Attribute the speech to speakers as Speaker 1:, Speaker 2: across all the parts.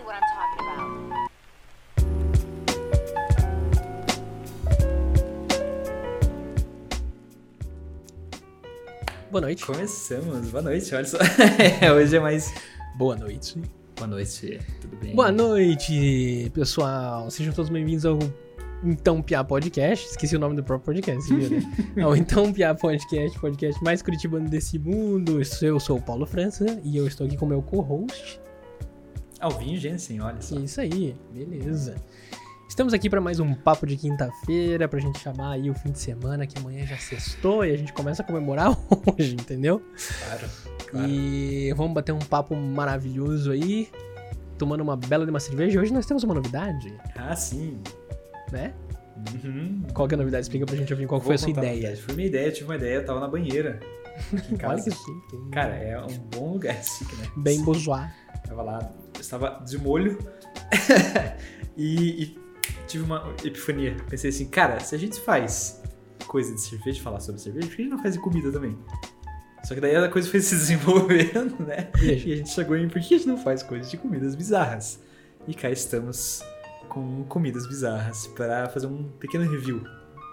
Speaker 1: exactly what I'm talking about.
Speaker 2: Boa noite.
Speaker 3: Começamos. Boa noite, olha só. Hoje é mais.
Speaker 2: Boa noite.
Speaker 3: Boa noite, tudo bem?
Speaker 2: Boa noite, pessoal. Sejam todos bem-vindos ao Então Piá Podcast. Esqueci o nome do próprio podcast, viu, né? Ao Então Piá Podcast, podcast mais curitibano desse mundo. Eu sou o Paulo França e eu estou aqui com o meu co-host.
Speaker 3: Alvinho Jensen, olha só.
Speaker 2: Isso aí, beleza. Estamos aqui para mais um papo de quinta-feira, pra gente chamar aí o fim de semana, que amanhã já sextou e a gente começa a comemorar hoje, entendeu?
Speaker 3: Claro, claro.
Speaker 2: E vamos bater um papo maravilhoso aí, tomando uma bela de uma cerveja. Hoje nós temos uma novidade,
Speaker 3: Ah, sim.
Speaker 2: né?
Speaker 3: Uhum.
Speaker 2: Qual que é a novidade? Explica pra gente ouvir qual foi a sua ideia.
Speaker 3: Foi minha ideia, eu tive uma ideia, eu tava na banheira. Aqui em casa.
Speaker 2: Olha que chique.
Speaker 3: Cara, é um bom lugar chique, né?
Speaker 2: Bem bourgeois.
Speaker 3: Tava lá, estava de molho e, e tive uma epifania. Pensei assim, cara, se a gente faz coisa de cerveja, falar sobre cerveja, por que a gente não faz de comida também? Só que daí a coisa foi se desenvolvendo, né? E a gente chegou em por que a gente não faz coisas de comidas bizarras? E cá estamos com comidas bizarras para fazer um pequeno review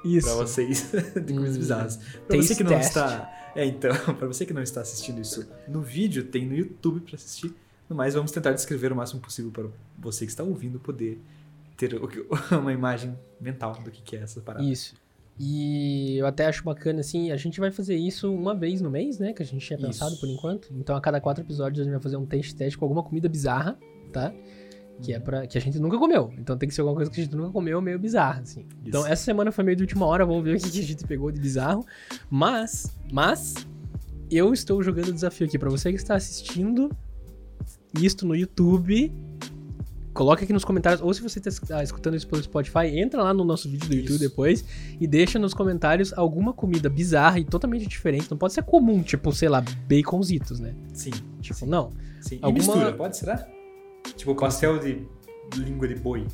Speaker 2: Isso.
Speaker 3: para vocês de comidas
Speaker 2: Hum,
Speaker 3: bizarras. Para você que não
Speaker 2: test.
Speaker 3: está, é então, para você que não está assistindo isso no vídeo, tem no YouTube para assistir. No mais, vamos tentar descrever o máximo possível para você que está ouvindo poder ter uma imagem mental do que é essa parada.
Speaker 2: Isso. E eu até acho bacana, assim, a gente vai fazer isso uma vez no mês, né? Que a gente tinha pensado
Speaker 3: Isso.
Speaker 2: por enquanto. Então, a cada quatro episódios, a gente vai fazer um taste test com alguma comida bizarra, tá? Que é pra. que a gente nunca comeu. Então tem que ser alguma coisa que a gente nunca comeu, meio bizarra, assim. Então, essa semana foi meio de última hora, vamos ver o que, que a gente pegou de bizarro. Mas, mas, eu estou jogando o desafio aqui pra você que está assistindo isto no YouTube. Coloca aqui nos comentários, ou se você está escutando isso pelo Spotify, entra lá no nosso vídeo do YouTube
Speaker 3: Isso.
Speaker 2: depois e deixa nos comentários alguma comida bizarra e totalmente diferente. Não pode ser comum, tipo, sei lá, baconzitos, né?
Speaker 3: Sim,
Speaker 2: Tipo,
Speaker 3: sim,
Speaker 2: não.
Speaker 3: sim. E
Speaker 2: alguma-
Speaker 3: mistura, pode, será? Tipo pastel de língua de boi.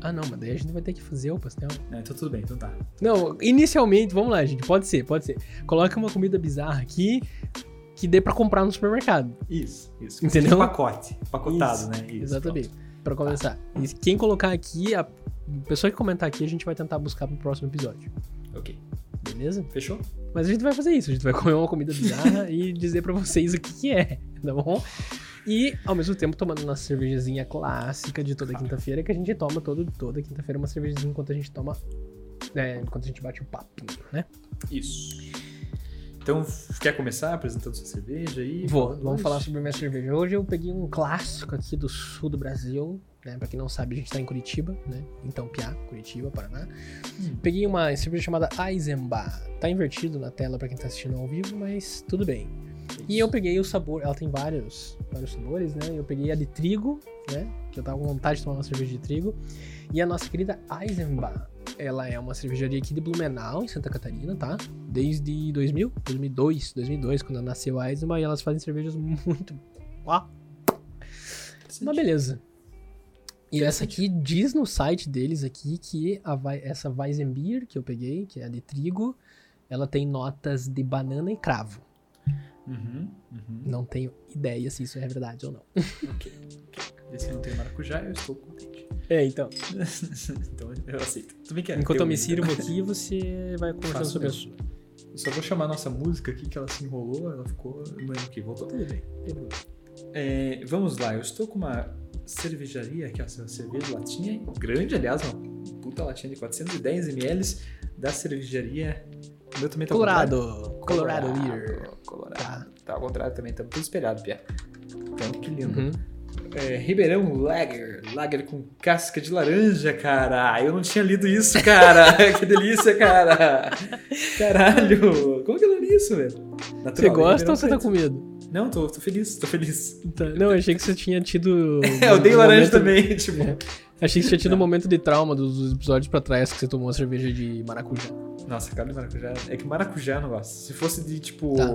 Speaker 2: Ah, não, mas daí a gente vai ter que fazer o pastel.
Speaker 3: Ah, então tudo bem, então tá.
Speaker 2: Não, inicialmente, vamos lá, gente, pode ser, pode ser. Coloca uma comida bizarra aqui que dê pra comprar no supermercado.
Speaker 3: Isso, isso.
Speaker 2: Entendeu?
Speaker 3: De pacote, pacotado,
Speaker 2: Isso,
Speaker 3: né? Isso,
Speaker 2: Exatamente. Pra começar. E quem colocar aqui, a pessoa que comentar aqui, a gente vai tentar buscar pro próximo episódio.
Speaker 3: Ok.
Speaker 2: Beleza?
Speaker 3: Fechou?
Speaker 2: Mas a gente vai fazer isso, a gente vai comer uma comida bizarra e dizer pra vocês o que, que é, tá bom? E, ao mesmo tempo, tomando nossa cervejazinha clássica de toda quinta-feira, que a gente toma todo, toda quinta-feira uma cervejazinha enquanto a gente toma. É, enquanto a gente bate o papinho, né?
Speaker 3: Isso. Então, quer começar apresentando sua cerveja aí?
Speaker 2: Vou, vamos
Speaker 3: hoje?
Speaker 2: falar sobre minha cerveja. Hoje eu peguei um clássico aqui do sul do Brasil, né? Pra quem não sabe, a gente tá em Curitiba, né? Então, Piá, Curitiba, Paraná.
Speaker 3: Hum.
Speaker 2: Peguei uma cerveja chamada Eisenbach. Tá invertido na tela pra quem tá assistindo ao vivo, mas tudo bem. E eu peguei o sabor, ela tem vários, vários sabores, né? Eu peguei a de trigo, né? Que eu tava com vontade de tomar uma cerveja de trigo. E a nossa querida Eisenbach, ela é uma cervejaria aqui de Blumenau, em Santa Catarina, tá? Desde 2000, 2002, 2002, quando nasceu a Eisenbach, e elas fazem cervejas muito... Ó, uma beleza. E essa aqui diz no site deles aqui que a, essa Weizenbier que eu peguei, que é a de trigo, ela tem notas de banana e cravo.
Speaker 3: Uhum, uhum.
Speaker 2: Não tenho ideia se isso é verdade ou não.
Speaker 3: Ok. Esse não tem maracujá, eu estou contente.
Speaker 2: É, então.
Speaker 3: então eu aceito. Tudo bem que é
Speaker 2: Enquanto eu me sirvo
Speaker 3: então.
Speaker 2: aqui, você vai conversando
Speaker 3: Faço
Speaker 2: sobre a
Speaker 3: mesmo.
Speaker 2: sua.
Speaker 3: Eu só vou chamar a nossa música aqui, que ela se enrolou, ela ficou. Mas ok, voltou.
Speaker 2: Tudo bem.
Speaker 3: É, vamos lá, eu estou com uma cervejaria, aqui, ó, essa cerveja latinha, grande, aliás, uma puta latinha de 410ml da cervejaria. O meu também tá ao
Speaker 2: Colorado.
Speaker 3: contrário.
Speaker 2: Colorado Beer.
Speaker 3: Colorado.
Speaker 2: Tá.
Speaker 3: Tá. ao contrário também, tá tudo espelhado, Pia. Então, que lindo.
Speaker 2: Uhum.
Speaker 3: É, Ribeirão Lager. Lager com casca de laranja, cara. Eu não tinha lido isso, cara. que delícia, cara. Caralho. Como que eu li isso, velho?
Speaker 2: Você
Speaker 3: Natural,
Speaker 2: gosta
Speaker 3: Ribeirão
Speaker 2: ou você tá com medo?
Speaker 3: Não, tô, tô feliz, tô feliz.
Speaker 2: Tá. Não, eu achei que você tinha tido.
Speaker 3: É, eu dei
Speaker 2: um
Speaker 3: laranja
Speaker 2: momento-
Speaker 3: também, tipo.
Speaker 2: É. Achei que você tinha tido um momento de trauma dos dos episódios pra trás que você tomou uma cerveja de maracujá.
Speaker 3: Nossa, cara de maracujá. É que maracujá eu não gosto. Se fosse de tipo.
Speaker 2: Tá.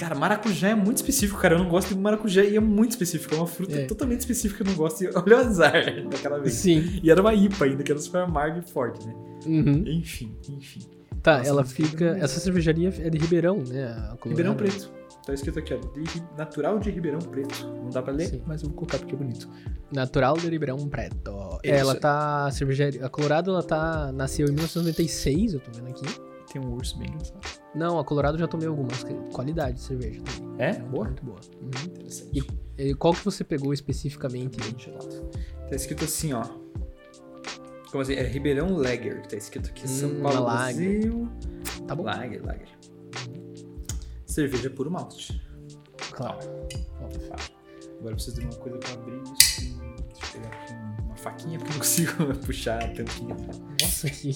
Speaker 3: Cara, maracujá é muito específico, cara. Eu não gosto de maracujá e é muito específico. É uma fruta
Speaker 2: É.
Speaker 3: totalmente específica que eu não gosto. E olha o azar daquela vez.
Speaker 2: Sim.
Speaker 3: E era uma IPA ainda, que era super amarga e forte, né?
Speaker 2: Uhum.
Speaker 3: Enfim, enfim.
Speaker 2: Tá,
Speaker 3: Nossa,
Speaker 2: ela fica.
Speaker 3: Ribeirão-
Speaker 2: Essa cervejaria é de Ribeirão, né?
Speaker 3: Ribeirão Preto. Tá escrito aqui, ó, de- natural de Ribeirão Preto. Não dá pra ler,
Speaker 2: Sim.
Speaker 3: mas eu vou colocar porque é bonito.
Speaker 2: Natural de Ribeirão Preto.
Speaker 3: Isso.
Speaker 2: Ela tá. A cervejaria. A Colorado, ela tá. Nasceu em 1996, eu tô vendo aqui.
Speaker 3: Tem um urso bem engraçado.
Speaker 2: Não, a Colorado eu já tomei algumas. que- Qualidade de cerveja também.
Speaker 3: É? Boa?
Speaker 2: Muito boa. Uhum.
Speaker 3: Interessante.
Speaker 2: E qual que você pegou especificamente?
Speaker 3: Gelado. Tá escrito assim, ó. Como assim? É Ribeirão Lager. Tá escrito aqui. São
Speaker 2: Hum,
Speaker 3: Paulo,
Speaker 2: uma lager.
Speaker 3: Brasil.
Speaker 2: Tá bom?
Speaker 3: Lager, Lager. Cerveja puro malte.
Speaker 2: Claro.
Speaker 3: Agora eu preciso de uma coisa pra abrir isso. Deixa eu pegar aqui uma, uma faquinha, porque eu não consigo puxar a tampinha.
Speaker 2: Nossa, que.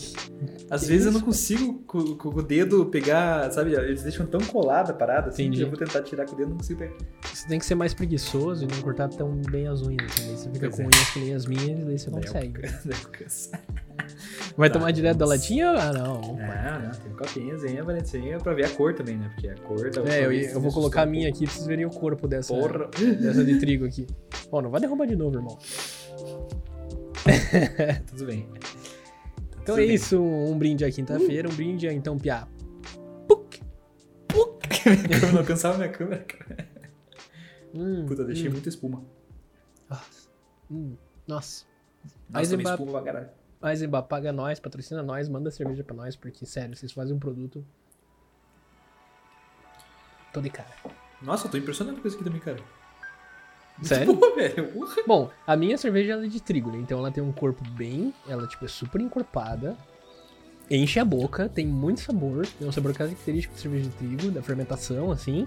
Speaker 3: Às
Speaker 2: Que
Speaker 3: vezes eu
Speaker 2: isso?
Speaker 3: não consigo com, com o dedo pegar, sabe? Eles deixam tão colada a parada assim
Speaker 2: Entendi.
Speaker 3: que eu vou tentar tirar com o dedo não consigo pegar.
Speaker 2: Você tem que ser mais preguiçoso e não cortar tão bem as unhas também. Você fica
Speaker 3: Pois
Speaker 2: com
Speaker 3: é.
Speaker 2: unhas que nem as minhas e daí você
Speaker 3: Daí eu-
Speaker 2: consegue.
Speaker 3: eu.
Speaker 2: Vai
Speaker 3: Tá,
Speaker 2: tomar direto da latinha? Ah, não.
Speaker 3: Ah, não, tem um copinho, Valentinha, pra ver a cor também, né? Porque a cor da
Speaker 2: É, eu, eu vou colocar a
Speaker 3: um
Speaker 2: minha aqui pra vocês verem o corpo dessa.
Speaker 3: Porra!
Speaker 2: dessa de trigo aqui. Ó, não vai derrubar de novo, irmão.
Speaker 3: Tudo bem.
Speaker 2: Então
Speaker 3: Tudo
Speaker 2: é isso, um brinde à quinta-feira, um brinde a então piá. Puk!
Speaker 3: Eu não alcançava minha câmera, cara.
Speaker 2: Hum,
Speaker 3: Puta, deixei
Speaker 2: hum,
Speaker 3: muita espuma.
Speaker 2: nossa. Hum, nossa.
Speaker 3: Nossa,
Speaker 2: Eisenbach-
Speaker 3: espuma pra caralho.
Speaker 2: Eisenbach paga nós, patrocina nós, manda cerveja pra nós, porque, sério, vocês fazem um produto. Tô de cara.
Speaker 3: Nossa, eu tô impressionado com isso aqui também, cara.
Speaker 2: Sério?
Speaker 3: boa, velho.
Speaker 2: Bom, a minha cerveja ela é de trigo, né? Então ela tem um corpo bem. Ela, tipo, é super encorpada. Enche a boca, tem muito sabor. Tem um sabor característico de cerveja de trigo, da fermentação, assim.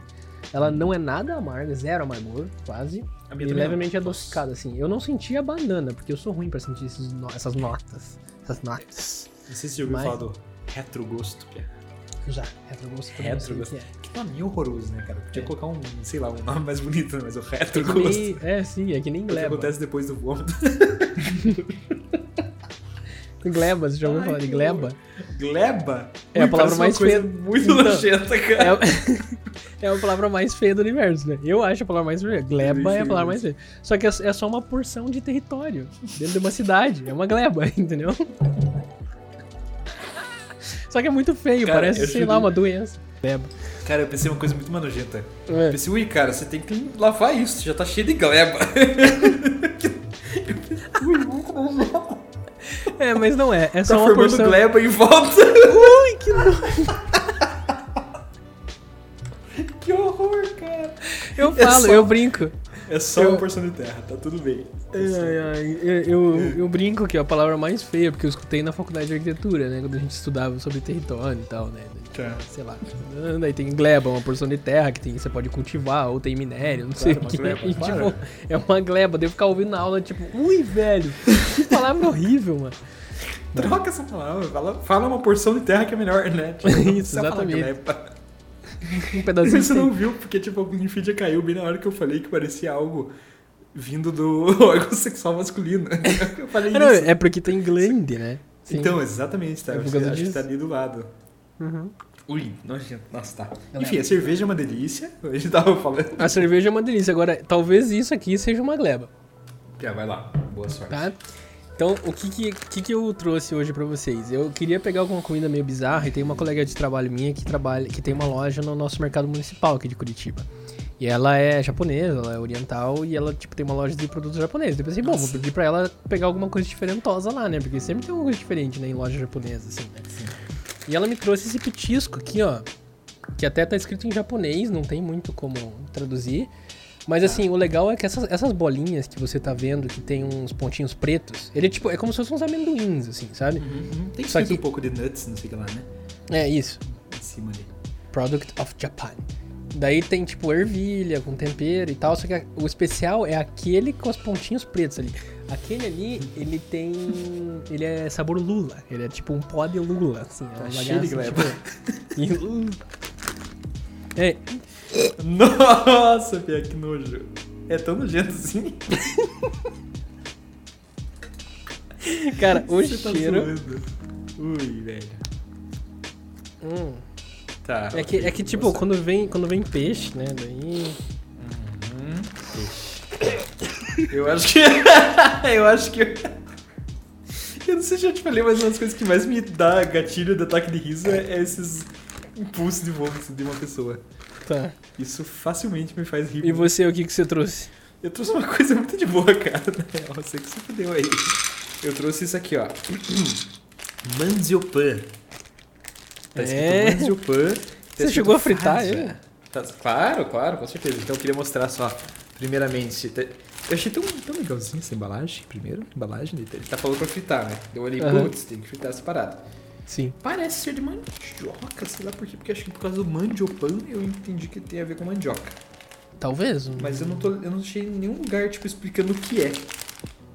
Speaker 2: Ela não é nada amarga, zero amargor, quase. E levemente
Speaker 3: não.
Speaker 2: adocicada, assim. Eu não senti a banana, porque eu sou ruim pra sentir no- essas notas. Essas notas.
Speaker 3: Não sei se você ouviu
Speaker 2: Mas-
Speaker 3: falar do retrogosto.
Speaker 2: Já, retrogosto também eu sei
Speaker 3: Retrogosto.
Speaker 2: o que é.
Speaker 3: Que nome horroroso, né, cara? Podia
Speaker 2: É.
Speaker 3: colocar um, sei lá, um nome mais bonito, né? mas o
Speaker 2: É,
Speaker 3: retrogosto.
Speaker 2: nem, é, sim, é que nem
Speaker 3: O que
Speaker 2: gleba.
Speaker 3: acontece depois do vômito.
Speaker 2: Gleba, você já ouviu
Speaker 3: Ai,
Speaker 2: falar de gleba?
Speaker 3: Gleba?
Speaker 2: É a palavra mais feia.
Speaker 3: Muito
Speaker 2: Então,
Speaker 3: nojenta, cara.
Speaker 2: É, é a palavra mais feia do universo, né? Eu acho a palavra mais feia. Gleba é a palavra mais feia. Só que é é só uma porção de território dentro de uma cidade. É uma gleba, entendeu? Só que é muito feio,
Speaker 3: Cara,
Speaker 2: parece, sei
Speaker 3: juro-
Speaker 2: lá, uma doença. Gleba.
Speaker 3: Cara, eu pensei uma coisa muito mais nojenta.
Speaker 2: É.
Speaker 3: Eu pensei, ui, cara, você tem que lavar isso, já tá cheio de gleba. ui, muito nojento.
Speaker 2: É, mas não é. É
Speaker 3: Tá
Speaker 2: só uma
Speaker 3: formando
Speaker 2: porção.
Speaker 3: gleba em volta.
Speaker 2: Ui, que nojo.
Speaker 3: que horror, cara.
Speaker 2: Eu
Speaker 3: É
Speaker 2: falo,
Speaker 3: só-
Speaker 2: eu brinco.
Speaker 3: É só
Speaker 2: Eu-
Speaker 3: uma porção de terra, tá tudo bem.
Speaker 2: Ai, ai, eu, eu, eu brinco que é a palavra mais feia, porque eu escutei na faculdade de arquitetura, né? Quando a gente estudava sobre território e tal, né?
Speaker 3: Tá.
Speaker 2: Sei lá. Daí tem gleba, uma porção de terra que tem, você pode cultivar, ou tem minério, não sei
Speaker 3: Claro,
Speaker 2: o que.
Speaker 3: gleba,
Speaker 2: E,
Speaker 3: claro.
Speaker 2: tipo, é uma gleba. Daí eu ficar ouvindo na aula, tipo, ui, velho, que palavra horrível, mano.
Speaker 3: Troca essa palavra, fala, fala uma porção de terra que é melhor, né? Tipo,
Speaker 2: Isso, exatamente. Um pedacinho.
Speaker 3: Você não viu, porque tipo, o Infinity caiu bem na hora que eu falei que parecia algo vindo do órgão sexual masculino. Eu falei
Speaker 2: Ah, não,
Speaker 3: isso.
Speaker 2: é porque tem glande, né? Sim.
Speaker 3: Então, exatamente, tá?
Speaker 2: É por
Speaker 3: Acho
Speaker 2: causa
Speaker 3: que
Speaker 2: disso.
Speaker 3: tá ali do lado.
Speaker 2: Uhum.
Speaker 3: Ui, nojento. Nossa, tá.
Speaker 2: Galera.
Speaker 3: Enfim, a cerveja é uma delícia. A gente tava falando.
Speaker 2: A cerveja é uma delícia. Agora, talvez isso aqui seja uma gleba.
Speaker 3: Já, vai lá. Boa sorte.
Speaker 2: tá? Então, o que que, que que eu trouxe hoje pra vocês? Eu queria pegar alguma comida meio bizarra e tem uma colega de trabalho minha que trabalha, que tem uma loja no nosso mercado municipal aqui de Curitiba. E ela é japonesa, ela é oriental e ela, tipo, tem uma loja de produtos japoneses. Eu pensei, bom, vou pedir pra ela pegar alguma coisa diferentosa lá, né? Porque sempre tem alguma coisa diferente, né, em loja japonesa, assim, né? E ela me trouxe esse petisco aqui, ó. Que até tá escrito em japonês, não tem muito como traduzir. Mas assim, o legal é que essas, essas bolinhas que você tá vendo, que tem uns pontinhos pretos, ele é tipo, é como se fossem uns amendoins, assim, sabe?
Speaker 3: Uhum. Tem
Speaker 2: Só que-
Speaker 3: um pouco de nuts, não sei o que lá, né?
Speaker 2: É isso.
Speaker 3: Em cima ali.
Speaker 2: Product of Japan. Daí tem tipo ervilha com tempero e tal, só que o especial é aquele com os pontinhos pretos ali. Aquele ali, ele tem. Ele é sabor lula. Ele é tipo um pó de lula, assim. É
Speaker 3: Tá
Speaker 2: uma
Speaker 3: cheio de
Speaker 2: bagaça,
Speaker 3: gleba.
Speaker 2: tipo, e-. É,
Speaker 3: Nossa, Pia, que nojo. É tão nojento assim?
Speaker 2: cara, o
Speaker 3: Você tá
Speaker 2: cheiro.
Speaker 3: zoando. Ui, velho.
Speaker 2: Hum.
Speaker 3: Tá.
Speaker 2: É que, é que tipo, quando vem, quando vem peixe, né? Daí.
Speaker 3: Uhum. Eu acho que. eu acho que. Eu não sei se eu te falei, mas uma das coisas que mais me dá gatilho de ataque de riso é, é esses impulsos de vômito de uma pessoa.
Speaker 2: Tá.
Speaker 3: Isso facilmente me faz rir.
Speaker 2: E você, o que, que você trouxe?
Speaker 3: Eu trouxe uma coisa muito de boa, cara. Real, Você que se fudeu aí. Eu trouxe isso aqui, ó. Mandiopan. Tá escrito
Speaker 2: É?
Speaker 3: Mandiopan. Tá
Speaker 2: Você
Speaker 3: escrito
Speaker 2: chegou a fritar ele?
Speaker 3: Tá- claro, claro, com certeza. Então eu queria mostrar só, primeiramente. tá- Eu achei tão, tão legalzinho essa embalagem, primeiro. Embalagem, ele tá falando pra fritar, né? Eu olhei,
Speaker 2: Aham.
Speaker 3: putz, tem que fritar essa parada.
Speaker 2: Sim.
Speaker 3: Parece ser de mandioca, sei lá por quê, porque acho que por causa do mandiopan eu entendi que tem a ver com mandioca.
Speaker 2: Talvez.
Speaker 3: Mas eu não, tô, eu não achei nenhum lugar, tipo, explicando o que é.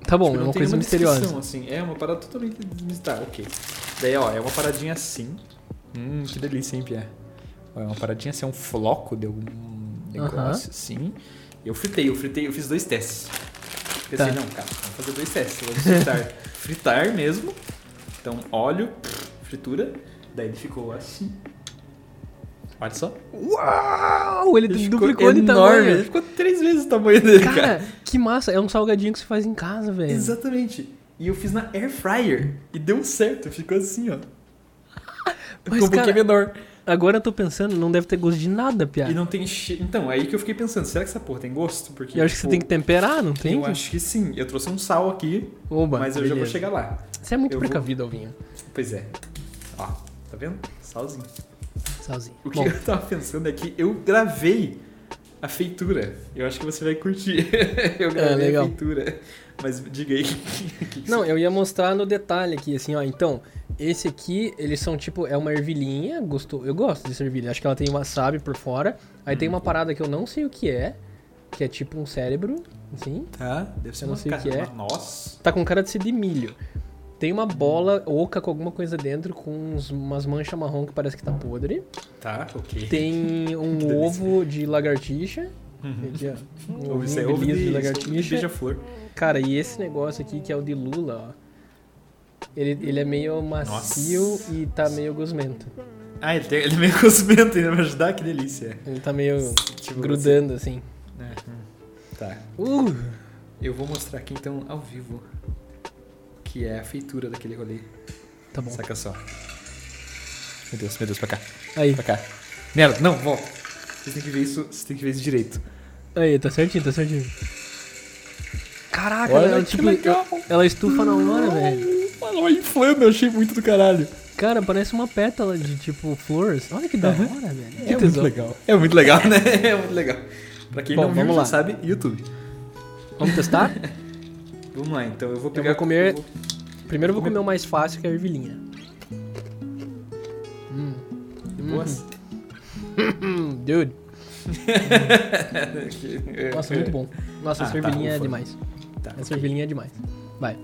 Speaker 2: Tá bom,
Speaker 3: Tipo,
Speaker 2: é uma coisa misteriosa.
Speaker 3: assim. É uma parada totalmente tá, ok. Daí, ó, é uma paradinha assim. Hum, que delícia, hein, Pierre? É uma paradinha assim, é um floco de algum negócio
Speaker 2: Aham.
Speaker 3: assim. Eu fritei, eu fritei, eu fiz dois testes.
Speaker 2: Tá.
Speaker 3: Pensei, não, cara, vamos fazer dois testes. Vamos fritar. fritar mesmo. Então, óleo, fritura. Daí ele ficou assim. Olha só.
Speaker 2: Uau! Ele,
Speaker 3: Ele
Speaker 2: duplicou de
Speaker 3: enorme. Ele ficou três vezes o tamanho dele, cara.
Speaker 2: Cara, que massa. É um salgadinho que você faz em casa, velho.
Speaker 3: Exatamente. E eu fiz na air fryer e deu certo, ficou assim, ó.
Speaker 2: Mas,
Speaker 3: Ficou um pouquinho menor.
Speaker 2: Agora eu tô pensando, não deve ter gosto de nada,
Speaker 3: E
Speaker 2: piada.
Speaker 3: não tem cheiro. Então, aí que eu fiquei pensando, será que essa porra tem gosto? Porque
Speaker 2: Eu acho que você
Speaker 3: tipo,
Speaker 2: tem que temperar, não tem?
Speaker 3: Eu acho que sim. Eu trouxe um sal aqui,
Speaker 2: Oba,
Speaker 3: mas eu já vou
Speaker 2: beleza.
Speaker 3: chegar lá.
Speaker 2: Você é muito
Speaker 3: eu vou-
Speaker 2: precavido, Alvinho.
Speaker 3: Pois é. Ó, tá vendo? Salzinho.
Speaker 2: Salzinho.
Speaker 3: O que
Speaker 2: Bom,
Speaker 3: eu tava pensando é que eu gravei a feitura. Eu acho que você vai curtir. eu gravei
Speaker 2: É, legal.
Speaker 3: a feitura. Mas diga aí. o que que
Speaker 2: Não, eu ia mostrar no detalhe aqui, assim, ó. Então, esse aqui, eles são tipo, é uma ervilhinha, gostou, eu gosto dessa ervilha. Acho que ela tem wasabi por fora. Aí tem uma
Speaker 3: Uhum.
Speaker 2: parada que eu não sei o que é, que é tipo um cérebro, assim.
Speaker 3: Tá, deve ser
Speaker 2: Eu não
Speaker 3: uma
Speaker 2: sei o que é.
Speaker 3: uma noz.
Speaker 2: Tá com cara de ser de milho. Tem uma bola oca com alguma coisa dentro, com uns- umas manchas marrom que parece que tá podre.
Speaker 3: Tá, ok.
Speaker 2: Tem um ovo de lagartixa.
Speaker 3: Uhum.
Speaker 2: Um
Speaker 3: Ovo, isso é
Speaker 2: de
Speaker 3: ovo de, é
Speaker 2: lagartixa.
Speaker 3: beija-flor.
Speaker 2: Cara, e esse negócio aqui, que é o de lula, ó. Ele, ele é meio macio
Speaker 3: Nossa.
Speaker 2: e tá meio gosmento.
Speaker 3: Ah, ele, tem, ele é meio cosmento ainda pra ajudar, que delícia.
Speaker 2: Ele tá meio
Speaker 3: Tipo,
Speaker 2: grudando, assim.
Speaker 3: assim, é, hum. Tá.
Speaker 2: Uh!
Speaker 3: Eu vou mostrar aqui então ao vivo que é a feitura daquele rolê.
Speaker 2: Tá bom.
Speaker 3: Saca só. Meu Deus, meu Deus, pra cá.
Speaker 2: Aí,
Speaker 3: Pra cá. Merda, não, volta. Vocês têm que ver isso, vocês têm que ver isso direito.
Speaker 2: aí, tá certinho, tá certinho. Caraca,
Speaker 3: Olha
Speaker 2: ela, tipo,
Speaker 3: legal.
Speaker 2: ela estufa na hora, velho.
Speaker 3: Olha inflando, eu achei muito do caralho.
Speaker 2: Cara, parece uma pétala de, tipo, flores. Olha que da hora, velho.
Speaker 3: É muito legal. É muito legal, né? É muito legal. Pra quem
Speaker 2: Bom,
Speaker 3: não viu,
Speaker 2: lá.
Speaker 3: sabe, YouTube.
Speaker 2: Vamos testar?
Speaker 3: Vamos lá, então eu vou
Speaker 2: Eu
Speaker 3: pegar...
Speaker 2: vou comer-
Speaker 3: eu vou-
Speaker 2: Primeiro eu vou comer o mais fácil, que é a ervilhinha. Hum,
Speaker 3: De boas?
Speaker 2: hum, dude. Nossa, muito bom. Nossa,
Speaker 3: Ah,
Speaker 2: essa
Speaker 3: tá,
Speaker 2: ervilhinha é
Speaker 3: ufa.
Speaker 2: demais.
Speaker 3: Tá,
Speaker 2: Essa
Speaker 3: ok.
Speaker 2: ervilhinha é demais. Vai.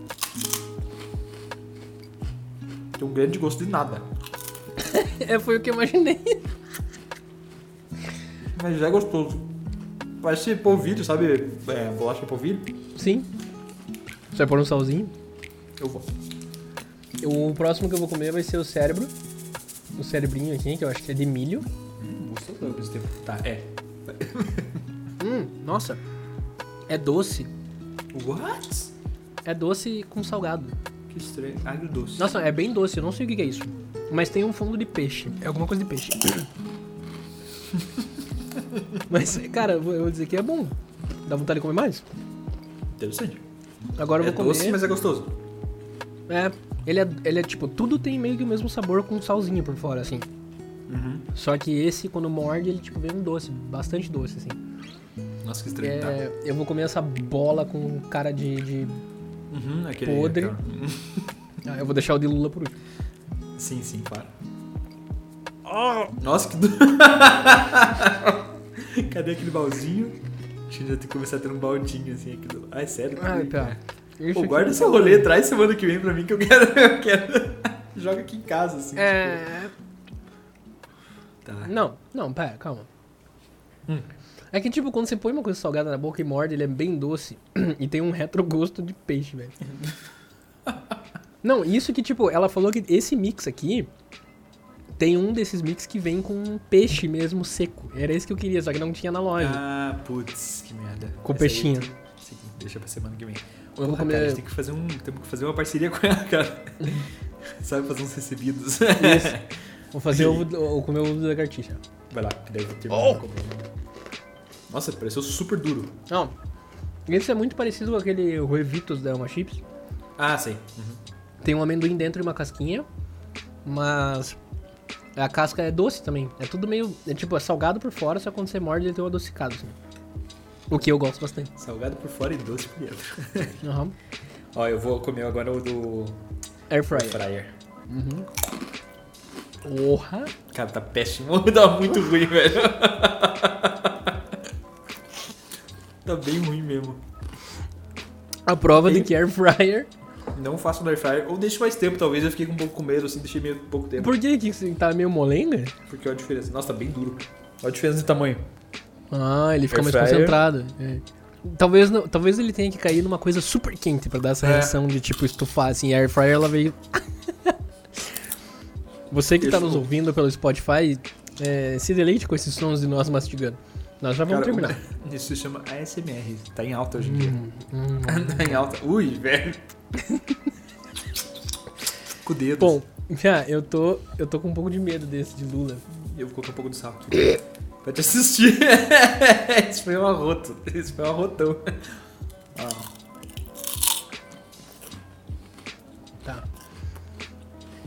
Speaker 3: Tem um grande gosto de nada.
Speaker 2: É, foi o que eu imaginei.
Speaker 3: Mas já é gostoso. Parece polvilho, sabe? É, bolacha polvilho.
Speaker 2: Sim. Você vai pôr um salzinho?
Speaker 3: Eu vou.
Speaker 2: O próximo que eu vou comer vai ser o cérebro. O cerebrinho aqui, que eu acho que é de milho.
Speaker 3: Hum, gostoso esse tempo. Tá, é.
Speaker 2: Hum, nossa. É doce.
Speaker 3: What?
Speaker 2: É doce com salgado.
Speaker 3: Que estranho. Agridoce.
Speaker 2: Nossa, é bem doce, eu não sei o que é isso. Mas tem um fundo de peixe. É alguma coisa de peixe. Mas, cara, eu vou eu vou dizer que é bom. Dá vontade de comer mais?
Speaker 3: Interessante.
Speaker 2: Agora eu
Speaker 3: é
Speaker 2: vou comer.
Speaker 3: doce, mas é gostoso.
Speaker 2: É, ele é, ele é tipo, tudo tem meio que o mesmo sabor com salzinho por fora, assim.
Speaker 3: Uhum.
Speaker 2: Só que esse, quando morde, ele tipo vem um doce, bastante doce, assim.
Speaker 3: Nossa, que estranho. Tá.
Speaker 2: É, eu vou comer essa bola com cara de. de-
Speaker 3: Uhum, aquele...
Speaker 2: podre.
Speaker 3: aquela-.
Speaker 2: Ah, eu vou deixar o de Lula por último.
Speaker 3: Sim, sim, claro. Nossa, que... do- Cadê aquele balzinho? Que já tem que começar a ter um baldinho assim aqui do... Ah, é sério?
Speaker 2: Ai, pá. Isso
Speaker 3: Pô, guarda
Speaker 2: é
Speaker 3: esse rolê, traz semana que vem pra mim que eu quero... Eu quero... Joga aqui em casa, assim.
Speaker 2: É.
Speaker 3: Tá.
Speaker 2: Não, não, pera, calma.
Speaker 3: Hum.
Speaker 2: É que, tipo, quando você põe uma coisa salgada na boca e morde, ele é bem doce. e tem um retrogosto de peixe, velho. Não, isso que, tipo, ela falou que esse mix aqui tem um desses mix que vem com peixe mesmo seco. Era esse que eu queria, só que não tinha na loja.
Speaker 3: Ah, putz, que merda.
Speaker 2: Com
Speaker 3: Essa aí
Speaker 2: peixinho.
Speaker 3: tem- sim, Deixa pra semana que vem.
Speaker 2: Eu vou
Speaker 3: Porra,
Speaker 2: comer-
Speaker 3: cara, a gente tem que fazer um, temos que fazer uma parceria com ela, cara. Sabe, fazer uns recebidos.
Speaker 2: Isso. Vou fazer ovo, o comer o ovo da lagartixa.
Speaker 3: Vai lá, que daí eu vou ter
Speaker 2: Oh!
Speaker 3: Nossa, pareceu super duro.
Speaker 2: Não, esse é muito parecido com aquele Ruevitos da Elma Chips.
Speaker 3: Ah, sei. Uhum.
Speaker 2: Tem um amendoim dentro e uma casquinha, mas a casca é doce também. É tudo meio, é tipo, é salgado por fora, só quando você morde ele tem um adocicado, assim. O que eu gosto bastante.
Speaker 3: Salgado por fora e doce por dentro.
Speaker 2: Aham.
Speaker 3: Ó, eu vou comer agora o do
Speaker 2: Air fryer.
Speaker 3: fryer.
Speaker 2: Porra!
Speaker 3: Cara, tá péssimo. Tá muito ruim, velho. tá bem ruim mesmo.
Speaker 2: A prova de
Speaker 3: E-
Speaker 2: que air fryer.
Speaker 3: Não faço no air fryer. Ou deixe mais tempo, talvez. Eu fiquei com um pouco com medo, assim, deixei meio pouco tempo.
Speaker 2: Por que que você tá meio molenga?
Speaker 3: Porque olha a diferença. Nossa, tá bem duro. Olha a diferença de tamanho.
Speaker 2: Ah, ele fica
Speaker 3: Air
Speaker 2: mais
Speaker 3: fryer.
Speaker 2: concentrado. É. Talvez, não- talvez ele tenha que cair numa coisa super quente pra dar essa
Speaker 3: É.
Speaker 2: reação de tipo estufar assim. A air fryer ela veio. Você que tá
Speaker 3: Isso.
Speaker 2: nos ouvindo pelo Spotify, é, se deleite com esses sons de nós mastigando. Nós já vamos
Speaker 3: Cara,
Speaker 2: terminar.
Speaker 3: Isso se chama ASMR. Tá em alta hoje em dia.
Speaker 2: Hum, hum.
Speaker 3: tá em alta. Ui, velho. com o dedo.
Speaker 2: Bom, já, eu tô, eu tô com um pouco de medo desse de Lula.
Speaker 3: Eu vou colocar um pouco de sal aqui. Pra te assistir. Isso foi um arroto. Isso foi um arrotão. Ah,
Speaker 2: Tá.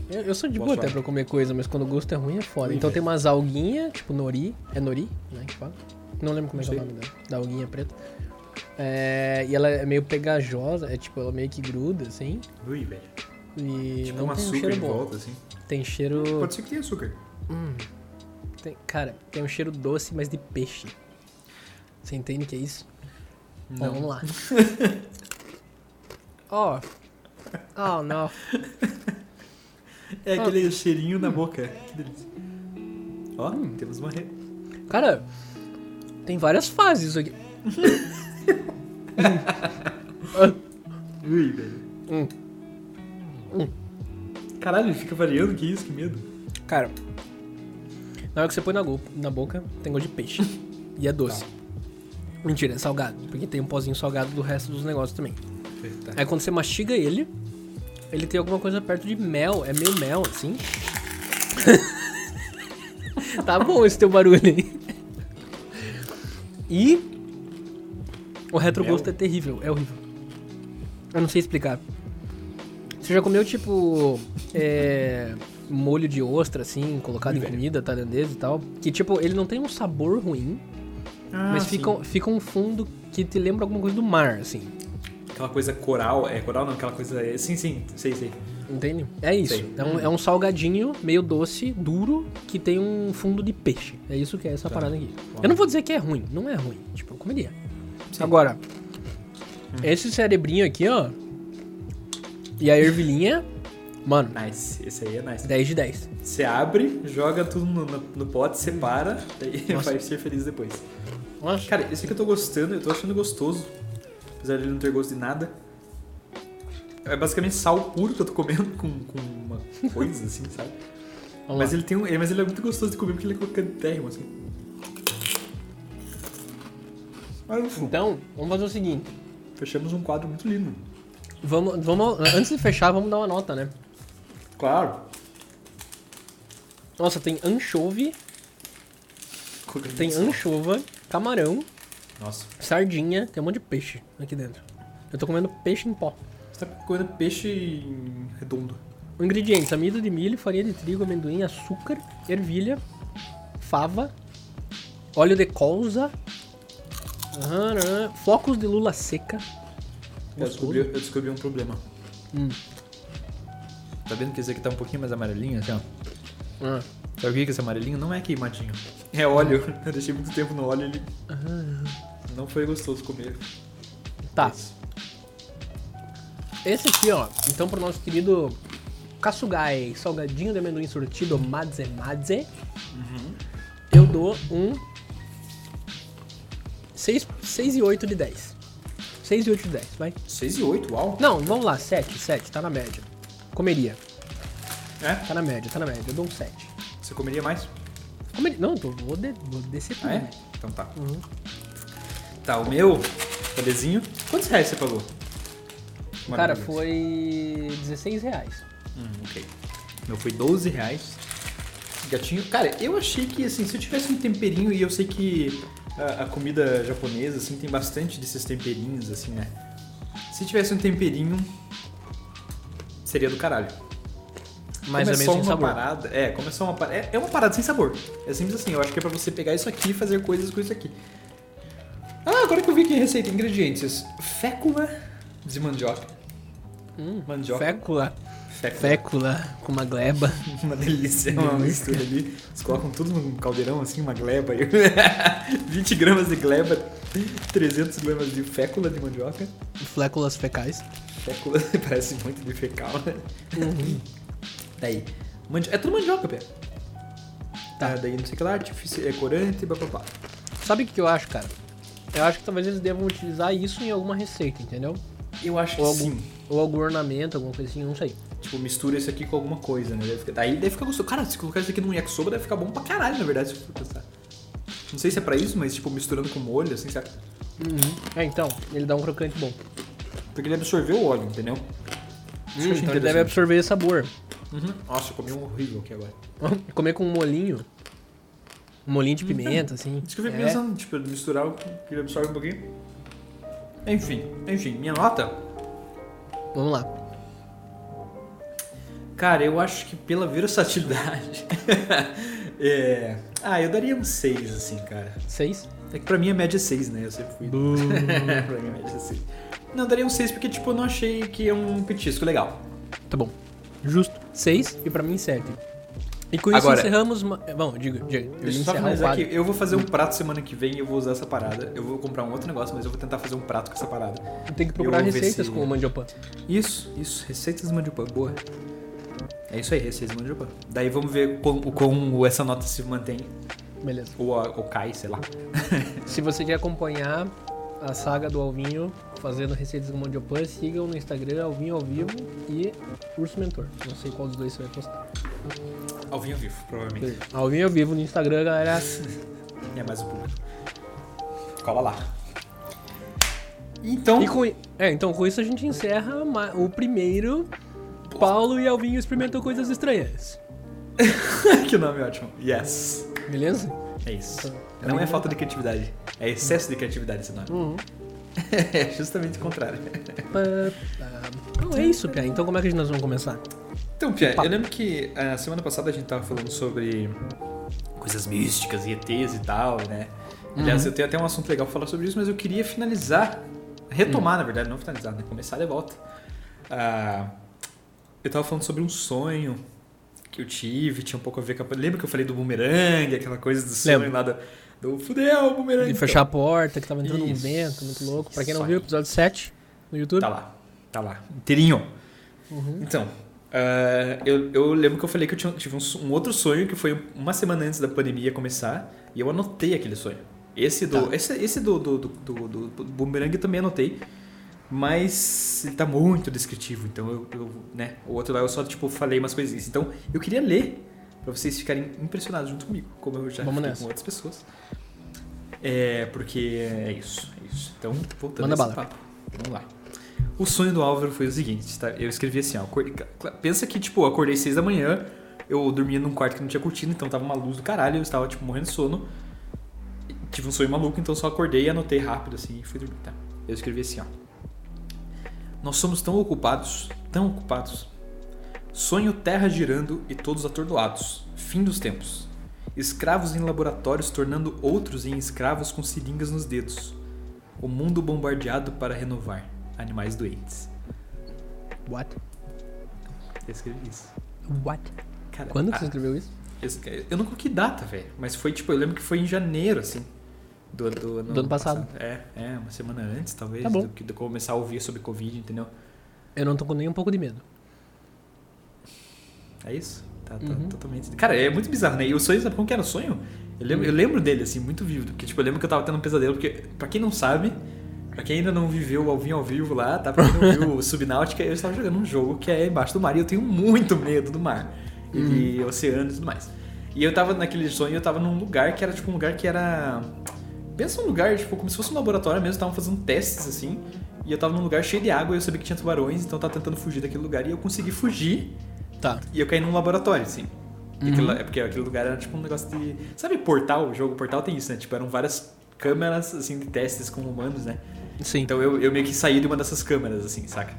Speaker 2: Eu, eu sou de
Speaker 3: Boa
Speaker 2: boa até
Speaker 3: sorte.
Speaker 2: pra comer coisa, mas quando o gosto é ruim é foda.
Speaker 3: Ui,
Speaker 2: então
Speaker 3: velho.
Speaker 2: tem umas alguinhas, tipo nori. É nori, né? Que fala. Não lembro como é que é o nome da, da alguinha preta. É, e ela é meio pegajosa, é tipo, ela meio que gruda, assim.
Speaker 3: ui, velho.
Speaker 2: E
Speaker 3: Tipo
Speaker 2: não
Speaker 3: um
Speaker 2: tem um
Speaker 3: açúcar
Speaker 2: cheiro
Speaker 3: em
Speaker 2: bom.
Speaker 3: volta, assim.
Speaker 2: Tem cheiro.
Speaker 3: Pode ser que tenha açúcar.
Speaker 2: Hum, tem- cara, tem um cheiro doce, mas de peixe. Você entende o que é isso?
Speaker 3: Não.
Speaker 2: vamos lá. oh. Oh, não.
Speaker 3: É aquele cheirinho na boca. Que delícia. Ó, temos uma re...
Speaker 2: Cara, tem várias fases isso aqui.
Speaker 3: Ui, velho.
Speaker 2: Hum. Hum.
Speaker 3: Caralho, ele fica variando, que isso, que medo.
Speaker 2: Cara, na hora que você põe na, go- na boca, tem gosto de peixe. E é doce. Mentira, é salgado. Porque tem um pozinho salgado do resto dos negócios também.
Speaker 3: Tá.
Speaker 2: Aí quando você mastiga ele, ele tem alguma coisa perto de mel. É meio mel, assim. tá bom esse teu barulho aí. E o retrogosto
Speaker 3: Mel?
Speaker 2: é terrível, é horrível. Eu não sei explicar. Você já comeu, tipo, é, molho de ostra, assim, colocado em comida tailandesa e tal? Que, tipo, ele não tem um sabor ruim,
Speaker 3: Ah,
Speaker 2: mas
Speaker 3: sim.
Speaker 2: fica, fica um fundo que te lembra alguma coisa do mar, assim.
Speaker 3: Aquela coisa coral, é coral não, aquela coisa... é- Sim, sim, sei, sei.
Speaker 2: Entende? É isso.
Speaker 3: Sei.
Speaker 2: É um, é um salgadinho meio doce, duro, que tem um fundo de peixe. É isso que é essa
Speaker 3: Tá.
Speaker 2: parada aqui.
Speaker 3: Bom.
Speaker 2: Eu não vou dizer que é ruim, não é ruim. Tipo, eu comeria.
Speaker 3: Sim.
Speaker 2: Agora, esse cerebrinho aqui, ó. E a ervilhinha, mano,
Speaker 3: Nice, esse aí é nice.
Speaker 2: 10 de 10.
Speaker 3: Você abre, joga tudo no, no, no pote, separa, daí
Speaker 2: Nossa.
Speaker 3: vai ser feliz depois.
Speaker 2: Nossa.
Speaker 3: Cara, esse aqui eu tô gostando, eu tô achando gostoso. Apesar de ele não ter gosto de nada. É basicamente sal puro que eu tô comendo com, com uma coisa assim, sabe? Mas ele, tem um, ele- mas ele é muito gostoso de comer porque ele é crocantérrimo, assim.
Speaker 2: Então, vamos fazer o seguinte.
Speaker 3: fechamos um quadro muito lindo.
Speaker 2: Vamos, vamos, antes de fechar, vamos dar uma nota, né?
Speaker 3: Claro.
Speaker 2: Nossa, tem anchovy, tem anchova, camarão,
Speaker 3: Nossa,
Speaker 2: sardinha, tem um monte de peixe aqui dentro. Eu tô comendo peixe em pó.
Speaker 3: você tá comendo peixe redondo.
Speaker 2: Ingredientes: amido de milho, farinha de trigo, amendoim, açúcar, ervilha, fava, óleo de colza, aham, aham, flocos de lula seca.
Speaker 3: Eu descobri, eu descobri um problema.
Speaker 2: Hum.
Speaker 3: Tá vendo que esse aqui tá um pouquinho mais amarelinho, assim, ó?
Speaker 2: Ah.
Speaker 3: Sabe o que é esse amarelinho? Não é queimadinho. É óleo. Eu deixei muito tempo no óleo e ele não foi gostoso comer.
Speaker 2: Tá.
Speaker 3: Esse.
Speaker 2: Esse aqui, ó. Então, pro nosso querido Kasugai, salgadinho de amendoim sortido Madze Madze, eu dou um 6, 6 e 8 de 10. 6 e 8 de 10, vai.
Speaker 3: 6 e 8, uau.
Speaker 2: Não, vamos lá, 7, 7, tá na média. Comeria,
Speaker 3: É?
Speaker 2: tá na média, tá na média. Eu dou um 7.
Speaker 3: Você comeria mais?
Speaker 2: Comeria, não, tô, vou, de, vou descer tudo.
Speaker 3: Ah, é?
Speaker 2: né?
Speaker 3: Então tá.
Speaker 2: Uhum.
Speaker 3: Tá, o meu, belezinho. Quantos reais você pagou?
Speaker 2: Cara, foi 16 reais.
Speaker 3: Hum, ok. O meu foi 12 reais. gatinho. Cara, eu achei que, assim, se eu tivesse um temperinho, e eu sei que a, a comida japonesa, assim, tem bastante desses temperinhos, assim, né? Se tivesse um temperinho, seria do caralho.
Speaker 2: Mas
Speaker 3: como
Speaker 2: é
Speaker 3: é só
Speaker 2: sem
Speaker 3: uma
Speaker 2: sabor.
Speaker 3: parada. É, como é só uma parada. É, é uma parada sem sabor. É simples assim. Eu acho que é pra você pegar isso aqui e fazer coisas com isso aqui. Ah, agora que eu vi aqui a receita, ingredientes: fécula de mandioca.
Speaker 2: Hum,
Speaker 3: Mandioca.
Speaker 2: fécula.
Speaker 3: Fécula.
Speaker 2: Fécula com uma gleba.
Speaker 3: Uma delícia, uma mistura ali. Eles colocam tudo num caldeirão, assim, uma gleba. aí. 20 gramas de gleba, 300 gramas de fécula de mandioca.
Speaker 2: Fléculas fecais.
Speaker 3: Fécula parece muito de fecal, né? Daí. mandi- É tudo mandioca, pé. Tá. daí não sei o que lá, artifici- é corante, blá.
Speaker 2: Sabe o que que eu acho, cara? Eu acho que talvez eles devam utilizar isso em alguma receita, entendeu?
Speaker 3: Eu acho que
Speaker 2: Ou algum,
Speaker 3: sim.
Speaker 2: ou algum ornamento, alguma coisa assim, não sei.
Speaker 3: Tipo, mistura isso aqui com alguma coisa, né? Deve ficar- Daí deve ficar gostoso. Cara, se colocar isso aqui num yakisoba, deve ficar bom pra caralho, na verdade, se for pensar. Não sei se é pra isso, mas tipo, misturando com molho, assim, sabe?
Speaker 2: É, então, ele dá um crocante bom.
Speaker 3: Porque ele absorveu o óleo, entendeu? Que achei
Speaker 2: então ele deve absorver sabor.
Speaker 3: Uhum. Nossa, eu comi um horrível aqui agora.
Speaker 2: Comer com um molinho. Um molinho de pimenta, assim.
Speaker 3: Isso que eu fiquei
Speaker 2: É.
Speaker 3: pensando, tipo, misturar o que ele absorve um pouquinho. Enfim, enfim, minha nota.
Speaker 2: Vamos lá.
Speaker 3: Cara, eu acho que pela versatilidade. é. Ah, eu daria um 6, assim, cara.
Speaker 2: Seis.
Speaker 3: É que pra mim a média é 6, né? Eu sempre fui. pra mim a média é 6. Não, eu daria um 6 porque, tipo, eu não achei que é um petisco legal.
Speaker 2: Tá bom. Justo. Seis e pra mim sete. E com isso
Speaker 3: Agora-
Speaker 2: encerramos... ma- Bom, diga, diga. Eu
Speaker 3: só finalizar aqui. Eu vou fazer um prato semana que vem e eu vou usar essa parada. Eu vou comprar um outro negócio, mas eu vou tentar fazer um prato com essa parada.
Speaker 2: Tem que procurar receitas
Speaker 3: se-
Speaker 2: com o mandiopan.
Speaker 3: Isso, isso. Receitas de mandiopan. Boa. É isso aí, receitas de mandiopan. Daí vamos ver como, como essa nota se mantém.
Speaker 2: Beleza.
Speaker 3: Ou, ou cai, sei lá.
Speaker 2: Se você quer acompanhar a saga do Alvinho fazendo receitas com mandiopan, sigam no Instagram Alvinho ao vivo e Urso Mentor. Não sei qual dos dois você vai postar.
Speaker 3: Ao vivo, provavelmente.
Speaker 2: Alvinho ao vivo no Instagram, galera.
Speaker 3: É mais o público. Cola lá. Então.
Speaker 2: Com, é, então com isso a gente encerra o primeiro Paulo e Alvinho experimentam coisas estranhas.
Speaker 3: que nome ótimo. Yes.
Speaker 2: Beleza?
Speaker 3: É isso.
Speaker 2: Então,
Speaker 3: Não é falta de criatividade. É excesso de criatividade esse nome.
Speaker 2: Uhum.
Speaker 3: É justamente o contrário.
Speaker 2: Então é isso, Pia. Então como é que nós vamos começar?
Speaker 3: Então, Pia, eu lembro que a semana passada a gente tava falando sobre coisas místicas e ETs e tal, né? Aliás, eu tenho até um assunto legal pra falar sobre isso, mas eu queria finalizar, retomar, na verdade, não finalizar, né? Começar de volta. Ah, eu tava falando sobre um sonho que eu tive, tinha um pouco a ver com a... Lembra que eu falei do bumerangue, aquela coisa do sonho
Speaker 2: Lembro.
Speaker 3: lá do, do fudeu, bumerangue.
Speaker 2: De fechar a porta, que tava entrando um
Speaker 3: Isso.
Speaker 2: vento, muito louco. Pra quem não viu,
Speaker 3: aí.
Speaker 2: episódio 7 no YouTube.
Speaker 3: Tá lá, tá lá, inteirinho.
Speaker 2: Uhum.
Speaker 3: Então, ah, eu, eu lembro que eu falei que eu tinha- tive um, um outro sonho que foi uma semana antes da pandemia começar e eu anotei aquele sonho. Esse do,
Speaker 2: Tá.
Speaker 3: esse, esse do, do, do, do, do- boomerang eu também anotei, mas ele tá muito descritivo, então eu, eu, né, o outro lá eu só tipo falei umas coisinhas. Então, eu queria ler pra vocês ficarem impressionados junto comigo, como eu já
Speaker 2: Vamos nessa.
Speaker 3: com outras pessoas. É, porque é isso, é isso. Então, voltando
Speaker 2: Manda
Speaker 3: a esse
Speaker 2: bala.
Speaker 3: papo. Vamos lá. O sonho do Álvaro foi o seguinte, tá? Eu escrevi assim, ó. Pensa que, tipo, eu acordei seis da manhã, eu dormia num quarto que não tinha cortina, então tava uma luz do caralho, eu estava, tipo, morrendo de sono. Tive um sonho maluco, então só acordei e anotei rápido, assim, e fui dormir, tá? Eu escrevi assim, ó. Nós somos tão ocupados, tão ocupados. Sonho terra girando e todos atordoados. Fim dos tempos. Escravos em laboratórios tornando outros em escravos com seringas nos dedos. O mundo bombardeado para renovar. Animais doentes.
Speaker 2: What?
Speaker 3: Eu escrevi isso.
Speaker 2: What?
Speaker 3: Cara,
Speaker 2: Quando que você escreveu isso?
Speaker 3: eu, eu não coloquei data, velho. Mas foi tipo, eu lembro que foi em janeiro, assim. Do, do,
Speaker 2: Do ano passado.
Speaker 3: É, é, uma semana antes, talvez,
Speaker 2: Tá bom.
Speaker 3: do que de eu começar a ouvir sobre Covid, entendeu?
Speaker 2: Eu não tô com nem um pouco de medo.
Speaker 3: É isso? Tá, tá
Speaker 2: Uhum.
Speaker 3: totalmente. Cara, é muito bizarro, né? E o sonho, sabe como que era o sonho? Eu lembro, eu lembro dele, assim, muito vívido. Porque, tipo, eu lembro que eu tava tendo um pesadelo, porque, pra quem não sabe, pra quem ainda não viveu o ao vivo ao vivo lá, tá? Pra quem não viu o Subnáutica, eu estava jogando um jogo que é embaixo do mar e eu tenho muito medo do mar. E de oceano e tudo mais. E eu tava naquele sonho, eu tava num lugar que era, tipo, um lugar que era. Pensa num lugar, tipo, como se fosse um laboratório mesmo, estavam fazendo testes, assim. E eu tava num lugar cheio de água e eu sabia que tinha tubarões, então eu tava tentando fugir daquele lugar. E eu consegui fugir
Speaker 2: Tá.
Speaker 3: e eu caí num laboratório, assim.
Speaker 2: Uhum.
Speaker 3: aquilo- é porque aquele lugar era tipo um negócio de. Sabe, portal? O jogo portal tem isso, né? Tipo, eram várias câmeras, assim, de testes com humanos, né?
Speaker 2: Sim.
Speaker 3: Então eu, eu meio que saí de uma dessas câmeras, assim, saca?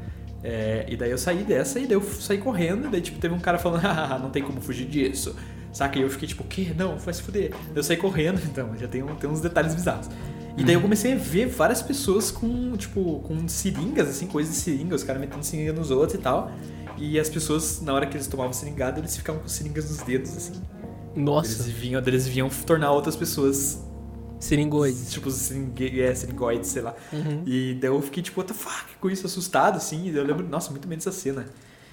Speaker 3: É, e daí eu saí dessa e daí eu saí correndo, e daí tipo, teve um cara falando, ah, não tem como fugir disso. Saca? E eu fiquei tipo, o quê? Não, vai se fuder. Daí Eu saí correndo, então, já tem, tem uns detalhes bizarros. E daí eu comecei a ver várias pessoas com, tipo, com seringas, assim, coisas de seringa, os caras metendo seringa nos outros e tal. E as pessoas, na hora que eles tomavam seringada, eles ficavam com seringas nos dedos, assim.
Speaker 2: Nossa,
Speaker 3: Eles vinham, eles vinham tornar outras pessoas
Speaker 2: seringoides.
Speaker 3: Tipo, seringue, é, seringoides, sei lá.
Speaker 2: Uhum.
Speaker 3: E daí eu fiquei, tipo, what the fuck, com isso, assustado, assim. E eu lembro, nossa, muito bem dessa cena.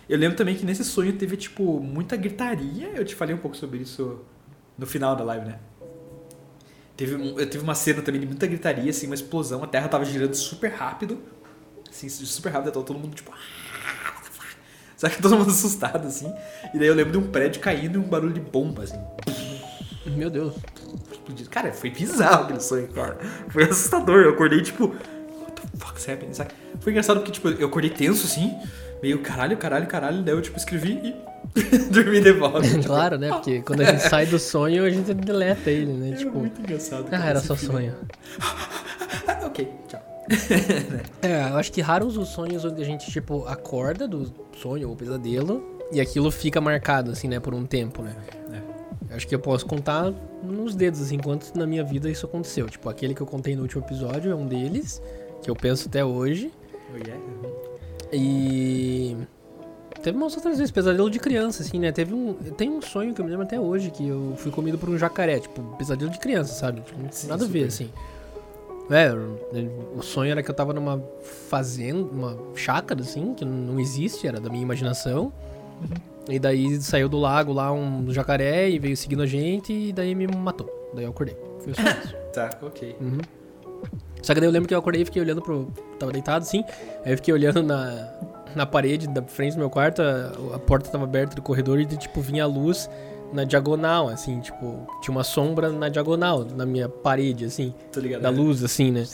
Speaker 3: Eu lembro também que nesse sonho teve, tipo, muita gritaria. Eu te falei um pouco sobre isso no final da live, né? Teve, eu teve uma cena também de muita gritaria, assim, uma explosão. A terra tava girando super rápido. Assim, super rápido. Tava todo mundo, tipo... "Ah, what the fuck?" Sabe que todo mundo assustado, assim. E daí eu lembro de um prédio caindo e um barulho de bomba, assim.
Speaker 2: Meu Deus.
Speaker 3: Explodido. Cara, foi bizarro aquele sonho, cara. Foi assustador. Eu acordei, tipo, what the fuck's happening, sabe? Foi engraçado porque, tipo, eu acordei tenso, assim, meio caralho, caralho, caralho. Daí eu, tipo, escrevi e dormi de volta. Tipo,
Speaker 2: claro, né? Porque quando a gente sai do sonho, a gente deleta ele, né?
Speaker 3: É
Speaker 2: Tipo,
Speaker 3: muito engraçado.
Speaker 2: ah, era só
Speaker 3: filme.
Speaker 2: sonho.
Speaker 3: Ok, tchau.
Speaker 2: É, eu acho que raros os sonhos onde a gente, tipo, acorda do sonho ou pesadelo e aquilo fica marcado, assim, né, por um tempo, né?
Speaker 3: É.
Speaker 2: Acho que eu posso contar nos dedos, assim, quantos na minha vida isso aconteceu. Tipo, aquele que eu contei no último episódio é um deles, que eu penso até hoje.
Speaker 3: Oh, yeah. uhum.
Speaker 2: E. Teve umas outras vezes, pesadelo de criança, assim, né? Teve um. Tem um sonho que eu me lembro até hoje, que eu fui comido por um jacaré, tipo, pesadelo de criança, sabe? Tipo,
Speaker 3: Sim,
Speaker 2: nada a ver, assim. É, o sonho era que eu tava numa fazenda, uma chácara, assim, que não existe, era da minha imaginação. E daí saiu do lago lá um jacaré e veio seguindo a gente e daí me matou. Daí eu acordei. Foi só isso.
Speaker 3: Tá, ok.
Speaker 2: Uhum. Só que daí eu lembro que eu acordei e fiquei olhando pro. Tava deitado assim. Aí eu fiquei olhando na, na parede da frente do meu quarto, a, a porta tava aberta do corredor e tipo vinha a luz na diagonal, assim, tipo, tinha uma sombra na diagonal, na minha parede, assim,
Speaker 3: Tô ligado.
Speaker 2: da luz, assim, né?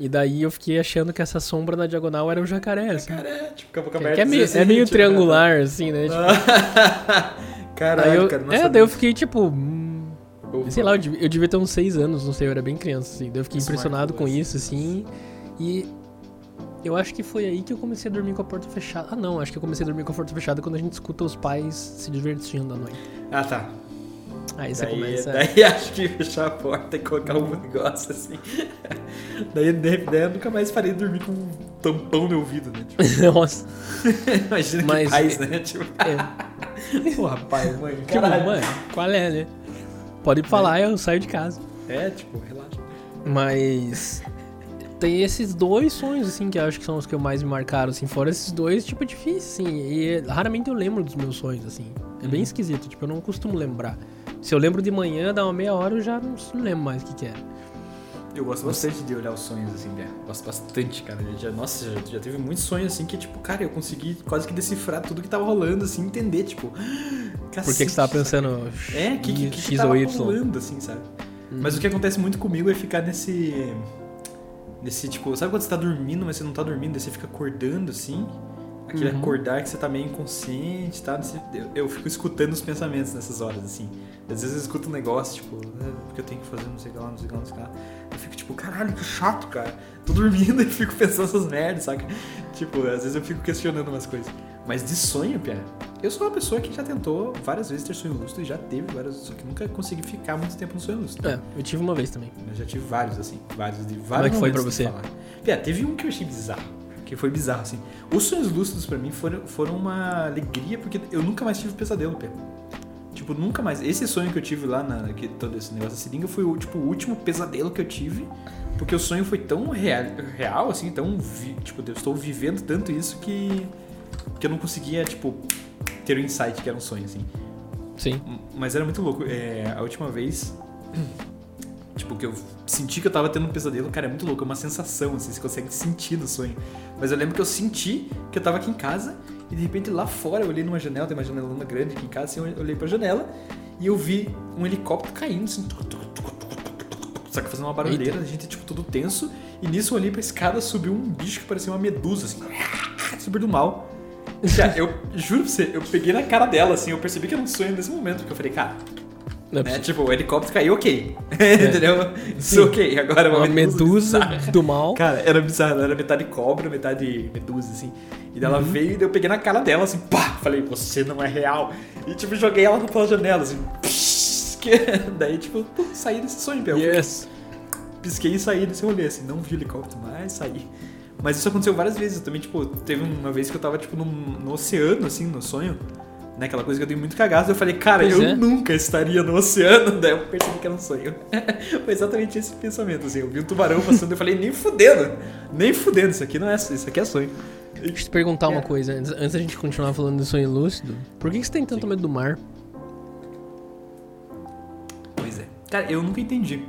Speaker 2: E daí eu fiquei achando que essa sombra na diagonal era um jacaré, assim.
Speaker 3: Cara, tipo, boca
Speaker 2: Que, é meio,
Speaker 3: assim,
Speaker 2: é meio
Speaker 3: tipo,
Speaker 2: triangular, assim, né? Tipo,
Speaker 3: Caralho,
Speaker 2: eu,
Speaker 3: cara. não
Speaker 2: é,
Speaker 3: sabia
Speaker 2: daí eu fiquei tipo.
Speaker 3: Opa.
Speaker 2: Sei lá, eu devia, eu devia ter uns 6 anos, não sei, eu era bem criança, assim. Daí eu fiquei
Speaker 3: Isso
Speaker 2: impressionado com isso, assim. E eu acho que foi aí que eu comecei a dormir com a porta fechada. Ah, não, acho que eu comecei a dormir com a porta fechada quando a gente escuta os pais se divertindo à noite.
Speaker 3: Ah, tá.
Speaker 2: Aí você
Speaker 3: daí,
Speaker 2: começa.
Speaker 3: daí acho que fechar a porta e colocar um negócio assim. daí, daí, eu nunca mais parei de dormir com um tampão no ouvido, né? Tipo,
Speaker 2: Nossa.
Speaker 3: imagina
Speaker 2: Mas-
Speaker 3: que pais, né? Tipo,
Speaker 2: É.
Speaker 3: porra, pai, mãe,
Speaker 2: Tipo,
Speaker 3: caralho.
Speaker 2: mano, qual é, né? Pode falar, eu saio de casa.
Speaker 3: É, tipo, relaxa.
Speaker 2: Mas tem esses dois sonhos, assim, que eu acho que são os que eu mais me marcaram, assim. Fora esses dois, tipo, é difícil, assim. E raramente eu lembro dos meus sonhos, assim. É bem
Speaker 3: Uhum.
Speaker 2: esquisito, tipo, eu não costumo lembrar. Se eu lembro de manhã, dá uma meia hora, eu já não não lembro mais o que que era.
Speaker 3: Eu gosto bastante de olhar os sonhos, assim, né? Gosto bastante, cara. Já, nossa, já, já teve muitos sonhos, assim, que, tipo, cara, eu consegui quase que decifrar tudo que tava rolando, assim, entender, tipo...
Speaker 2: Por que, que você tava pensando
Speaker 3: É, que, que, que, que tava
Speaker 2: ou Y?
Speaker 3: Rolando, assim, sabe? Mas o que acontece muito comigo é ficar nesse. Nesse, tipo, sabe quando você tá dormindo, mas você não tá dormindo, daí você fica acordando assim? Aquele
Speaker 2: Uhum.
Speaker 3: acordar que você tá meio inconsciente, tá? Eu, eu fico escutando os pensamentos nessas horas, assim. Às vezes eu escuto um negócio, tipo, ah, porque eu tenho que fazer não sei o que lá, não sei o que lá, não sei o que lá. Eu fico tipo, caralho, que chato, cara. Tô dormindo e fico pensando essas merdas, saca? Tipo, às vezes eu fico questionando umas coisas. Mas de sonho, Pia, eu sou uma pessoa que já tentou várias vezes ter sonho lúcido e já teve várias, só que nunca consegui ficar muito tempo no sonho lúcido.
Speaker 2: É, eu tive uma vez também.
Speaker 3: Eu já tive vários, assim, vários de vários
Speaker 2: é que foi pra você?
Speaker 3: Pia, teve um que eu achei bizarro, que foi bizarro, assim. Os sonhos lúcidos pra mim foram, foram uma alegria, porque eu nunca mais tive pesadelo, Pia. Tipo, nunca mais. Esse sonho que eu tive lá, na, que, todo esse negócio da seringa, foi o, tipo, o último pesadelo que eu tive. Porque o sonho foi tão real, real assim, tão. Vi, tipo, eu estou vivendo tanto isso que. que eu não conseguia, tipo, ter o insight que era um sonho, assim.
Speaker 2: Sim.
Speaker 3: Mas era muito louco. É, a última vez. Tipo, que eu senti que eu tava tendo um pesadelo, cara, é muito louco. É uma sensação, assim, você consegue sentir no sonho. Mas eu lembro que eu senti que eu tava aqui em casa e de repente lá fora eu olhei numa janela, tem uma janelona grande aqui em casa, assim, eu olhei pra janela e eu vi um helicóptero caindo, assim. tuc, tuc, tuc, Só que fazendo uma barulheira, a gente, tipo, tudo tenso. E nisso eu olhei pra escada, subiu um bicho que parecia uma medusa, assim. Super do mal. Já, eu juro pra você, eu peguei na cara dela, assim, eu percebi que era um sonho nesse momento, porque eu falei, cara,
Speaker 2: Não é
Speaker 3: né,
Speaker 2: possível.
Speaker 3: tipo, o helicóptero caiu, ok. Entendeu? Isso ok, agora é
Speaker 2: Uma medusa
Speaker 3: bizarra.
Speaker 2: do mal.
Speaker 3: Cara, era bizarro, ela era metade cobra, metade medusa, assim. E daí ela
Speaker 2: Uhum.
Speaker 3: veio e eu peguei na cara dela, assim, pá! Falei, você não é real. E, tipo, joguei ela pela janela, assim, psh, que... Daí, tipo, saí desse sonho, Pel.
Speaker 2: Yes.
Speaker 3: Pisquei e saí desse rolê, assim, não vi o helicóptero, mas saí. Mas isso aconteceu várias vezes também, tipo, teve uma vez que eu tava, tipo, no, no oceano, assim, no sonho. Né, aquela coisa que eu dei muito cagado, eu falei, cara,
Speaker 2: Pois
Speaker 3: eu
Speaker 2: é.
Speaker 3: nunca estaria no oceano. Daí eu percebi que era um sonho. Foi exatamente esse pensamento, assim. Eu vi um tubarão passando, eu falei, nem fudendo, nem fudendo, isso aqui não é, isso aqui é sonho.
Speaker 2: Deixa eu te perguntar uma
Speaker 3: É.
Speaker 2: coisa, antes, antes da gente continuar falando do sonho lúcido. Por que, que você tem tanto
Speaker 3: Sim.
Speaker 2: medo do mar?
Speaker 3: Pois é. Cara, eu nunca entendi.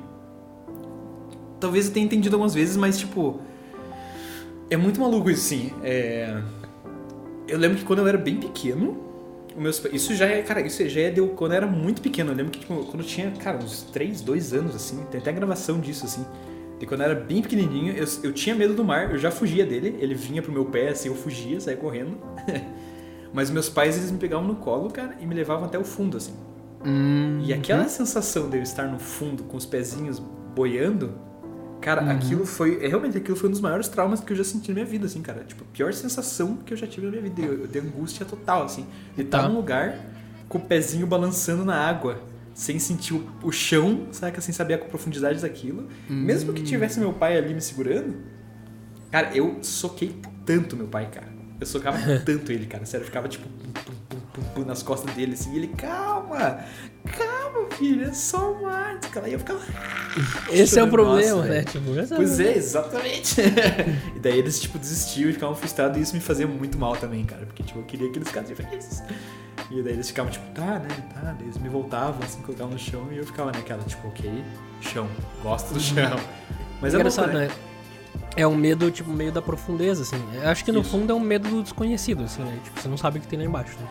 Speaker 3: Talvez eu tenha entendido algumas vezes, mas tipo. É muito maluco isso, sim. É... Eu lembro que quando eu era bem pequeno, meus Isso já é, cara, isso já é de eu- quando eu era muito pequeno. Eu lembro que, tipo, quando eu tinha, cara, uns 3, 2 anos, assim, tem até gravação disso, assim. De quando eu era bem pequenininho, eu, eu tinha medo do mar, eu já fugia dele, ele vinha pro meu pé, assim, eu fugia, saía correndo. Mas meus pais, eles me pegavam no colo, cara, e me levavam até o fundo, assim.
Speaker 2: Hum,
Speaker 3: E aquela sensação de eu estar no fundo com os pezinhos boiando, cara,
Speaker 2: Uhum.
Speaker 3: aquilo foi. é, Realmente, aquilo foi um dos maiores traumas que eu já senti na minha vida, assim, cara. Tipo, a pior sensação que eu já tive na minha vida, de, de angústia total, assim. De estar
Speaker 2: Tá.
Speaker 3: num lugar com o pezinho balançando na água, sem sentir o, o chão, saca? Sem saber a profundidade daquilo. Mesmo que tivesse meu pai ali me segurando, cara, eu soquei tanto meu pai, cara. Eu socava tanto ele, cara. Sério, eu ficava tipo nas costas dele, assim. E ele, calma, calma, filho, é só um ar. Cara, e eu ficava.
Speaker 2: Esse é o
Speaker 3: Nossa,
Speaker 2: problema,
Speaker 3: velho.
Speaker 2: né? Tipo, essa-
Speaker 3: Pois é, exatamente. e daí eles, tipo, desistiam e ficavam frustrados e isso me fazia muito mal também, cara. Porque, tipo, eu queria que eles ficassem felizes. E daí eles ficavam, tipo, tá, né, tá. Daí eles me voltavam, assim, colocavam no chão e eu ficava naquela, tipo, ok, chão, gosto do chão. Mas é
Speaker 2: Engraçado,
Speaker 3: né?
Speaker 2: né? É um medo, tipo, meio da profundeza, assim. Eu acho que no
Speaker 3: Isso.
Speaker 2: fundo é um medo do desconhecido, assim, né? Tipo, você não sabe o que tem lá embaixo, né?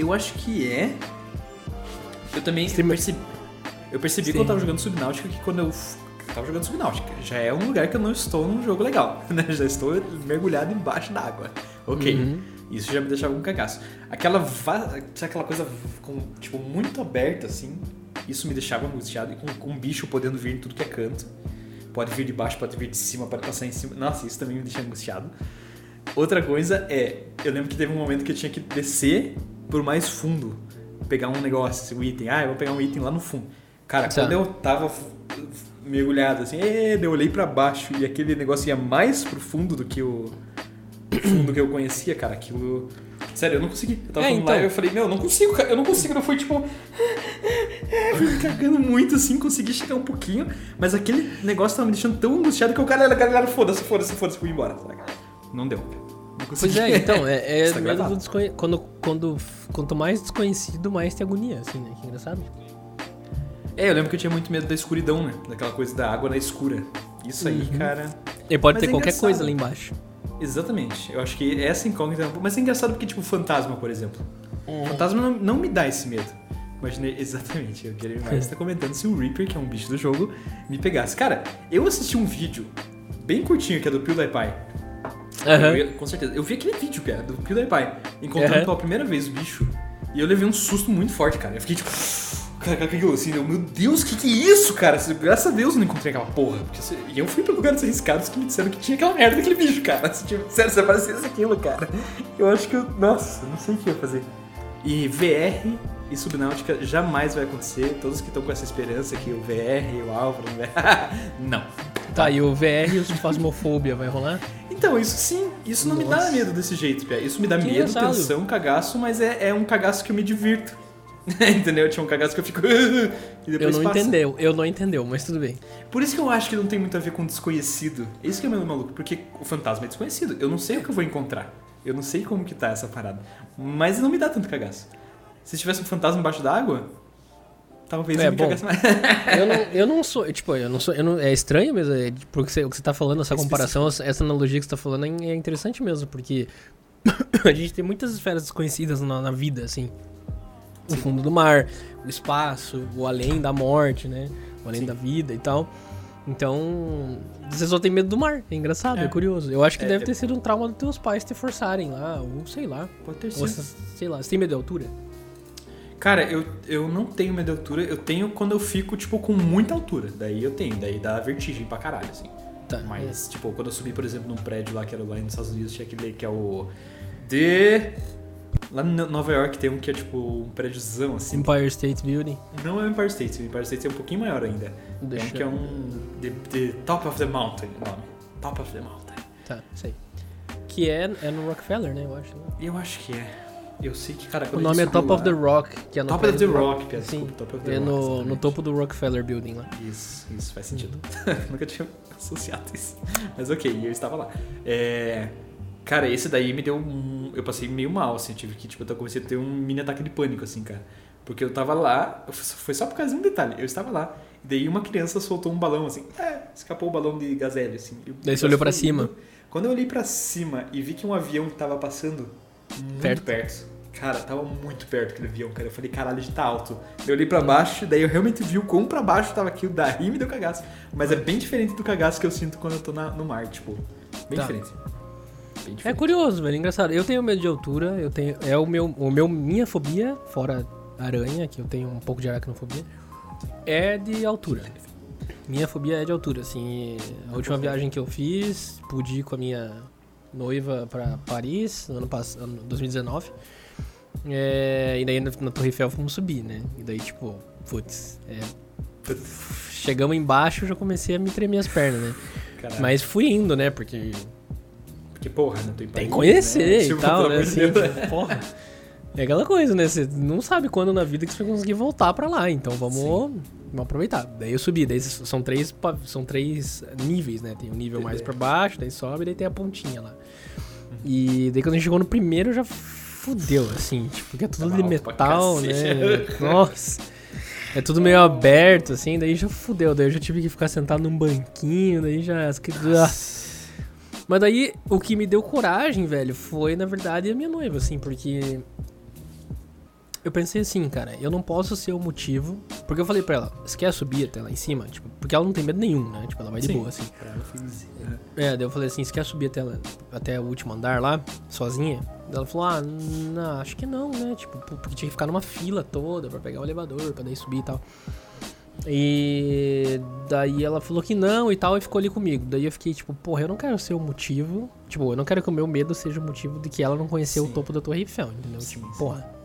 Speaker 3: Eu acho que é. Eu também
Speaker 2: Sim,
Speaker 3: percebi. Eu percebi
Speaker 2: Sim.
Speaker 3: quando eu tava jogando Subnáutica que quando eu eu tava jogando Subnáutica, já é um lugar que eu não estou num jogo legal, né? Já estou mergulhado embaixo d'água. Ok.
Speaker 2: Uhum.
Speaker 3: Isso já me deixava um cagaço. Aquela, va- aquela coisa com, tipo, muito aberta, assim, isso me deixava angustiado. E com, com um bicho podendo vir em tudo que é canto. Pode vir de baixo, pode vir de cima, pode passar em cima. Nossa, isso também me deixa angustiado. Outra coisa é, eu lembro que teve um momento que eu tinha que descer por mais fundo, pegar um negócio, um item. Ah, eu vou pegar um item lá no fundo. Cara,
Speaker 2: Tá.
Speaker 3: quando eu tava mergulhado assim, eh, eu olhei pra baixo e aquele negócio ia mais pro fundo do que o fundo que eu conhecia, cara, aquilo Sério, eu não consegui. Eu tava
Speaker 2: É, então.
Speaker 3: lá e eu falei, meu, eu não consigo, cara. Eu não consigo. Não foi tipo. Fui me cagando muito assim, consegui chegar um pouquinho. Mas aquele negócio tava me deixando tão angustiado que o cara, galera, foda-se, foda-se, foda-se, fui embora. saca? Não deu, cara.
Speaker 2: Pois é, então, é, é
Speaker 3: tá
Speaker 2: medo do desconhecido. Quando, quando, quanto mais desconhecido, mais tem agonia, assim, né? Que engraçado.
Speaker 3: É, eu lembro que eu tinha muito medo da escuridão, né? Daquela coisa da água na escura. Isso aí,
Speaker 2: Uhum.
Speaker 3: cara.
Speaker 2: E pode
Speaker 3: Mas
Speaker 2: ter
Speaker 3: é
Speaker 2: qualquer
Speaker 3: engraçado.
Speaker 2: coisa lá embaixo.
Speaker 3: Exatamente. Eu acho que essa incógnita. Mas é engraçado porque, tipo, fantasma, por exemplo. Fantasma não, não me dá esse medo. Imaginei exatamente. Eu queria mais estar comentando se o Reaper, que é um bicho do jogo, me pegasse. Cara, eu assisti um vídeo bem curtinho que é do PewDiePie.
Speaker 2: Aham.
Speaker 3: Eu- com certeza. Eu vi aquele vídeo, cara, do PewDiePie, encontrando
Speaker 2: Aham.
Speaker 3: pela primeira vez o bicho. E eu levei um susto muito forte, cara. Eu fiquei tipo. Cara, cara, aquilo assim, eu, meu Deus, que que é isso, cara? Graças a Deus eu não encontrei aquela porra. E eu fui pra lugares arriscados que me disseram que tinha aquela merda daquele bicho, cara. Tipo, sério, se aparecesse aquilo, cara. Eu acho que eu. Nossa, não sei o que eu ia fazer. E VR e Subnáutica jamais vai acontecer. Todos que estão com essa esperança que o VR e o Álvaro. não.
Speaker 2: Tá, e o VR e o Fasmofobia vai rolar?
Speaker 3: Então, isso sim, isso não me dá
Speaker 2: Nossa.
Speaker 3: medo desse jeito, Pia. Isso me dá
Speaker 2: Que
Speaker 3: medo,
Speaker 2: engraçado.
Speaker 3: tensão, cagaço, mas é, é um cagaço que eu me divirto. Entendeu? Tinha um cagaço que eu fico. e
Speaker 2: Eu
Speaker 3: depois
Speaker 2: não
Speaker 3: passa.
Speaker 2: entendeu, eu não entendeu, mas tudo bem.
Speaker 3: Por isso que eu acho que não tem muito a ver com desconhecido. Isso que é meio maluco, porque o fantasma é desconhecido. Eu não sei o que eu vou encontrar. Eu não sei como que tá essa parada. Mas não me dá tanto cagaço. Se tivesse um fantasma embaixo d'água, talvez
Speaker 2: É,
Speaker 3: eu me
Speaker 2: bom.
Speaker 3: mais.
Speaker 2: Eu não, eu não sou, tipo, eu não sou, eu não, é estranho mesmo, é, porque você- o que você tá falando, essa
Speaker 3: É
Speaker 2: comparação, essa essa analogia que você tá falando é é interessante mesmo, porque a gente tem muitas esferas desconhecidas na, na vida, assim. O fundo do mar, o espaço, o além da morte, né? O além
Speaker 3: Sim.
Speaker 2: da vida e tal. Então, você só tem medo do mar. É engraçado, é,
Speaker 3: É.
Speaker 2: curioso. Eu acho que
Speaker 3: É,
Speaker 2: deve
Speaker 3: é-
Speaker 2: ter sido um trauma dos teus pais te forçarem lá, ou sei lá.
Speaker 3: Pode ter
Speaker 2: Ou
Speaker 3: sido.
Speaker 2: você- sei lá, você tem medo de altura?
Speaker 3: Cara, eu, eu não tenho medo de altura, eu tenho quando eu fico, tipo, com muita altura. Daí eu tenho, daí dá vertigem pra caralho, assim.
Speaker 2: Tá.
Speaker 3: Mas, tipo, quando eu subi, por exemplo, num prédio lá que era lá nos Estados Unidos, tinha aquele que é o. De. Lá em Nova York tem um que é tipo um prédiozão, assim.
Speaker 2: Empire State Building.
Speaker 3: Não é o Empire State, o Empire State é um pouquinho maior ainda. É um
Speaker 2: Deixa
Speaker 3: que é um. The, the Top of the Mountain, o nome. Top of the Mountain.
Speaker 2: Tá, sei. Que é, é no Rockefeller, né? Eu acho. né?
Speaker 3: Eu acho que é. Eu sei que, cara,
Speaker 2: O nome é Top
Speaker 3: subiu
Speaker 2: of the
Speaker 3: lá-
Speaker 2: Rock, que é no
Speaker 3: Top of the
Speaker 2: do
Speaker 3: Rock, Pia,
Speaker 2: Sim,
Speaker 3: desculpa, Top of the
Speaker 2: é
Speaker 3: Rock,
Speaker 2: no, no
Speaker 3: exatamente.
Speaker 2: topo do Rockefeller Building lá.
Speaker 3: Isso, isso faz sentido. Nunca tinha associado isso. Mas ok, eu estava lá. É, Cara, esse daí me deu um. Eu passei meio mal, assim. Eu tive que, tipo, eu comecei a ter um mini ataque de pânico, assim, cara. Porque eu tava lá, foi só por causa de um detalhe. Eu estava lá, e daí uma criança soltou um balão, assim. É, escapou o balão de gazelle, assim. Eu-
Speaker 2: Daí você olhou pra cima.
Speaker 3: Quando eu olhei pra cima e vi que um avião tava passando muito
Speaker 2: Perto.
Speaker 3: perto. Cara, tava muito perto aquele avião, cara. Eu falei, caralho, ele tá alto. Eu olhei pra baixo, daí eu realmente vi o quão pra baixo tava aquilo, daí me deu cagaço. Mas é bem diferente do cagaço que eu sinto quando eu tô na- no mar, tipo. Bem
Speaker 2: Tá.
Speaker 3: diferente. Bem
Speaker 2: É
Speaker 3: diferente.
Speaker 2: curioso, velho, engraçado. Eu tenho medo de altura, eu tenho. É o meu, o meu minha fobia, fora aranha, que eu tenho um pouco de aracnofobia, é de altura. Minha fobia é de altura, assim. A última viagem que eu fiz, pude ir com a minha noiva pra Paris, no ano passado, 2019. É, e daí na, na Torre Eiffel fomos subir, né? E daí, tipo, putz, é, chegamos embaixo já comecei a me tremer as pernas, né?
Speaker 3: Caralho.
Speaker 2: Mas fui indo, né? Porque
Speaker 3: Porque, porra, não tem
Speaker 2: tem que conhecer
Speaker 3: né?
Speaker 2: e
Speaker 3: Tipo,
Speaker 2: tal, né? Assim, porra. É aquela coisa, né? Você não sabe quando na vida que você vai conseguir voltar pra lá. Então vamos, vamos aproveitar. Daí eu subi. Daí são três, são três níveis, né? Tem um nível mais pra baixo, daí sobe, daí tem a pontinha lá. E daí quando a gente chegou no primeiro já fudeu, assim. Tipo, porque é tudo
Speaker 3: Tava
Speaker 2: de metal, né? Nossa. É tudo meio aberto, assim, daí já fudeu. Daí eu já tive que ficar sentado num banquinho, daí já. cri- Ah. Mas daí, o que me deu coragem, velho, foi, na verdade, a minha noiva, assim, porque. Eu pensei assim, cara, eu não posso ser o motivo. Porque eu falei pra ela, você quer subir até lá em cima? Tipo, porque ela não tem medo nenhum, né? Tipo, ela vai de
Speaker 3: Sim.
Speaker 2: boa, assim.
Speaker 3: Ela easy. Aham.
Speaker 2: É, daí eu falei assim, você quer subir até, lá- até o último andar lá, sozinha? Daí Ela falou, ah, não, acho que não, né? Tipo, porque tinha que ficar numa fila toda pra pegar o elevador, pra daí subir e tal. E daí ela falou que não e tal, e ficou ali comigo. Daí eu fiquei tipo, porra, eu não quero ser o motivo. Tipo, eu não quero que o meu medo seja o motivo de que ela não conheceu
Speaker 3: Sim.
Speaker 2: o topo da Torre Eiffel, entendeu?
Speaker 3: Sim,
Speaker 2: tipo,
Speaker 3: sim.
Speaker 2: porra,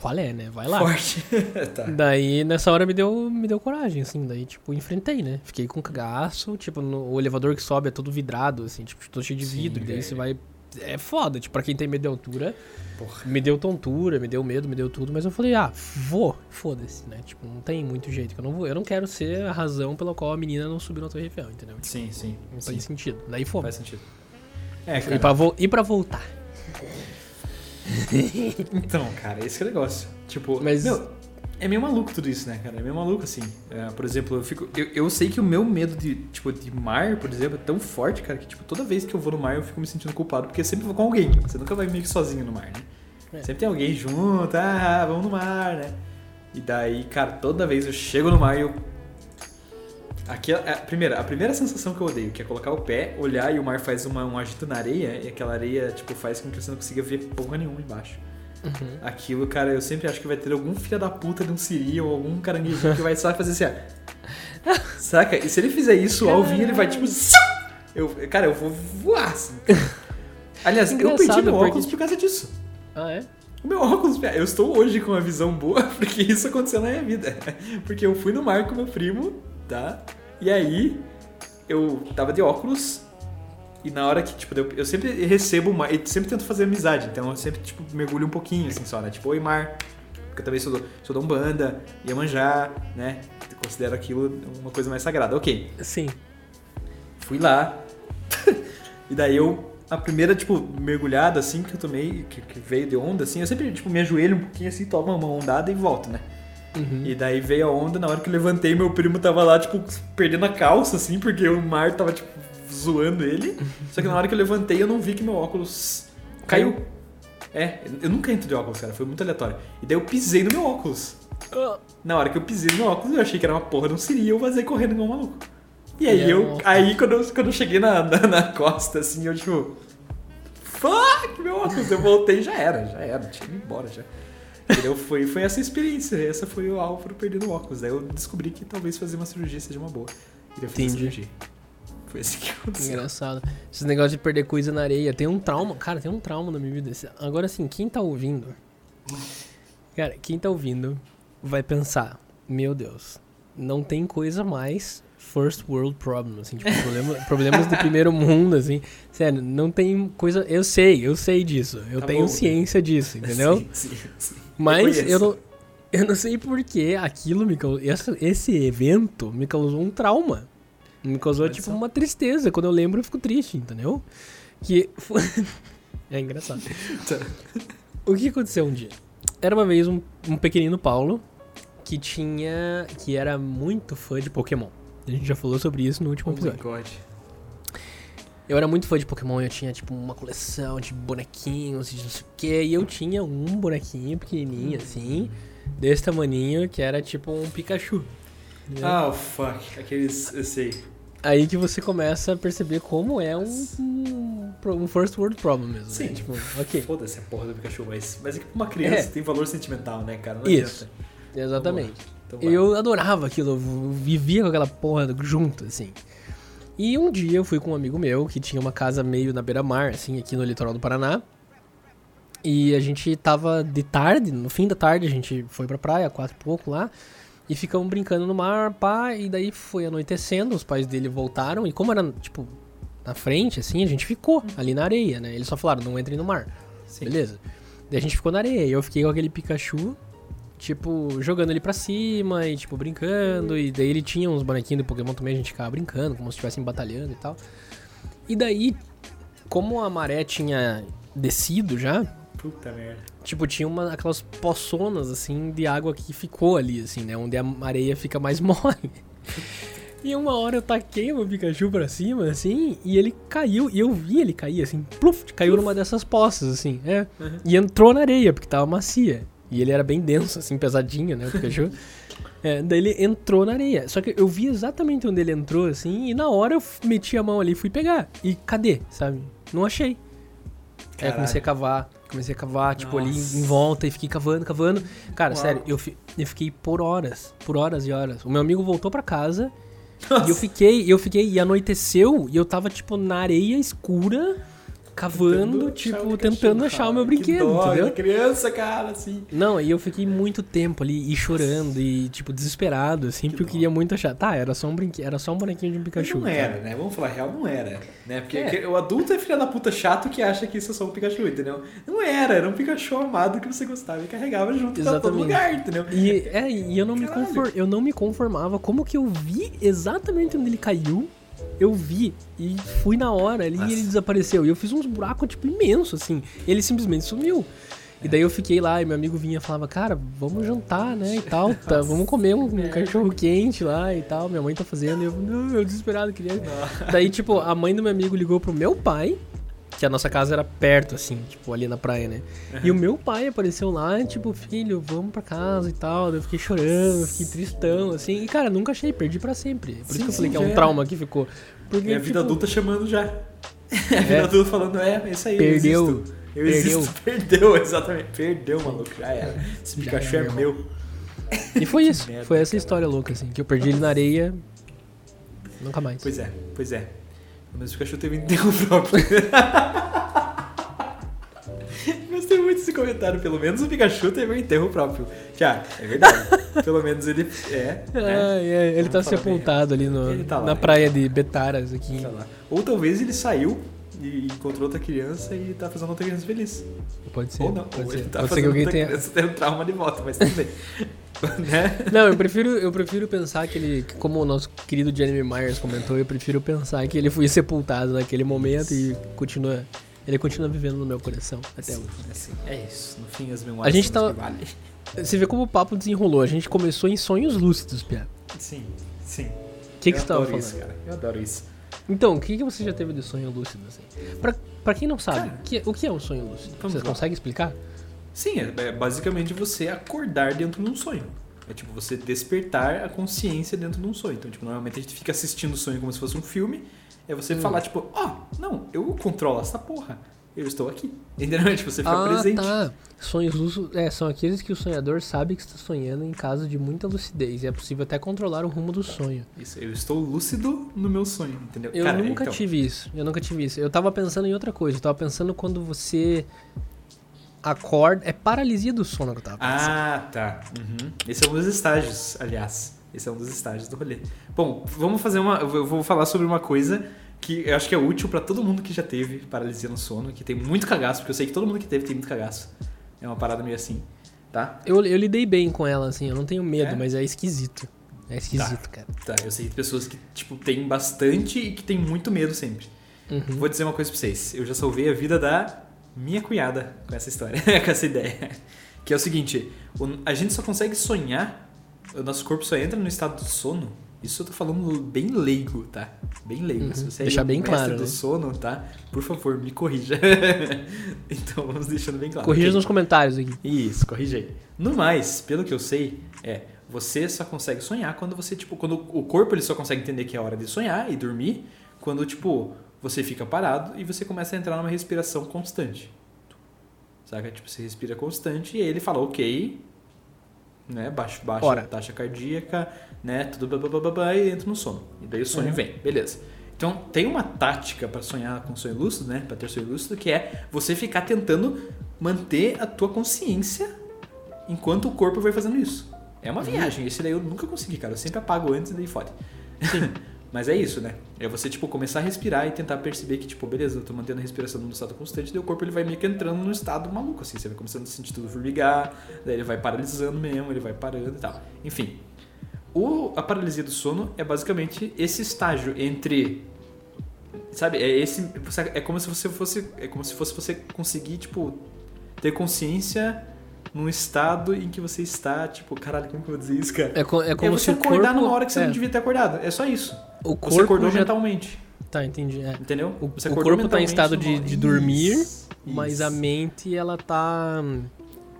Speaker 2: qual é, né? Vai lá.
Speaker 3: Forte. tá.
Speaker 2: Daí, nessa hora, me deu, me deu coragem, assim. Daí, tipo, enfrentei, né? Fiquei com cagaço. Tipo, no, o elevador que sobe é todo vidrado, assim. Tipo, todo cheio de
Speaker 3: Sim,
Speaker 2: vidro. Daí você vai... É foda. Tipo, pra quem tem medo de altura,
Speaker 3: Porra.
Speaker 2: me deu tontura, me deu medo, me deu tudo. Mas eu falei, ah, vou. Foda-se, né? Tipo, não tem muito jeito. que Eu não, vou, eu não quero ser a razão pela qual a menina não subiu na Torre Eiffel, entendeu? Tipo,
Speaker 3: Sim, sim.
Speaker 2: não
Speaker 3: sim.
Speaker 2: tem sentido. Daí fomos.
Speaker 3: Faz sentido. É,
Speaker 2: E
Speaker 3: cara.
Speaker 2: pra, vo e pra voltar.
Speaker 3: Então, cara, esse que é o negócio. Tipo,
Speaker 2: Mas-
Speaker 3: meu, é meio maluco tudo isso, né, cara? É meio maluco, assim. É, por exemplo, eu fico. Eu, eu sei que o meu medo de, tipo, de mar, por exemplo, é tão forte, cara, que, tipo, toda vez que eu vou no mar eu fico me sentindo culpado, porque eu sempre vou com alguém. Você nunca vai meio que sozinho no mar, né?
Speaker 2: É.
Speaker 3: Sempre tem alguém junto, ah, vamos no mar, né? E daí, cara, toda vez eu chego no mar e eu. Aqui, a, a primeira, a primeira sensação que eu odeio, que é colocar o pé, olhar e o mar faz uma, um agito na areia, e aquela areia, tipo, faz com que você não consiga ver porra nenhuma embaixo.
Speaker 2: Uhum.
Speaker 3: Aquilo, cara, eu sempre acho que vai ter algum filho da puta de um siri ou algum caranguejinho que vai só fazer assim, ó. Saca? E se ele fizer isso, ao vir, ele vai tipo. Eu, cara, eu vou voar assim. Aliás, eu perdi meu
Speaker 2: porque,
Speaker 3: óculos por causa disso.
Speaker 2: Ah, é?
Speaker 3: O meu óculos, eu estou hoje com uma visão boa porque isso aconteceu na minha vida. Porque eu fui no mar com meu primo, tá? E aí eu tava de óculos e na hora que, tipo, eu, eu sempre recebo uma. Eu sempre tento fazer amizade, então eu sempre, tipo, mergulho um pouquinho, assim, só, né? Tipo, oi, mar. Porque eu também sou, do- sou da Umbanda, Iemanjá, né? Eu considero aquilo uma coisa mais sagrada. Ok.
Speaker 2: Sim.
Speaker 3: Fui lá. e daí eu. A primeira, tipo, mergulhada assim que eu tomei, que, que veio de onda, assim, eu sempre, tipo, me ajoelho um pouquinho assim, tomo uma ondada e volto, né?
Speaker 2: Uhum.
Speaker 3: E daí veio a onda, na hora que eu levantei, meu primo tava lá, tipo, perdendo a calça, assim, porque o mar tava, tipo, zoando ele. Só que na hora que eu levantei, eu não vi que meu óculos caiu. É, eu nunca entro de óculos, cara, foi muito aleatório. E daí eu pisei no meu óculos. Na hora que eu pisei no meu óculos, eu achei que era uma porra siri e eu vazei correndo igual um maluco. E aí,
Speaker 2: E
Speaker 3: eu, aí quando, eu, quando eu cheguei na, na, na costa, assim, eu tipo. Fuck, meu óculos! Eu voltei e já era, já era, tinha ir embora já. Entendeu? Foi, foi essa experiência, essa foi o Álvaro perdendo o óculos. Daí eu descobri que talvez fazer uma cirurgia seja uma boa. E eu fiz a
Speaker 2: Entendi.
Speaker 3: cirurgia. Foi assim que aconteceu.
Speaker 2: Engraçado. Esse negócio de perder coisa na areia. Tem um trauma. Cara, tem um trauma na minha vida. Agora, assim, quem tá ouvindo. Cara, quem tá ouvindo vai pensar: Meu Deus, não tem coisa mais first world problem. Assim, tipo, problema- problemas do primeiro mundo, assim. Sério, não tem coisa. Eu sei, eu sei disso. Eu
Speaker 3: Tá
Speaker 2: tenho
Speaker 3: bom.
Speaker 2: ciência disso, entendeu?
Speaker 3: Sim, sim, sim.
Speaker 2: Mas
Speaker 3: conheço.
Speaker 2: eu não, eu não sei porque aquilo me causou. Esse, evento me causou um trauma. Me causou,
Speaker 3: Olha
Speaker 2: tipo,
Speaker 3: só.
Speaker 2: uma tristeza. Quando eu lembro, eu fico triste, entendeu? Que. é engraçado.
Speaker 3: Tá.
Speaker 2: O que aconteceu um dia? Era uma vez um, um pequenino Paulo que tinha. que era muito fã de Pokémon. A gente já falou sobre isso no último
Speaker 3: Oh my
Speaker 2: episódio.
Speaker 3: God.
Speaker 2: Eu era muito fã de Pokémon, eu tinha tipo uma coleção de bonequinhos, de não sei o que, e eu tinha um bonequinho pequenininho assim, desse tamaninho, que era tipo um Pikachu. né?
Speaker 3: Ah, fuck. Aqueles. Eu sei.
Speaker 2: Aí que você começa a perceber como é um, um, um first world problem mesmo.
Speaker 3: Sim.
Speaker 2: Né? Tipo, ok.
Speaker 3: Foda-se a porra do Pikachu, mas, mas é que pra uma criança
Speaker 2: É.
Speaker 3: tem valor sentimental, né, cara? Não
Speaker 2: Isso.
Speaker 3: adianta.
Speaker 2: Exatamente.
Speaker 3: Então.
Speaker 2: Eu adorava aquilo, eu vivia com aquela porra junto, assim. E um dia eu fui com um amigo meu que tinha uma casa meio na beira-mar, assim, aqui no litoral do Paraná. E a gente tava de tarde, no fim da tarde, a gente foi pra praia, quatro e pouco lá. E ficamos brincando no mar, pá, e daí foi anoitecendo, os pais dele voltaram, e como era, tipo, na frente, assim, a gente ficou ali na areia, né? Eles só falaram, não entre no mar.
Speaker 3: Sim.
Speaker 2: Beleza. Daí a gente ficou na areia, e eu fiquei com aquele Pikachu, tipo, jogando ele pra cima e, tipo, brincando. E daí ele tinha uns bonequinhos do Pokémon também, a gente ficava brincando, como se estivessem batalhando e tal. E daí, como a maré tinha descido já,
Speaker 3: Puta merda.
Speaker 2: tipo, tinha uma, aquelas poçonas, assim, de água que ficou ali, assim, né? Onde a areia fica mais mole. E uma hora eu taquei o meu Pikachu pra cima, assim, e ele caiu, e eu vi ele cair, assim, pluf, caiu numa dessas poças, assim, é.
Speaker 3: Uhum.
Speaker 2: E entrou na areia, porque tava macia. E ele era bem denso, assim, pesadinho, né, o Pikachu. É, daí ele entrou na areia. Só que eu vi exatamente onde ele entrou, assim, e na hora eu meti a mão ali e fui pegar. E cadê, sabe? Não achei. Aí eu
Speaker 3: Caralho.
Speaker 2: comecei a cavar, comecei a cavar, tipo, ali
Speaker 3: Nossa.
Speaker 2: em volta e fiquei cavando, cavando. Cara,
Speaker 3: Uau.
Speaker 2: sério, eu, fi- eu fiquei por horas, por horas e horas. O meu amigo voltou pra casa
Speaker 3: Nossa.
Speaker 2: e eu fiquei, eu fiquei, e anoiteceu, e eu tava, tipo, na areia escura, cavando, tipo, tentando achar o meu
Speaker 3: Que
Speaker 2: brinquedo,
Speaker 3: dó,
Speaker 2: entendeu?
Speaker 3: criança, cara, assim.
Speaker 2: Não, e eu fiquei muito tempo ali e chorando e, tipo, desesperado, assim, porque eu queria muito achar. Tá, era só um brinquedo, era só um bonequinho de um
Speaker 3: Mas
Speaker 2: Pikachu.
Speaker 3: não
Speaker 2: cara.
Speaker 3: era, né? Vamos falar real, não era. Né? Porque
Speaker 2: É.
Speaker 3: que- o adulto é filha da puta chato que acha que isso é só um Pikachu, entendeu? Não era, era um Pikachu amado que você gostava e carregava junto pra todo
Speaker 2: Exatamente.
Speaker 3: lugar, entendeu?
Speaker 2: E, é, e eu não, me
Speaker 3: Caralho.
Speaker 2: confor, eu não me conformava. Como que eu vi exatamente onde ele caiu? Eu vi e fui na hora ali
Speaker 3: Nossa.
Speaker 2: e ele desapareceu. E eu fiz uns buracos, tipo, imensos, assim. Ele simplesmente sumiu. E daí eu fiquei lá e meu amigo vinha e falava, cara, vamos jantar, né, e tal. Tá, vamos comer um, um cachorro quente lá e tal. Minha mãe tá fazendo. E eu, não, eu desesperado, queria... Daí, tipo, a mãe do meu amigo ligou pro meu pai, que a nossa casa era perto, assim, tipo, ali na praia, né? E o meu pai apareceu lá, tipo, filho, vamos pra casa e tal. Eu fiquei chorando, fiquei tristão, assim. E, cara, nunca achei, perdi pra sempre. Por
Speaker 3: Sim,
Speaker 2: isso que eu falei
Speaker 3: sim,
Speaker 2: que é um
Speaker 3: era.
Speaker 2: trauma que ficou. Porque,
Speaker 3: E a vida
Speaker 2: tipo,
Speaker 3: adulta chamando já. A vida
Speaker 2: É.
Speaker 3: adulta falando, é, é isso aí,
Speaker 2: Perdeu.
Speaker 3: eu
Speaker 2: Perdeu.
Speaker 3: existo, perdeu, exatamente. Perdeu, maluco, já era. Esse Pikachu é
Speaker 2: irmão.
Speaker 3: meu.
Speaker 2: E foi isso.
Speaker 3: merda,
Speaker 2: foi essa
Speaker 3: cara.
Speaker 2: história louca, assim. Que eu perdi ele na areia. Nunca mais.
Speaker 3: Pois é, pois é. Mas o Pikachu teve enterro próprio. Gostei muito desse comentário. Pelo menos o Pikachu teve um enterro próprio. Já, é verdade. Pelo menos ele é.
Speaker 2: Ah,
Speaker 3: Né?
Speaker 2: é, ele tá
Speaker 3: Vamos bem
Speaker 2: sepultado ali no,
Speaker 3: tá lá,
Speaker 2: na praia de Betaras aqui.
Speaker 3: Lá. Ou talvez ele saiu e encontrou outra criança e tá fazendo outra criança feliz.
Speaker 2: Pode ser.
Speaker 3: Ou não.
Speaker 2: Pode
Speaker 3: ou
Speaker 2: ser,
Speaker 3: ele tá
Speaker 2: pode ser que alguém tenha.
Speaker 3: criança ter um trauma de volta, mas tudo bem. né?
Speaker 2: Não, eu prefiro, eu prefiro pensar que ele, como o nosso querido Jeremy Myers comentou, eu prefiro pensar que ele foi sepultado naquele momento e continua, ele continua vivendo no meu coração até hoje.
Speaker 3: Assim, é isso. No fim, as memórias
Speaker 2: A gente tá-. Você vê como o papo desenrolou. A gente começou em sonhos lúcidos, Pia.
Speaker 3: Sim, sim.
Speaker 2: O que, que você tava falando?
Speaker 3: isso, cara. Eu adoro isso.
Speaker 2: Então, o que, que você já teve de sonho lúcido, assim? Pra, pra quem não sabe,
Speaker 3: Cara,
Speaker 2: que- o que é um sonho lúcido? Você consegue explicar?
Speaker 3: Sim, é, é basicamente você acordar dentro de um sonho. É tipo você despertar a consciência dentro de um sonho. Então, tipo, normalmente a gente fica assistindo o sonho como se fosse um filme. É você
Speaker 2: Hum.
Speaker 3: falar, tipo, ó, não, eu controlo essa porra. Eu estou aqui. Entendeu? Tipo, você fica
Speaker 2: Ah,
Speaker 3: presente.
Speaker 2: tá. Sonhos lúcidos é, são aqueles que o sonhador sabe que está sonhando em caso de muita lucidez. E é possível até controlar o rumo do sonho.
Speaker 3: Isso, eu estou lúcido no meu sonho, entendeu?
Speaker 2: Eu
Speaker 3: Cara,
Speaker 2: nunca
Speaker 3: então,
Speaker 2: tive isso. Eu nunca tive isso. Eu tava pensando em outra coisa. Eu tava pensando quando você acorda. É paralisia do sono que eu tava pensando.
Speaker 3: Ah, tá. Uhum. Esse é um dos estágios, aliás. Esse é um dos estágios do rolê. Bom, vamos fazer uma. Eu vou falar sobre uma coisa que eu acho que é útil pra todo mundo que já teve paralisia no sono, que tem muito cagaço, porque eu sei que todo mundo que teve tem muito cagaço. É uma parada meio assim, tá?
Speaker 2: Eu, eu lidei bem com ela, assim. Eu não tenho medo,
Speaker 3: É?
Speaker 2: mas é esquisito. É esquisito, cara.
Speaker 3: Tá, eu sei de pessoas que, tipo, tem bastante e que tem muito medo sempre.
Speaker 2: Uhum.
Speaker 3: Vou dizer uma coisa pra vocês. Eu já salvei a vida da minha cunhada com essa história, com essa ideia. Que é o seguinte, o- a gente só consegue sonhar, o nosso corpo só entra no estado do sono. Isso eu tô falando bem leigo, tá? Bem leigo.
Speaker 2: Uhum.
Speaker 3: Se você
Speaker 2: Deixar
Speaker 3: é
Speaker 2: bem claro,
Speaker 3: do
Speaker 2: né?
Speaker 3: sono, tá? Por favor, me corrija. então vamos deixando bem claro.
Speaker 2: Corrija
Speaker 3: Ok.
Speaker 2: nos comentários aqui.
Speaker 3: Isso, corrige aí. No mais, pelo que eu sei, é você só consegue sonhar quando você, tipo, quando o corpo ele só consegue entender que é hora de sonhar e dormir, quando, tipo, você fica parado e você começa a entrar numa respiração constante. Saca? Tipo, você respira constante e aí ele fala, ok, né? Baixa, baixa
Speaker 2: Ora.
Speaker 3: taxa cardíaca, né? Tudo blá, blá, blá, blá, blá, e entra no sono. E daí o sonho
Speaker 2: Uhum.
Speaker 3: vem, beleza. Então, tem uma tática pra sonhar com sonho lúcido, né? Pra ter sonho lúcido, que é você ficar tentando manter a tua consciência enquanto o corpo vai fazendo isso. É uma viagem. Esse daí eu nunca consegui, cara. Eu sempre apago antes e daí fode. Mas é isso, né? É você, tipo, começar a respirar e tentar perceber que, tipo, beleza, eu tô mantendo a respiração num estado constante, daí o corpo ele vai meio que entrando num estado maluco, assim. Você vai começando a sentir tudo formigar, daí ele vai paralisando mesmo, ele vai parando e tal. Enfim. O, a paralisia do sono é basicamente esse estágio entre. Sabe, é esse. É como se você fosse. É como se fosse você conseguir, tipo, ter consciência num estado em que você está, tipo, caralho, como que eu vou dizer isso, cara?
Speaker 2: É, co- é
Speaker 3: É
Speaker 2: como
Speaker 3: você
Speaker 2: se
Speaker 3: acordar
Speaker 2: corpo...
Speaker 3: numa hora que você
Speaker 2: é,
Speaker 3: não devia ter acordado. É só isso.
Speaker 2: O
Speaker 3: Você
Speaker 2: corpo
Speaker 3: acordou
Speaker 2: já...
Speaker 3: mentalmente.
Speaker 2: Tá, entendi. é.
Speaker 3: Entendeu?
Speaker 2: O-
Speaker 3: Você
Speaker 2: o corpo tá em estado de- de dormir,
Speaker 3: Isso,
Speaker 2: Mas
Speaker 3: isso.
Speaker 2: a mente, ela tá...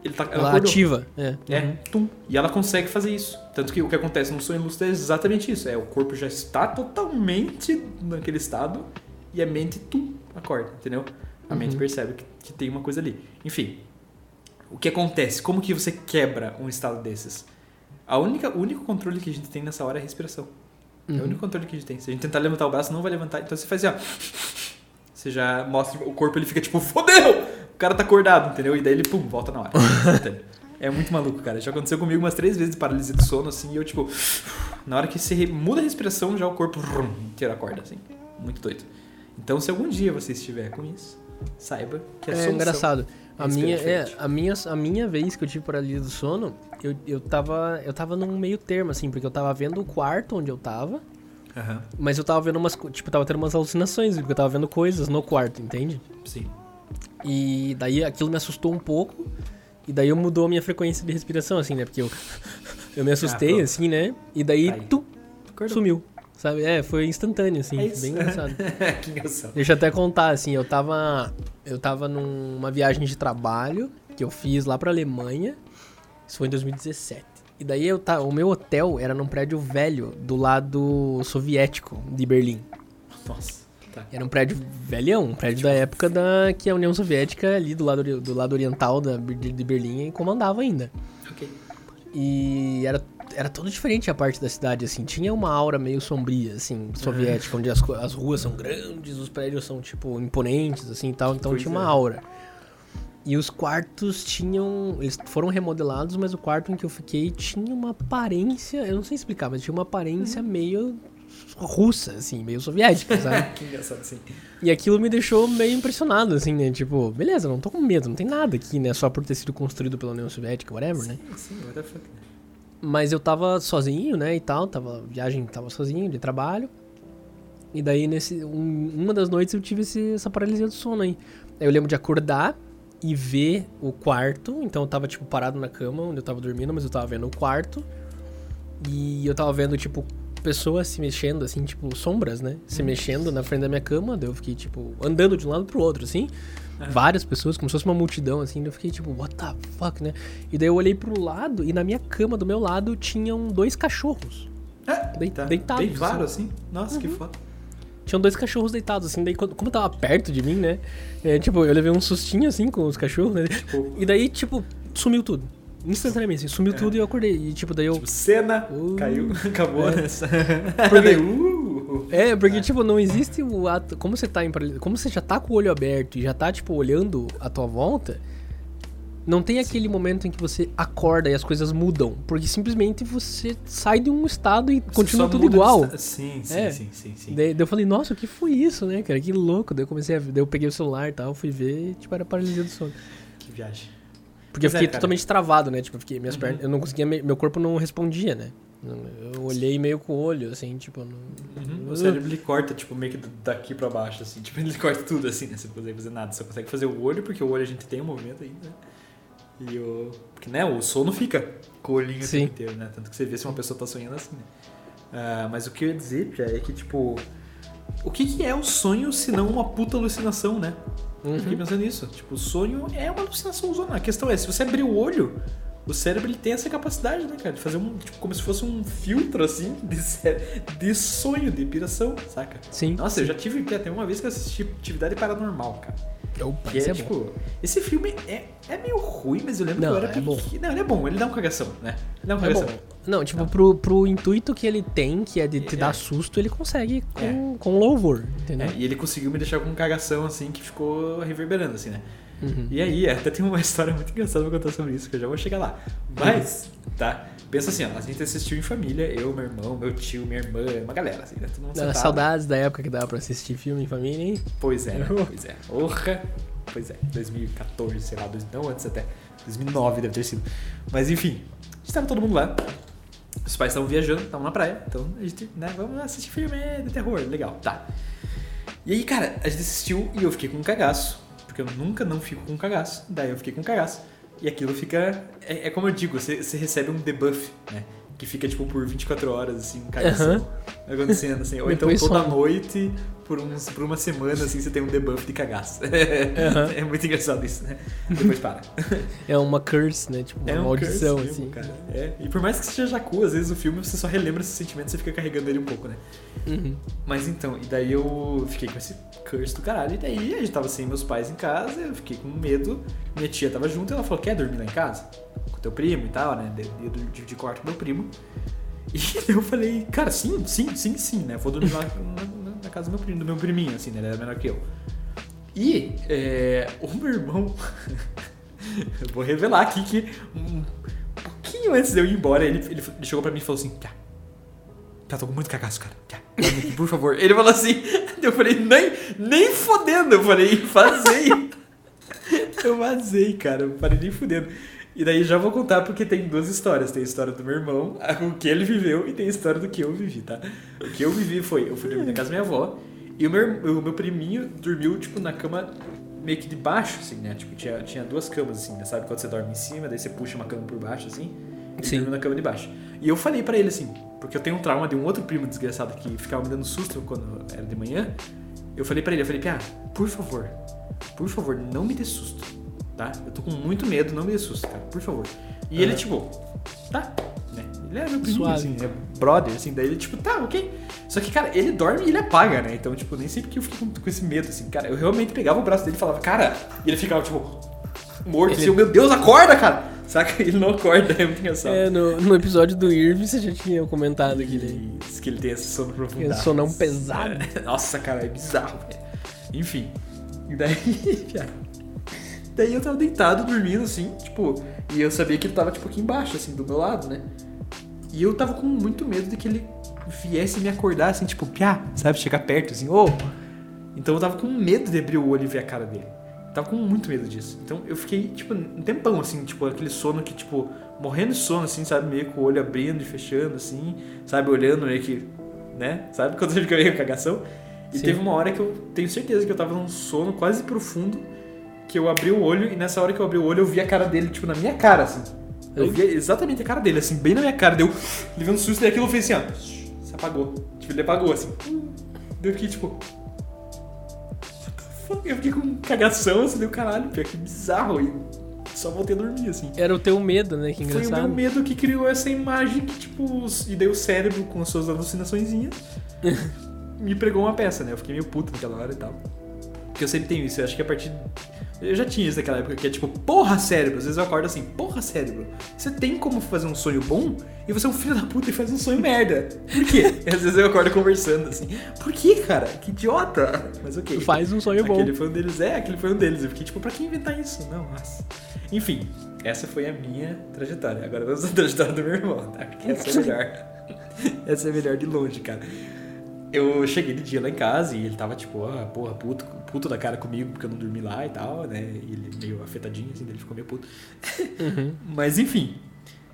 Speaker 3: Ele tá, ela
Speaker 2: Ela ativa. É.
Speaker 3: É,
Speaker 2: Uhum.
Speaker 3: tum. E ela consegue fazer isso. Tanto que o que acontece no sonho lúcido é exatamente isso. É, o corpo já está totalmente naquele estado e a mente, tum, acorda, entendeu? A mente
Speaker 2: Uhum.
Speaker 3: percebe que, que tem uma coisa ali. Enfim, o que acontece? Como que você quebra um estado desses? A única, o único controle que a gente tem nessa hora é a respiração. É o
Speaker 2: Uhum.
Speaker 3: único controle que a gente tem. Se a gente tentar levantar o braço, não vai levantar. Então você faz assim, ó. Você já mostra o corpo, ele fica tipo, fodeu! O cara tá acordado, entendeu? E daí ele, pum, volta na hora. É muito maluco, cara. Já aconteceu comigo umas três vezes de paralisia do sono, assim, e eu, tipo, na hora que você muda a respiração, já o corpo vrum, inteiro acorda, assim. Muito doido. Então, se algum dia você estiver com isso, saiba que a
Speaker 2: É
Speaker 3: solução
Speaker 2: engraçado. A
Speaker 3: respirar
Speaker 2: minha, é, a, minha, a minha vez que eu tive paralisia do sono, eu, eu, tava, eu tava num meio termo, assim, porque eu tava vendo o quarto onde eu tava,
Speaker 3: Aham,
Speaker 2: mas eu tava vendo umas. Tipo, tava tendo umas alucinações, porque eu tava vendo coisas no quarto, entende?
Speaker 3: sim.
Speaker 2: E daí aquilo me assustou um pouco. E daí eu mudou a minha frequência de respiração, assim, né? Porque eu, eu me assustei,
Speaker 3: pronto.
Speaker 2: assim, né? E daí,
Speaker 3: Tá aí.
Speaker 2: tu,
Speaker 3: Acordou.
Speaker 2: sumiu. Sabe? É, foi instantâneo, assim.
Speaker 3: É
Speaker 2: bem engraçado.
Speaker 3: que engraçado.
Speaker 2: Deixa eu até contar, assim, eu tava. Eu tava numa viagem de trabalho que eu fiz lá pra Alemanha. Isso foi em 2017. E daí eu tá, o meu hotel era num prédio velho do lado soviético de Berlim.
Speaker 3: Nossa, tá.
Speaker 2: Era um prédio velhão, um prédio da época da que a União Soviética ali do lado, do lado oriental da, de de Berlim comandava ainda.
Speaker 3: Ok.
Speaker 2: E era, era todo diferente a parte da cidade, assim. Tinha uma aura meio sombria, assim, soviética, onde as, as ruas são grandes, os prédios são, tipo, imponentes, assim, e tal. Então
Speaker 3: Pois
Speaker 2: tinha uma
Speaker 3: é.
Speaker 2: aura. E os quartos tinham... Eles foram remodelados, mas o quarto em que eu fiquei tinha uma aparência... Eu não sei explicar, mas tinha uma aparência meio russa, assim, meio soviética, sabe?
Speaker 3: que engraçado, sim.
Speaker 2: E aquilo me deixou meio impressionado, assim, né? Tipo, beleza, não tô com medo, não tem nada aqui, né? Só por ter sido construído pela União Soviética, whatever, né?
Speaker 3: Sim, what the fuck.
Speaker 2: Mas eu tava sozinho, né, e tal, tava viagem, tava sozinho de trabalho. E daí nesse um- uma das noites eu tive esse- essa paralisia do sono aí. Aí eu lembro de acordar e ver o quarto, então eu tava tipo parado na cama onde eu tava dormindo, mas eu tava vendo o quarto. E eu tava vendo tipo pessoas se mexendo assim, tipo sombras, né, se mexendo na frente da minha cama, daí eu fiquei tipo andando de um lado pro outro assim. Várias pessoas, como se fosse uma multidão, assim. Eu fiquei tipo, what the fuck, né? E daí eu olhei pro lado e na minha cama do meu lado tinham dois cachorros.
Speaker 3: É,
Speaker 2: Dei-
Speaker 3: tá.
Speaker 2: deitados,
Speaker 3: Bem claro, assim. Nossa, que foda.
Speaker 2: Tinham dois cachorros deitados, assim. Daí, como tava perto de mim, né? é, tipo, eu levei um sustinho, assim, com os cachorros, né?
Speaker 3: Tipo,
Speaker 2: E daí, tipo, sumiu tudo. Instantaneamente, assim, sumiu tudo e eu acordei. E, tipo, daí eu.
Speaker 3: tipo cena,
Speaker 2: Uh,
Speaker 3: caiu, acabou
Speaker 2: é.
Speaker 3: nessa.
Speaker 2: Porque-
Speaker 3: Daí,
Speaker 2: É, porque, tipo, não existe o ato. Como você tá em Como você já tá com o olho aberto e já tá, tipo, olhando à tua volta, não tem aquele momento em que você acorda e as coisas mudam. Porque simplesmente você sai de um estado e
Speaker 3: Você
Speaker 2: continua tudo igual.
Speaker 3: esta- Sim, sim,
Speaker 2: É.
Speaker 3: sim, sim, sim.
Speaker 2: Daí, daí eu falei, nossa, o que foi isso, né, cara? Que louco. Daí eu comecei a. Daí eu peguei o celular e tal, fui ver e, tipo, era paralisia do sono.
Speaker 3: Que viagem.
Speaker 2: Porque eu
Speaker 3: é,
Speaker 2: fiquei
Speaker 3: cara.
Speaker 2: totalmente travado, né? Tipo, eu fiquei, minhas
Speaker 3: Uhum.
Speaker 2: pernas. Eu não conseguia. me- Meu corpo não respondia, né? Eu olhei meio com o olho, assim, tipo. Não,
Speaker 3: Uhum. O cérebro ele corta, tipo, meio que daqui pra baixo, assim. Tipo, ele corta tudo assim, né? Você não consegue fazer nada. Você consegue fazer o olho, porque o olho a gente tem um movimento ainda. né? E o. Porque, né? O sono fica com o olhinho o
Speaker 2: Sim.
Speaker 3: tempo inteiro, né? Tanto que você vê se uma pessoa tá sonhando assim, né? Ah, mas o que eu ia dizer, Pia, é que, tipo. O que, que é o sonho se não uma puta alucinação, né? Eu fiquei
Speaker 2: Uhum.
Speaker 3: pensando nisso. Tipo, o sonho é uma alucinação zona. A questão é, se você abrir o olho, o cérebro ele tem essa capacidade, né, cara? De fazer um, tipo, como se fosse um filtro, assim, de, cé- de sonho, de piração, saca?
Speaker 2: Sim.
Speaker 3: Nossa, eu já tive, até uma vez que eu assisti Atividade Paranormal, cara.
Speaker 2: Opa,
Speaker 3: Que é,
Speaker 2: é bom.
Speaker 3: tipo, esse filme é, é meio ruim, mas eu lembro
Speaker 2: Não,
Speaker 3: que eu era
Speaker 2: é bom.
Speaker 3: Não, ele é bom, ele dá um cagação, né? Ele dá um
Speaker 2: É
Speaker 3: cagação.
Speaker 2: bom. Não, tipo, pro, pro intuito que ele tem, que é de te
Speaker 3: É.
Speaker 2: dar susto, ele consegue com, com louvor, entendeu?
Speaker 3: É, e ele conseguiu me deixar com um cagação, assim, que ficou reverberando, assim, né?
Speaker 2: Uhum.
Speaker 3: E aí, até tem uma história muito engraçada pra contar sobre isso, que eu já vou chegar lá. Mas, tá? Pensa assim, ó, a gente assistiu em família, eu, meu irmão, meu tio, minha irmã, uma galera, assim, né? Todo mundo sentado.
Speaker 2: saudades da época que dava pra assistir filme em família, hein?
Speaker 3: Pois é, né? pois é. Orra! Pois é, 2014, sei lá, dois- não antes até. 2009 deve ter sido. Mas enfim, a gente tava todo mundo lá. Os pais estavam viajando, estavam na praia. Então a gente, né, vamos assistir filme de terror, legal, tá. E aí, cara, a gente assistiu e eu fiquei com um cagaço. Porque eu nunca não fico com cagaço. Daí eu fiquei com cagaço. E aquilo fica. É, é como eu digo, você, você recebe um debuff, né? Que fica tipo por 24 horas, assim, um cagação
Speaker 2: Aham.
Speaker 3: acontecendo, assim. Ou então toda
Speaker 2: some.
Speaker 3: noite, por, uns, por uma semana, assim, você tem um debuff de cagaço.
Speaker 2: Aham.
Speaker 3: É muito engraçado isso, né? Depois para.
Speaker 2: É uma curse, né? Tipo, uma
Speaker 3: É um
Speaker 2: maldição,
Speaker 3: curse
Speaker 2: assim.
Speaker 3: mesmo, cara. É. E por mais que seja Jacu, às vezes o filme você só relembra esse sentimento e você fica carregando ele um pouco, né?
Speaker 2: Uhum.
Speaker 3: Mas então, e daí eu fiquei com esse curse do caralho. E daí a gente tava sem meus pais em casa, eu fiquei com medo. Minha tia tava junto e ela falou: Quer dormir lá em casa? Com teu primo e tal, né? Ia dividir quarto com meu primo. E eu falei: Cara, sim, sim, sim, sim, né? Vou dormir lá na, casa do meu primo, do meu priminho, assim, né? Ele era menor que eu. E é, o meu irmão. eu vou revelar aqui que um pouquinho antes de eu ir embora, ele, ele, ele chegou pra mim e falou assim: Tá, tá, tô com muito cagaço, cara. Tá, aqui, por favor. Ele falou assim. Eu falei: Nem, nem fodendo. Eu falei: Vazei. eu vazei, cara. Eu parei nem fudendo. E daí já vou contar porque tem duas histórias. Tem a história do meu irmão, o que ele viveu, e tem a história do que eu vivi, tá? O que eu vivi foi: eu fui dormir na casa da minha avó. E o meu, o meu priminho dormiu, tipo, na cama meio que de baixo, assim, né? Tipo, tinha, tinha duas camas, assim, né? Sabe quando você dorme em cima, daí você puxa uma cama por baixo, assim? Ele
Speaker 2: Sim.
Speaker 3: dormiu na cama de baixo. E eu falei pra ele, assim, porque eu tenho um trauma de um outro primo desgraçado que ficava me dando susto quando era de manhã. Eu falei pra ele, eu falei, Pia, por favor, por favor, não me dê susto, tá? Eu tô com muito medo, não me dê susto, cara, por favor. E ele,
Speaker 2: Aham.
Speaker 3: tipo, tá, né? Ele é meu primo,
Speaker 2: Suave.
Speaker 3: assim, é brother, assim, daí ele, tipo, tá, ok. Só que, cara, ele dorme e ele apaga, né? Então, tipo, nem sei porque eu fiquei com, com esse medo, assim, cara. Eu realmente pegava o braço dele e falava, cara, e ele ficava, tipo, morto,
Speaker 2: Ele-
Speaker 3: assim, meu Deus, acorda, cara! Saca? Ele não acorda, é muito engraçado.
Speaker 2: É, no, no episódio do Irving você já tinha comentado que ele.
Speaker 3: Isso, que ele tem esse sono aprofundado.
Speaker 2: Esse sonão pesado.
Speaker 3: É. Nossa, cara, é bizarro, velho. Enfim. E daí, cara, daí eu tava deitado, dormindo, assim, tipo, e eu sabia que ele tava, tipo, aqui embaixo, assim, do meu lado, né? E eu tava com muito medo de que ele viesse me acordar, assim, tipo, piá, sabe? Chegar perto, assim, ô! Então eu tava com medo de abrir o olho e ver a cara dele. Tava com muito medo disso. Então eu fiquei, tipo, um tempão, assim, tipo, aquele sono que, tipo, morrendo de sono, assim, sabe? Meio com o olho abrindo e fechando, assim, sabe? Olhando meio que, né? Sabe quando você fica meio cagação? E
Speaker 2: Sim.
Speaker 3: teve uma hora que eu tenho certeza que eu tava num sono quase profundo, que eu abri o olho e nessa hora que eu abri o olho eu vi a cara dele, tipo, na minha cara, assim. Eu vi exatamente a cara dele, assim, bem na minha cara. Deu, levei um susto e aquilo fez assim, ó. Se apagou. Tipo, ele apagou, assim. Deu fiquei, tipo. What the fuck? Eu fiquei com cagação, assim, deu caralho, pior que bizarro. E só voltei a dormir, assim.
Speaker 2: Era o teu medo, né? Que
Speaker 3: Foi o
Speaker 2: engraçado.
Speaker 3: meu medo que criou essa imagem que, tipo, e daí o cérebro com as suas alucinaçõezinhas me pregou uma peça, né? Eu fiquei meio puto naquela hora e tal. Porque eu sempre tenho isso, eu acho que a partir. Eu já tinha isso naquela época, que é tipo, porra, cérebro. Às vezes eu acordo assim, porra, cérebro. Você tem como fazer um sonho bom e você é um filho da puta e faz um sonho merda. Por quê? E às vezes eu acordo conversando assim, por que, cara? Que idiota. Mas ok.
Speaker 2: Faz um sonho bom.
Speaker 3: Aquele foi um deles, é, aquele foi um deles. Eu fiquei tipo, pra que inventar isso? Não, nossa. Enfim, essa foi a minha trajetória. Agora vamos à trajetória do meu irmão, tá? Porque essa é melhor. essa é melhor de longe, cara. Eu cheguei de dia lá em casa e ele tava tipo, ah, porra, puto, puto da cara comigo porque eu não dormi lá e tal, né? E ele meio afetadinho, assim, ele ficou meio puto.
Speaker 2: Uhum.
Speaker 3: Mas enfim,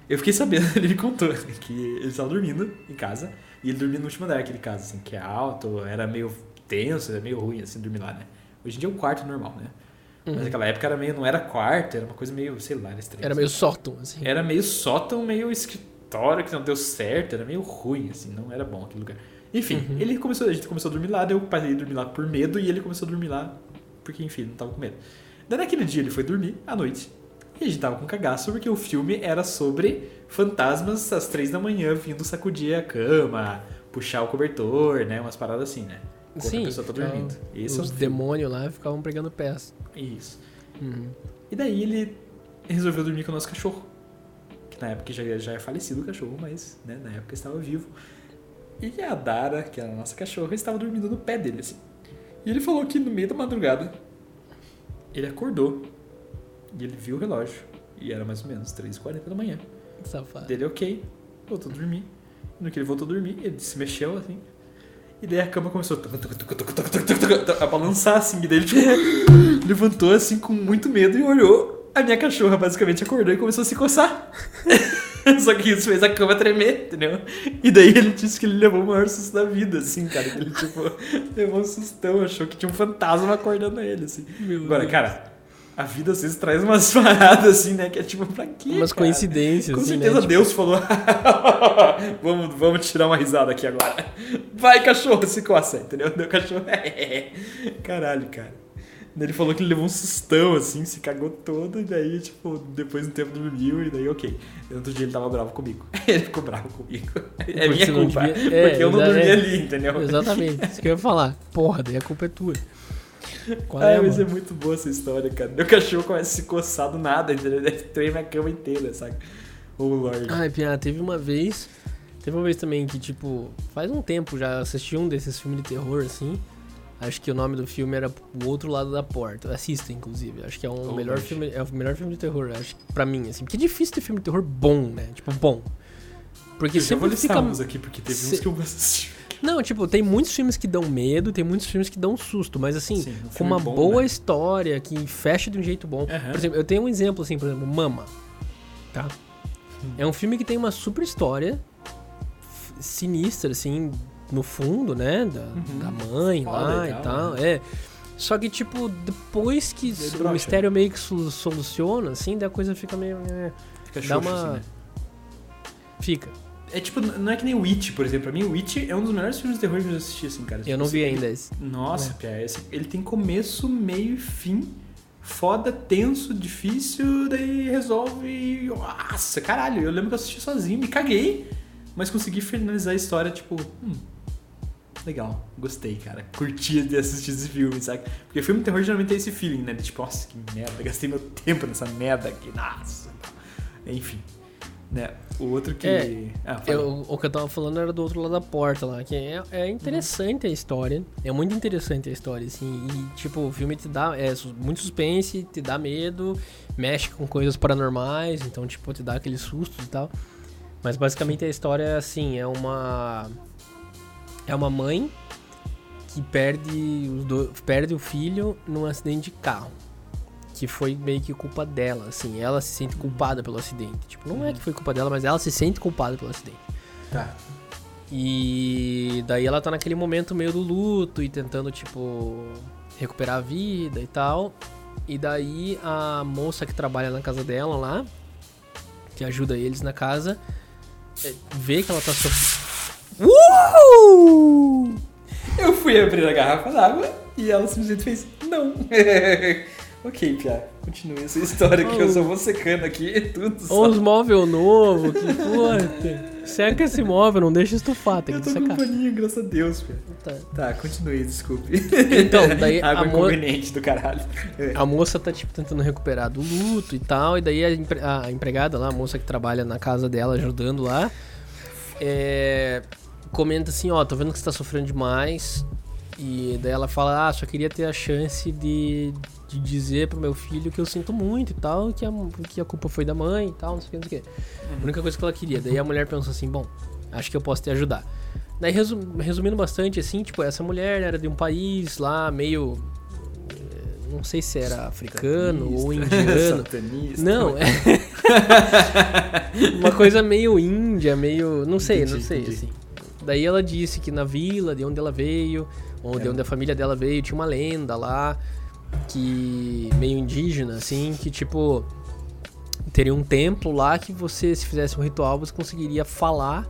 Speaker 3: eu fiquei sabendo, ele me contou que ele estava dormindo em casa e ele dormia no último andar daquele casa, assim, que é alto, era meio tenso, era meio ruim, assim, dormir lá, né? Hoje em dia é um quarto normal, né? Mas naquela época era meio, não era quarto, era uma coisa meio, sei lá, era estranho.
Speaker 2: Era meio sótão, assim.
Speaker 3: Era meio sótão, meio escritório que não deu certo, era meio ruim, assim, não era bom aquele lugar. Enfim, ele começou, a gente começou a dormir lá, eu parei de dormir lá por medo e ele começou a dormir lá porque, enfim, não tava com medo. Daí naquele dia ele foi dormir à noite e a gente tava com cagaço porque o filme era sobre fantasmas às três da manhã vindo sacudir a cama, puxar o cobertor, né? Umas paradas assim, né? Enquanto
Speaker 2: Sim,
Speaker 3: a pessoa tá dormindo. Esse é
Speaker 2: os
Speaker 3: filme.
Speaker 2: demônios lá ficavam pregando peça.
Speaker 3: Isso.
Speaker 2: Uhum.
Speaker 3: E daí ele resolveu dormir com o nosso cachorro. Que na época já, já é falecido o cachorro, mas né, na época estava vivo. E a Dara, que era a nossa cachorra, estava dormindo no pé dele, assim. E ele falou que no meio da madrugada ele acordou e ele viu o relógio. E era mais ou menos 3h40 da manhã.
Speaker 2: Safado.
Speaker 3: Dele, ok, voltou a dormir. E no que ele voltou a dormir, ele se mexeu assim. E daí a cama começou a balançar assim. E daí ele tipo, levantou assim com muito medo e olhou. A minha cachorra basicamente acordou e começou a se coçar. Só que isso fez a cama tremer, entendeu? E daí ele disse que ele levou o maior susto da vida, assim, cara. Que ele, tipo, levou um sustão, achou que tinha um fantasma acordando ele, assim.
Speaker 2: Meu
Speaker 3: Agora,
Speaker 2: Deus.
Speaker 3: cara, a vida às vezes traz umas paradas, assim, né? Que é tipo, pra quê?
Speaker 2: Umas
Speaker 3: cara?
Speaker 2: coincidências,
Speaker 3: Com
Speaker 2: assim,
Speaker 3: certeza
Speaker 2: né? Tipo,
Speaker 3: Deus falou: vamos, vamos tirar uma risada aqui agora. Vai, cachorro, se coça, entendeu? Deu cachorro. Caralho, cara. Ele falou que ele levou um sustão, assim, se cagou todo, e daí, tipo, depois do tempo dormiu, e daí, ok. E outro dia ele tava bravo comigo. Ele ficou bravo comigo. É
Speaker 2: Porque
Speaker 3: minha culpa.
Speaker 2: devia- é,
Speaker 3: porque eu não dormi
Speaker 2: é.
Speaker 3: ali, entendeu?
Speaker 2: Exatamente, isso que eu ia falar. Porra, daí a culpa é tua. Qual
Speaker 3: Ai,
Speaker 2: é,
Speaker 3: mas é
Speaker 2: mano?
Speaker 3: muito boa essa história, cara. Meu cachorro começa a se coçar do nada, entendeu? Ele treme a cama inteira, saca? Oh, Lord.
Speaker 2: Ai, Pia, teve uma vez. Teve uma vez também que, tipo, faz um tempo já assisti um desses filmes de terror, assim. Acho que o nome do filme era O Outro Lado da Porta. Assista, inclusive. Acho que é um
Speaker 3: Oh,
Speaker 2: melhor filme. É o melhor filme de terror, acho que pra mim, assim. Porque é difícil ter filme de terror bom, né? Tipo, bom. Porque
Speaker 3: Eu já vou
Speaker 2: sempre
Speaker 3: listar
Speaker 2: fica.
Speaker 3: uns aqui, porque teve
Speaker 2: Se-
Speaker 3: uns que eu assisti.
Speaker 2: Não, tipo, tem muitos filmes que dão medo, tem muitos filmes que dão susto, mas assim,
Speaker 3: Sim, um
Speaker 2: com uma
Speaker 3: bom,
Speaker 2: boa
Speaker 3: né?
Speaker 2: história, que fecha de um jeito bom.
Speaker 3: Aham.
Speaker 2: Por exemplo, eu tenho um exemplo assim, por exemplo, Mama. Tá? É um filme que tem uma super história sinistra, assim, no fundo, né? Da,
Speaker 3: Uhum.
Speaker 2: da mãe
Speaker 3: Foda
Speaker 2: lá
Speaker 3: e
Speaker 2: e
Speaker 3: tal, né?
Speaker 2: É. Só que, tipo, depois que o
Speaker 3: brocha.
Speaker 2: mistério meio que soluciona, assim, daí a coisa fica meio. é,
Speaker 3: Fica
Speaker 2: Dá uma-
Speaker 3: assim, né?
Speaker 2: Fica.
Speaker 3: É tipo, não é que nem Witch, por exemplo. Pra mim, Witch é um dos melhores filmes de terror que eu já assisti, assim, cara.
Speaker 2: Eu não vi ainda esse.
Speaker 3: Nossa,
Speaker 2: É.
Speaker 3: Pia, esse- ele tem começo, meio e fim. Foda, tenso, difícil, daí resolve. Nossa, caralho. Eu lembro que eu assisti sozinho, me caguei, mas consegui finalizar a história, tipo, hum, legal, gostei, cara. Curti de assistir esse filme, sabe? Porque filme de terror geralmente tem esse feeling, né? De tipo, nossa, que merda, gastei meu tempo nessa merda aqui, nossa. Enfim, né? O outro que.
Speaker 2: É,
Speaker 3: ah.
Speaker 2: Eu- o que eu tava falando era do outro lado da porta lá, que é, é interessante a história. É muito interessante a história, assim. E, tipo, o filme te dá é, muito suspense, te dá medo, mexe com coisas paranormais, então, tipo, te dá aqueles sustos e tal. Mas basicamente a história é assim, é uma. É uma mãe que perde, os do, perde o filho num acidente de carro. Que foi meio que culpa dela, assim. Ela se sente culpada pelo acidente. Tipo, não é que foi culpa dela, mas ela se sente culpada pelo acidente.
Speaker 3: Tá.
Speaker 2: E daí ela tá naquele momento meio do luto e tentando, tipo, recuperar a vida e tal. E daí a moça que trabalha na casa dela lá, que ajuda eles na casa, é, vê que ela tá sofrendo. Uh!
Speaker 3: Eu fui abrir a garrafa d'água e ela simplesmente fez. Não. ok, Pia. Continue essa história que eu só vou secando aqui tudo só.
Speaker 2: Os móveis novos, que puta. Seca esse móvel, não deixa estufar, tem
Speaker 3: Eu
Speaker 2: que
Speaker 3: tô com
Speaker 2: secar.
Speaker 3: paninho, graças a Deus, Pia.
Speaker 2: Tá.
Speaker 3: Tá, continue, desculpe.
Speaker 2: Então, daí a
Speaker 3: Água
Speaker 2: mo-
Speaker 3: inconveniente do caralho. É.
Speaker 2: A moça tá, tipo, tentando recuperar do luto e tal. E daí a, empre- a empregada lá, a moça que trabalha na casa dela, ajudando lá, é, comenta assim, ó, tô vendo que você tá sofrendo demais. E daí ela fala, ah, só queria ter a chance de, de dizer pro meu filho que eu sinto muito e tal, que a, que a culpa foi da mãe e tal, não sei o que, não sei o que. A única coisa que ela queria. Daí a mulher pensou assim, bom, acho que eu posso te ajudar. Daí, resu- resumindo bastante, assim, tipo, essa mulher era de um país lá meio. eh, Não sei se era africano ou indiano.
Speaker 3: Satanista.
Speaker 2: Não, é. Uma coisa meio índia, meio. Não sei, não
Speaker 3: Entendi,
Speaker 2: sei,
Speaker 3: entendi.
Speaker 2: assim. Daí ela disse que na vila, de onde ela veio, ou de
Speaker 3: É.
Speaker 2: onde a família dela veio, tinha uma lenda lá, que. meio indígena, assim, que tipo. Teria um templo lá que você, se fizesse um ritual, você conseguiria falar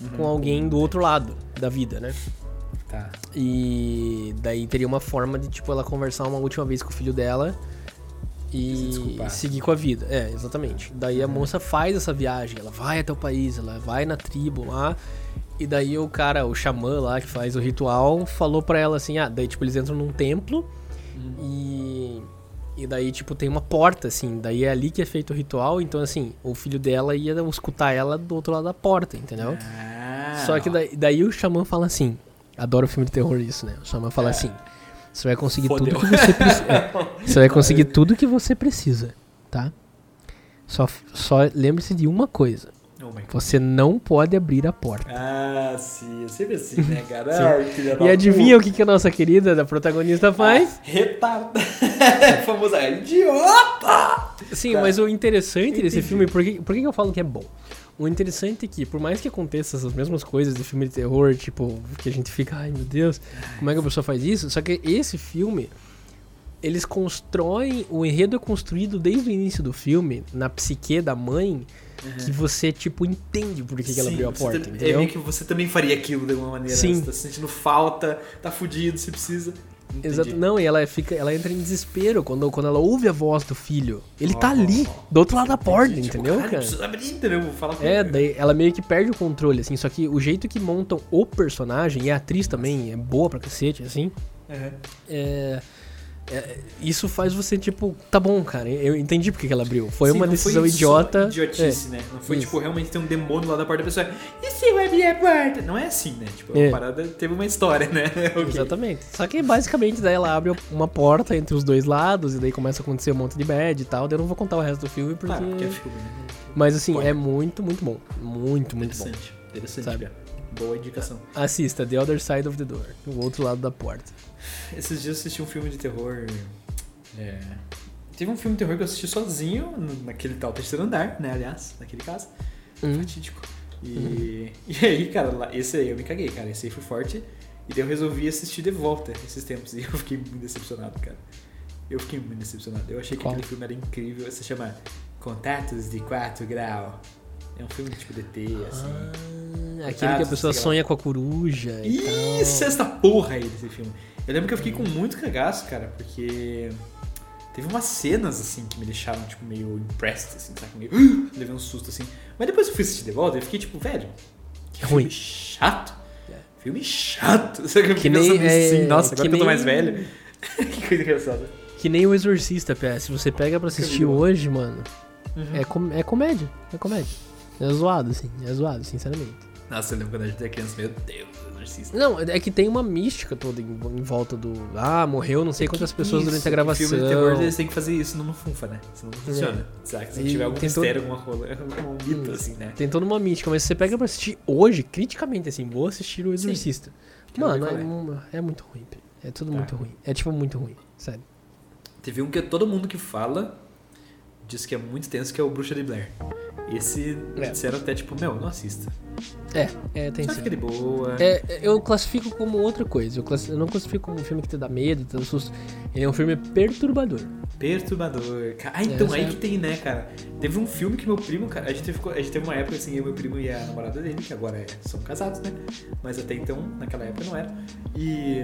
Speaker 3: Uhum.
Speaker 2: com alguém do outro lado da vida, né?
Speaker 3: Tá.
Speaker 2: E daí teria uma forma de, tipo, ela conversar uma última vez com o filho dela e seguir com a vida. É, exatamente. Daí a moça faz essa viagem, ela vai até o país, ela vai na tribo lá. E daí o cara, o xamã lá que faz o ritual, falou pra ela assim: ah, daí tipo eles entram num templo e. E daí, tipo, tem uma porta, assim. Daí é ali que é feito o ritual. Então, assim, o filho dela ia escutar ela do outro lado da porta, entendeu?
Speaker 3: Ah,
Speaker 2: Só que daí, daí o xamã fala assim: adoro filme de terror isso, né? O xamã fala
Speaker 3: É.
Speaker 2: assim: você vai conseguir
Speaker 3: Fodeu.
Speaker 2: tudo que você precisa. você vai conseguir tudo que você precisa, tá? Só, só lembre-se de uma coisa: Você não pode abrir a porta.
Speaker 3: Ah, sim. É sempre assim, né, cara? Da
Speaker 2: E adivinha o que, que a nossa querida da protagonista faz?
Speaker 3: Ah, retarda. Famosa idiota!
Speaker 2: Sim,
Speaker 3: Tá.
Speaker 2: mas o interessante desse
Speaker 3: Entendi.
Speaker 2: filme, por que, por que eu falo que é bom? O interessante é que, por mais que aconteça essas mesmas coisas de filme de terror, tipo, que a gente fica, ai meu Deus, como é que a pessoa faz isso? Só que esse filme, eles constroem, o enredo é construído desde o início do filme, na psique da mãe, que você, tipo, entende por que, que ela
Speaker 3: Sim,
Speaker 2: abriu a
Speaker 3: você
Speaker 2: porta,
Speaker 3: É
Speaker 2: entendeu?
Speaker 3: meio que você também faria aquilo de alguma maneira.
Speaker 2: Sim.
Speaker 3: Você tá sentindo falta, tá fudido, se precisa. Entendi.
Speaker 2: Exato. Não, e ela fica, ela entra em desespero quando, quando ela ouve a voz do filho. Ele tá
Speaker 3: Oh,
Speaker 2: ali, do outro lado da porta,
Speaker 3: Entendi. Tipo,
Speaker 2: entendeu,
Speaker 3: caralho,
Speaker 2: cara?
Speaker 3: Precisa abrir, entendeu? Com
Speaker 2: É,
Speaker 3: ele.
Speaker 2: daí ela meio que perde o controle, assim. Só que o jeito que montam o personagem, e a atriz também é boa pra cacete, assim.
Speaker 3: Uhum.
Speaker 2: É, é, isso faz você, tipo, tá bom, cara, eu entendi porque que ela abriu. Foi
Speaker 3: Sim,
Speaker 2: uma decisão
Speaker 3: só
Speaker 2: idiota.
Speaker 3: idiotice, né? Não foi
Speaker 2: Isso.
Speaker 3: tipo realmente ter um demônio lá da porta da pessoa. E se eu abrir a porta? Não é assim, né? Tipo,
Speaker 2: É.
Speaker 3: a parada teve uma história, né?
Speaker 2: É,
Speaker 3: Ok.
Speaker 2: Exatamente. Só que basicamente daí ela abre uma porta entre os dois lados e daí começa a acontecer um monte de bad e tal. Daí eu não vou contar o resto do filme porque.
Speaker 3: Claro, porque é filme, né?
Speaker 2: Mas assim,
Speaker 3: Pode.
Speaker 2: é muito, muito bom. Muito, muito bom.
Speaker 3: Interessante. Interessante,
Speaker 2: Sabe?
Speaker 3: Boa indicação.
Speaker 2: Assista The Other Side of the Door, o outro lado da porta.
Speaker 3: Esses dias eu assisti um filme de terror. é, Teve um filme de terror que eu assisti sozinho, naquele tal terceiro andar, né? Aliás, naquele caso.
Speaker 2: Hum.
Speaker 3: Fatídico. E, e aí, cara, esse aí eu me caguei, cara. Esse aí foi forte. E daí eu resolvi assistir de volta esses tempos. E eu fiquei muito decepcionado, cara. Eu fiquei muito decepcionado. Eu achei que
Speaker 2: Qual?
Speaker 3: aquele filme era incrível. Se chama Contatos de 4 Grau. É um filme tipo DT, assim.
Speaker 2: Ah, aquele que a pessoa sonha com a coruja.
Speaker 3: Isso, essa porra aí desse filme. Eu lembro que eu fiquei com muito cagaço, cara, porque teve umas cenas, assim, que me deixaram, tipo, meio impressed, assim, sabe? Meio... Levei um susto, assim. Mas depois eu fui assistir de volta e fiquei, tipo, velho, que
Speaker 2: É
Speaker 3: filme
Speaker 2: ruim.
Speaker 3: chato. Filme chato. Sabe que
Speaker 2: Que nem,
Speaker 3: assim,
Speaker 2: é,
Speaker 3: nossa, agora que, eu tô
Speaker 2: nem-
Speaker 3: mais velho. que coisa engraçada.
Speaker 2: Que nem o Exorcista, Pé. Se você pega pra assistir hoje, mano,
Speaker 3: Uhum.
Speaker 2: é, com- é comédia. É comédia. É zoado, assim. É zoado, sinceramente.
Speaker 3: Nossa, eu lembro quando a gente era criança, meu Deus, exorcista.
Speaker 2: Não, é que tem uma mística toda em, em volta do. Ah, morreu não sei quantas pessoas
Speaker 3: Isso,
Speaker 2: durante a
Speaker 3: em
Speaker 2: gravação.
Speaker 3: filme de terror, eles têm que fazer isso numa funfa, né? Senão não funciona. Sabe? Se
Speaker 2: E
Speaker 3: tiver algum
Speaker 2: todo-
Speaker 3: mistério, alguma rola, algum mito, assim, né?
Speaker 2: Tem toda uma mística, mas você pega pra assistir hoje, criticamente, assim, vou assistir o Exorcista.
Speaker 3: Ver
Speaker 2: Mano, é,
Speaker 3: é.
Speaker 2: mu- é muito ruim. É tudo
Speaker 3: Tá.
Speaker 2: muito ruim. É tipo muito ruim, sério.
Speaker 3: Teve um que todo mundo que fala diz que é muito tenso, que é o Bruxa de Blair. Esse
Speaker 2: É.
Speaker 3: disseram até tipo, meu, não assista.
Speaker 2: É, é, tem sim.
Speaker 3: de boa.
Speaker 2: É, é, eu classifico como outra coisa. Eu, eu não classifico como um filme que te dá medo, te dá susto. Ele é um filme perturbador.
Speaker 3: Perturbador. Ah, então
Speaker 2: Essa
Speaker 3: aí
Speaker 2: é-
Speaker 3: que tem, né, cara? Teve um filme que meu primo, cara, a gente, ficou, a gente teve uma época assim, eu, meu primo e a namorada dele, que agora é- são casados, né? Mas até então, naquela época não era. E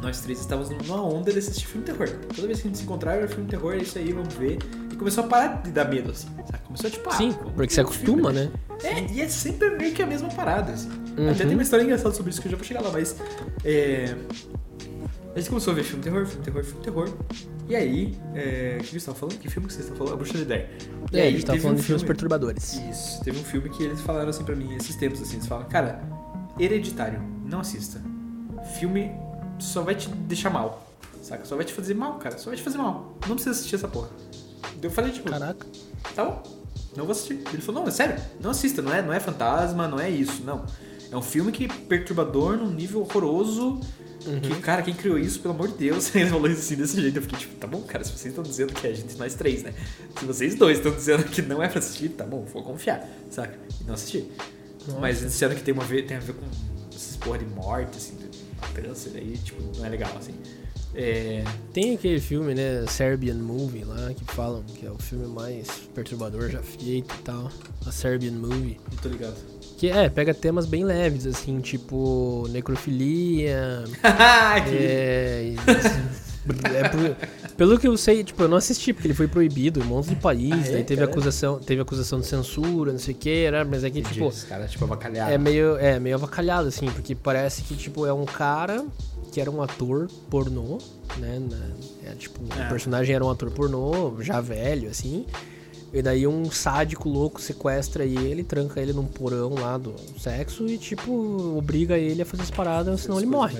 Speaker 3: nós três estávamos numa onda de assistir filme terror. Toda vez que a gente se encontrava era filme terror, é isso aí, vamos ver. E começou a parar de dar medo, assim. Sabe? Começou tipo, ah,
Speaker 2: Sim, porque você
Speaker 3: um
Speaker 2: acostuma,
Speaker 3: filme,
Speaker 2: né?
Speaker 3: É, e é sempre meio que a mesma parada, assim.
Speaker 2: Uhum.
Speaker 3: Até tem uma história engraçada sobre isso que eu já vou chegar lá, mas. É... A gente começou a ver filme terror, filme terror, filme terror. E aí, é... o que vocês estavam falando? Que filme que vocês estavam falando? A Bruxa de Dare. E
Speaker 2: É,
Speaker 3: aí
Speaker 2: a gente tava falando
Speaker 3: um
Speaker 2: de filmes
Speaker 3: filme-
Speaker 2: perturbadores.
Speaker 3: Isso, teve um filme que eles falaram assim pra mim esses tempos, assim, eles falam, cara, hereditário, não assista. Filme só vai te deixar mal, saca? Só vai te fazer mal, cara, só vai te fazer mal. Não precisa assistir essa porra. Eu falei, tipo,
Speaker 2: Caraca.
Speaker 3: tá bom, não vou assistir. Ele falou, não, é sério, não assista, não é, não é fantasma, não é isso, não. É um filme que perturbador num nível horroroso. Que, cara, quem criou isso, pelo amor de Deus? Ele falou assim desse jeito. Eu fiquei tipo, tá bom, cara, se vocês estão dizendo que é a gente, nós três, né? Se vocês dois estão dizendo que não é pra assistir, tá bom, vou confiar, saca? E não assistir.
Speaker 2: Nossa.
Speaker 3: Mas disseram que tem, uma, ve- tem a ver com essas porra de morte, assim, de matança, daí, tipo, não é legal, assim. É.
Speaker 2: Tem aquele filme, né, Serbian Movie lá, que falam que é o filme mais perturbador já feito e tal. A Serbian Movie.
Speaker 3: Não tô ligado.
Speaker 2: Que é, pega temas bem leves, assim, tipo necrofilia. É, e- é por- pelo que eu sei, tipo, eu não assisti, porque ele foi proibido em um monte de país,
Speaker 3: Ah, é?
Speaker 2: daí teve acusação, teve acusação de censura, não sei o que, mas é que, tipo,
Speaker 3: os caras, tipo, avacalharam.
Speaker 2: é meio, é meio avacalhado, assim, porque parece que, tipo, é um cara que era um ator pornô, né? na- é, tipo,
Speaker 3: Ah.
Speaker 2: o personagem era um ator pornô, já velho, assim. E daí um sádico louco sequestra ele, tranca ele num porão lá do sexo e, tipo, obriga ele a fazer as paradas, senão ele morre.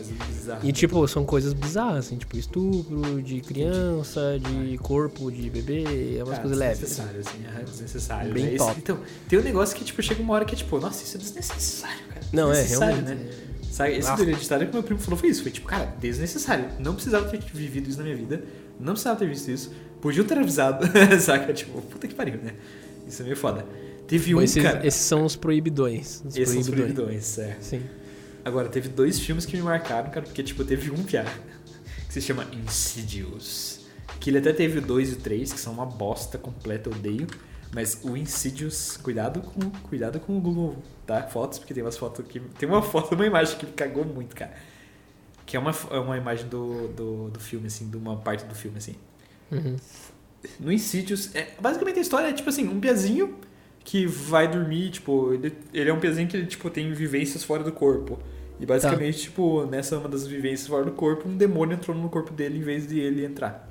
Speaker 2: E, tipo, são coisas bizarras, assim, tipo, estupro de criança, de corpo de bebê, é umas coisas leves. assim.
Speaker 3: Desnecessário, assim, é desnecessário.
Speaker 2: Bem
Speaker 3: né? Esse-
Speaker 2: top.
Speaker 3: então, tem um negócio que, tipo, chega uma hora que é tipo, nossa, isso é desnecessário, cara.
Speaker 2: Não, é, realmente.
Speaker 3: Né? Sabe, esse
Speaker 2: Ah.
Speaker 3: do hereditário que meu primo falou foi isso. Foi tipo, cara, desnecessário. Não precisava ter vivido isso na minha vida. Não precisava ter visto isso. Podia ter avisado, saca? Tipo, puta que pariu, né? Isso é meio foda. Teve um,
Speaker 2: esses,
Speaker 3: cara...
Speaker 2: esses são os proibidões. Os
Speaker 3: Esses são os
Speaker 2: proibidões.
Speaker 3: proibidões, é.
Speaker 2: Sim.
Speaker 3: Agora, teve dois filmes que me marcaram, cara, porque, tipo, teve um piá que se chama Insidious. Que ele até teve o 2 e o 3, que são uma bosta completa, eu odeio. Mas o Insidious, cuidado com, cuidado com o Google, tá? Fotos, porque tem umas fotos que. Tem uma foto, uma imagem que me cagou muito, cara. Que é uma, é uma imagem do, do, do filme, assim, de uma parte do filme, assim.
Speaker 2: Uhum.
Speaker 3: No Insidious, é, basicamente a história é tipo assim, um piazinho que vai dormir, tipo, ele, ele é um piazinho que ele, tipo, tem vivências fora do corpo. E basicamente, tipo, nessa uma das vivências fora do corpo, um demônio entrou no corpo dele em vez de ele entrar.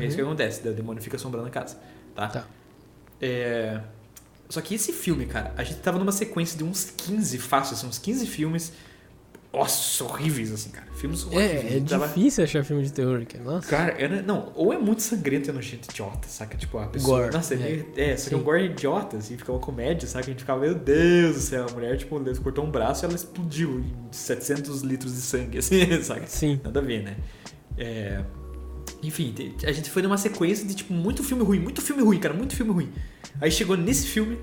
Speaker 3: É isso que acontece, daí o demônio fica assombrando a casa, tá?
Speaker 2: Tá.
Speaker 3: É... Só que esse filme, cara, a gente tava numa sequência de uns 15, fácil, assim, uns 15 filmes, nossa, horríveis, assim, cara. Filmes horríveis.
Speaker 2: É, é difícil achar filme de terror, cara. Nossa.
Speaker 3: Cara, era, não, ou é muito sangrento e nojento idiota, saca? Tipo, a pessoa.
Speaker 2: Gore,
Speaker 3: nossa, é,
Speaker 2: é.
Speaker 3: meio- é, só que é um gore idiota, assim, fica uma comédia, saca? A gente ficava, meu Deus do céu, a mulher, tipo, cortou um braço e ela explodiu em 700 litros de sangue, assim, saca?
Speaker 2: Sim.
Speaker 3: Nada a ver, né? É. Enfim, a gente foi numa sequência de, tipo, muito filme ruim, muito filme ruim, cara, muito filme ruim. Aí chegou nesse filme,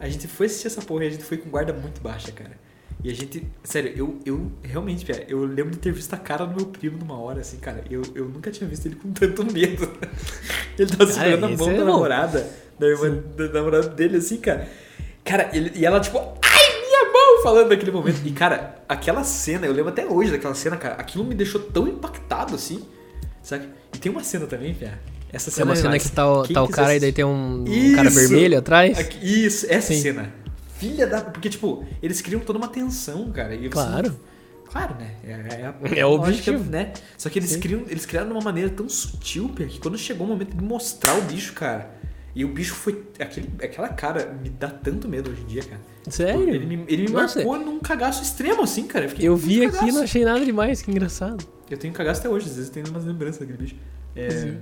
Speaker 3: a gente foi assistir essa porra e a gente foi com guarda muito baixa, cara. E a gente, sério, eu, eu realmente, Pia, eu lembro de ter visto a cara do meu primo numa hora, assim, cara. Eu, eu nunca tinha visto ele com tanto medo. ele tava segurando a mão
Speaker 2: é
Speaker 3: da namorada, da irmã da namorada dele, assim, cara. Cara, ele, e ela, tipo, ai, minha mão, falando naquele momento. E, cara, aquela cena, eu lembro até hoje daquela cena, cara, aquilo me deixou tão impactado, assim, sabe? E tem uma cena também, Pia. Essa
Speaker 2: É
Speaker 3: cena
Speaker 2: uma cena que tá, o- tá o cara e
Speaker 3: assistir-
Speaker 2: daí tem um, um cara vermelho atrás.
Speaker 3: Aqui- Isso, essa
Speaker 2: Sim.
Speaker 3: cena. Filha da. Porque, tipo, eles criam toda uma tensão, cara. E
Speaker 2: Claro.
Speaker 3: Claro, né? É, é,
Speaker 2: É o objetivo.
Speaker 3: né? Só que eles,
Speaker 2: Sim.
Speaker 3: criam, eles criaram de uma maneira tão sutil, que quando chegou o momento de mostrar o bicho, cara. E o bicho foi. Aquele, aquela cara me dá tanto medo hoje em dia, cara.
Speaker 2: Sério?
Speaker 3: Ele me, ele me
Speaker 2: Nossa.
Speaker 3: marcou num cagaço extremo, assim, cara. Eu, fiquei
Speaker 2: Eu vi aqui e não achei nada demais, que engraçado.
Speaker 3: Eu tenho cagaço até hoje, às vezes tenho umas lembranças daquele bicho. É,
Speaker 2: Sim.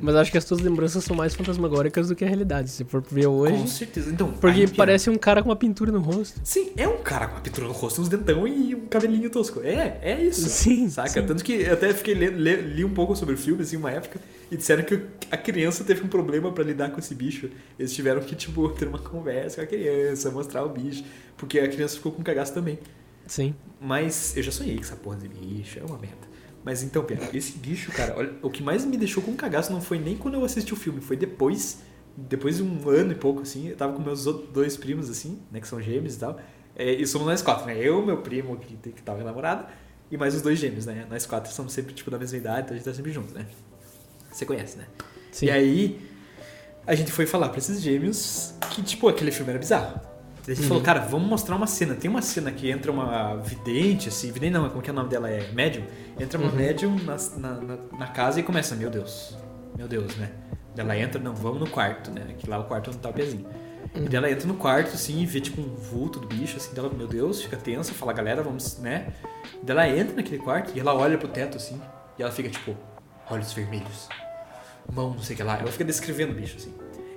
Speaker 2: Mas acho que as tuas lembranças são mais fantasmagóricas do que a realidade, se for ver hoje.
Speaker 3: com certeza. Então,
Speaker 2: Porque
Speaker 3: Pia,
Speaker 2: parece um cara com uma pintura no rosto.
Speaker 3: Sim, é um cara com uma pintura no rosto, uns dentão e um cabelinho tosco. É, é isso.
Speaker 2: Sim,
Speaker 3: Saca?
Speaker 2: sim.
Speaker 3: Tanto que eu até fiquei lendo, le- li um pouco sobre o filme, assim, uma época, e disseram que a criança teve um problema pra lidar com esse bicho. Eles tiveram que, tipo, ter uma conversa com a criança, mostrar o bicho, porque a criança ficou com cagaço também.
Speaker 2: Sim.
Speaker 3: Mas eu já sonhei com essa porra de bicho, é uma merda. Mas então, Pedro, esse bicho, cara, olha, o que mais me deixou com cagaço não foi nem quando eu assisti o filme, foi depois, depois de um ano e pouco, assim, eu tava com meus outros dois primos, assim, né, que são gêmeos e tal, é, e somos nós quatro, né, eu, meu primo, que, que tava namorada, e mais os dois gêmeos, né? Nós quatro somos sempre, tipo, da mesma idade, então a gente tá sempre junto, né? Você conhece, né?
Speaker 2: Sim.
Speaker 3: E aí, a gente foi falar pra esses gêmeos que, tipo, aquele filme era bizarro.
Speaker 2: Uhum.
Speaker 3: falou, cara, vamos mostrar uma cena. Tem uma cena que entra uma vidente, assim, vidente não, como que é o nome dela? É médium? Entra uma
Speaker 2: Uhum.
Speaker 3: médium na, na, na- casa e começa, meu Deus, meu Deus, né? Ela entra, não, vamos no quarto, né? Que lá o quarto não tá o pezinho.
Speaker 2: Uhum.
Speaker 3: E daí ela entra no quarto, assim, e vê, tipo, um vulto do bicho, assim, dela, meu Deus, fica tensa, fala, galera, vamos, né? Daí ela entra naquele quarto e ela olha pro teto, assim, e ela fica, tipo, olhos vermelhos, mão, não sei o que lá. Ela fica descrevendo o bicho, assim.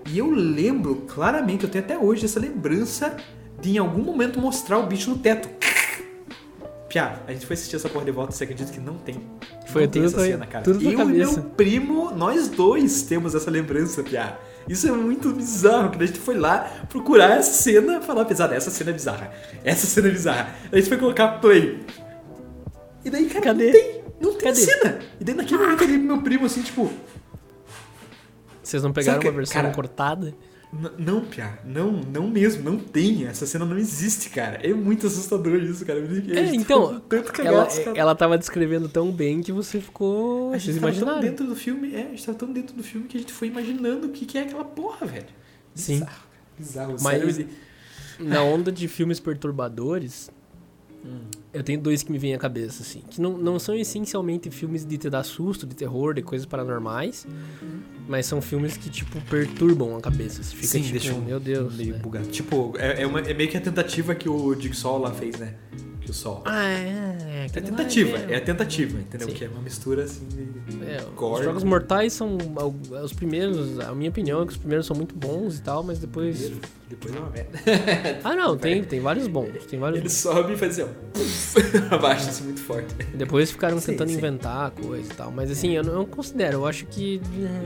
Speaker 3: E eu lembro claramente, eu tenho até hoje essa lembrança de em algum momento mostrar o bicho no teto. Piá, a gente foi assistir essa porra de volta, você acredita que não tem?
Speaker 2: Foi
Speaker 3: não tem essa cena, cara.
Speaker 2: tudo
Speaker 3: eu e meu primo, nós dois temos essa lembrança, Piá. Isso é muito bizarro, que a gente foi lá procurar essa cena, falar, pesada, essa cena é bizarra. Essa cena é bizarra. A gente foi colocar play. E daí, cara,
Speaker 2: Cadê?
Speaker 3: não tem, não tem
Speaker 2: Cadê?
Speaker 3: cena. E daí naquele momento ali, meu primo, assim, tipo,
Speaker 2: Vocês não pegaram
Speaker 3: Sabe
Speaker 2: uma
Speaker 3: que-
Speaker 2: versão
Speaker 3: cara,
Speaker 2: cortada?
Speaker 3: Não, Pia, não, não mesmo, não tem. Essa cena não existe, cara. É muito assustador isso, cara. Gente
Speaker 2: É,
Speaker 3: tá
Speaker 2: então,
Speaker 3: tanto
Speaker 2: Ela,
Speaker 3: cara.
Speaker 2: ela tava descrevendo tão bem que você ficou.
Speaker 3: a gente tava tão dentro do filme, é, a gente tava tão dentro do filme que a gente foi imaginando o que, que é aquela porra, velho.
Speaker 2: Sim.
Speaker 3: Bizarro, bizarro.
Speaker 2: Mas-
Speaker 3: sério,
Speaker 2: Na onda de filmes perturbadores,
Speaker 3: Hum.
Speaker 2: Eu tenho dois que me vêm à cabeça, assim. Que não, não são essencialmente filmes de te dar susto, de terror, de coisas paranormais. Mas são filmes que, tipo, perturbam a cabeça. Você fica
Speaker 3: Sim,
Speaker 2: tipo,
Speaker 3: deixa eu-
Speaker 2: meu Deus.
Speaker 3: meio
Speaker 2: né?
Speaker 3: bugado. Tipo, é, é, uma- é meio que a tentativa que o Jigsaw lá fez, né? Que o Sol.
Speaker 2: Ah, é.
Speaker 3: É
Speaker 2: aquele lá
Speaker 3: tentativa,
Speaker 2: é-
Speaker 3: é a tentativa, entendeu?
Speaker 2: Sim.
Speaker 3: Que é uma mistura assim de.
Speaker 2: É,
Speaker 3: gore.
Speaker 2: os Jogos Mortais são os primeiros, a minha opinião é que os primeiros são muito bons e tal, mas depois...
Speaker 3: Depois é uma merda.
Speaker 2: Ah, não, tem, tem vários bons, tem vários
Speaker 3: Ele
Speaker 2: bons.
Speaker 3: sobe e faz assim, ó. Abaixo, assim, muito forte.
Speaker 2: Depois ficaram
Speaker 3: Sim,
Speaker 2: tentando
Speaker 3: sim.
Speaker 2: inventar coisa e tal, mas assim, eu não, eu não considero, eu acho que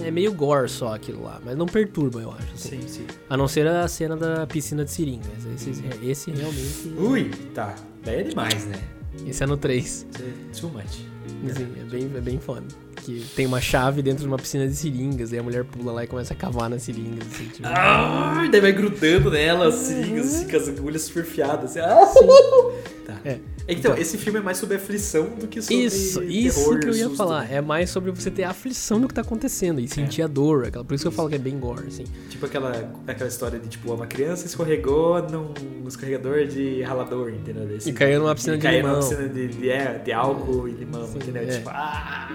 Speaker 2: é meio gore só aquilo lá, mas não perturba, eu acho, assim.
Speaker 3: Sim, sim.
Speaker 2: A não ser a cena da piscina de seringas, esse, esse realmente...
Speaker 3: Ui, tá. Daí é demais, né?
Speaker 2: Esse é no 3,
Speaker 3: Isso é too much.
Speaker 2: assim, é bem, é bem foda. Que tem uma chave dentro de uma piscina de seringas, e a mulher pula lá e começa a cavar nas seringas, assim, tipo...
Speaker 3: Ah, daí vai grudando nela, assim, assim, com as agulhas super fiadas. Assim. Ah! Tá.
Speaker 2: É.
Speaker 3: Então, esse filme é mais sobre aflição do que sobre
Speaker 2: Isso, isso
Speaker 3: terror,
Speaker 2: que eu ia
Speaker 3: susto,
Speaker 2: falar. É mais sobre você ter a aflição do que tá acontecendo e sentir a dor. Aquela, por isso que eu falo que é bem gore, assim.
Speaker 3: Tipo aquela, aquela história de, tipo, uma criança escorregou num escorregador de ralador, entendeu? Desse,
Speaker 2: E caiu numa piscina de
Speaker 3: caiu
Speaker 2: limão.
Speaker 3: numa piscina de, de, é, de álcool e limão,
Speaker 2: Sim,
Speaker 3: entendeu?
Speaker 2: é.
Speaker 3: Tipo, ah!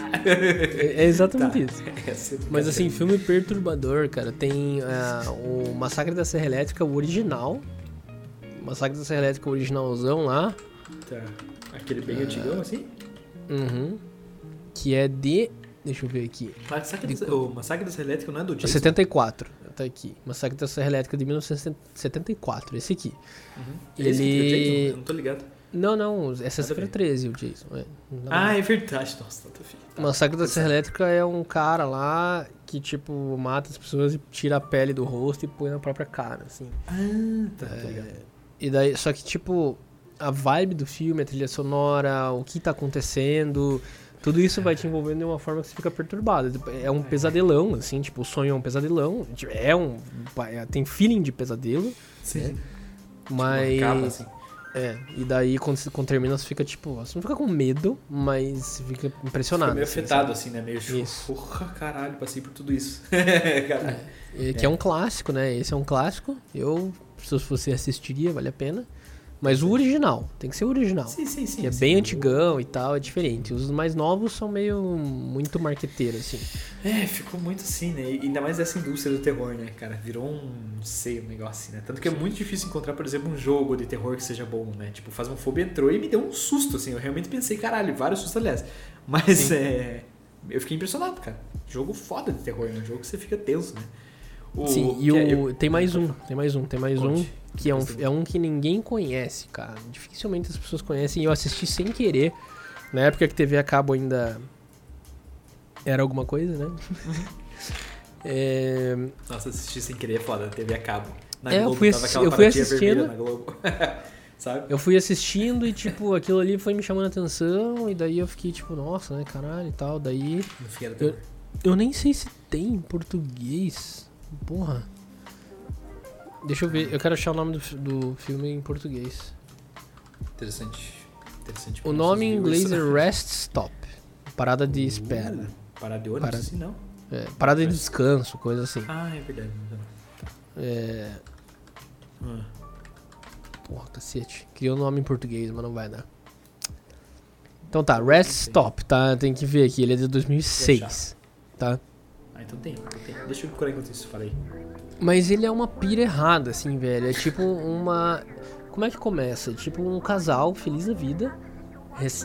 Speaker 2: É, é exatamente
Speaker 3: Tá.
Speaker 2: isso.
Speaker 3: É
Speaker 2: Mas assim, filme perturbador, cara, tem ah, o Massacre da Serra Elétrica, o original. O Massacre da Serra Elétrica, o originalzão lá.
Speaker 3: Tá. Aquele bem antigão, assim?
Speaker 2: Uhum. Que é de. Deixa eu ver aqui.
Speaker 3: Massacre
Speaker 2: De
Speaker 3: o Massacre da Serra Elétrica não é do Jason?
Speaker 2: 74. Tá aqui. Massacre da Serra Elétrica de 1974. Esse aqui.
Speaker 3: Uhum. Esse
Speaker 2: Ele-
Speaker 3: é o Jason? Eu não tô ligado.
Speaker 2: Não, não. Essa
Speaker 3: Nada a
Speaker 2: foi
Speaker 3: ver.
Speaker 2: 13, o Jason. É.
Speaker 3: Ah, é verdade. Nossa, tanto filho. Tá.
Speaker 2: Massacre da Serra Elétrica é um cara lá que, tipo, mata as pessoas e tira a pele do rosto e põe na própria cara, assim.
Speaker 3: Ah, tá,
Speaker 2: É.
Speaker 3: tá ligado.
Speaker 2: E daí, só que, tipo, a vibe do filme, a trilha sonora, o que tá acontecendo, tudo isso vai te envolvendo de uma forma que você fica perturbado. Tipo, É um pesadelão, assim, tipo, o sonho é um pesadelão. Tipo, É um. é- Tem feeling de pesadelo,
Speaker 3: Sim.
Speaker 2: mas.
Speaker 3: Acaba assim.
Speaker 2: É, e daí quando, quando termina, você fica, tipo, você não fica com medo, mas fica impressionado.
Speaker 3: Fica meio
Speaker 2: assim,
Speaker 3: afetado, assim, né? Meio
Speaker 2: Isso.
Speaker 3: Porra, caralho, passei por tudo isso. caralho.
Speaker 2: E Que é um clássico, né? Esse é um clássico. Eu, se você assistiria, vale a pena. Mas o original, tem que ser o original.
Speaker 3: Sim, sim, sim.
Speaker 2: Que é
Speaker 3: sim.
Speaker 2: bem antigão e tal, é diferente. Os mais novos são meio muito marqueteiros, assim.
Speaker 3: É, ficou muito assim, né? E ainda mais essa indústria do terror, né, cara? Virou um, sei, um negócio assim, né? Tanto que é muito difícil encontrar, por exemplo, um jogo de terror que seja bom, né? Tipo, Phasmophobia entrou e me deu um susto, assim. Eu realmente pensei, caralho, vários sustos, aliás. Mas,
Speaker 2: Sim.
Speaker 3: é... Eu fiquei impressionado, cara. Jogo foda de terror, né? Jogo que você fica tenso, né? O-
Speaker 2: Sim, e
Speaker 3: que
Speaker 2: o,
Speaker 3: é- eu-
Speaker 2: tem mais um, tem mais um, tem mais um,
Speaker 3: Conte.
Speaker 2: Que é um, é um que ninguém conhece, cara. Dificilmente as pessoas conhecem. E eu assisti sem querer, na época que TV a cabo ainda era alguma coisa, né?
Speaker 3: Uhum.
Speaker 2: é,
Speaker 3: Nossa, assisti sem querer, é foda, TV a cabo. Na
Speaker 2: É, eu
Speaker 3: Globo,
Speaker 2: fui
Speaker 3: tava
Speaker 2: assi-
Speaker 3: aquela
Speaker 2: eu fui assistindo.
Speaker 3: vermelha na Globo. Sabe?
Speaker 2: eu fui assistindo e, tipo, aquilo ali foi me chamando a atenção. E daí eu fiquei, tipo, nossa, né, caralho e tal. Daí Eu-. Eu nem sei se tem em português. Porra. Deixa eu ver, eu quero achar o nome do, do filme em português.
Speaker 3: Interessante. Interessante.
Speaker 2: O nome em inglês é Rest Stop. Parada de espera.
Speaker 3: Uh, Parada de ônibus?
Speaker 2: Parada.
Speaker 3: Assim, não.
Speaker 2: É, parada de descanso, coisa assim.
Speaker 3: Ah, é verdade.
Speaker 2: É.
Speaker 3: Ah.
Speaker 2: Porra, cacete. Queria o nome em português, mas não vai dar. Então tá, Rest Stop, tá? Tem que ver aqui, ele é de 2006. Tá?
Speaker 3: Ah, então tem, então tem. Deixa eu procurar enquanto isso, fala aí.
Speaker 2: Mas ele é uma pira errada, assim, velho. É tipo uma. Como é que começa? Tipo um casal feliz da vida,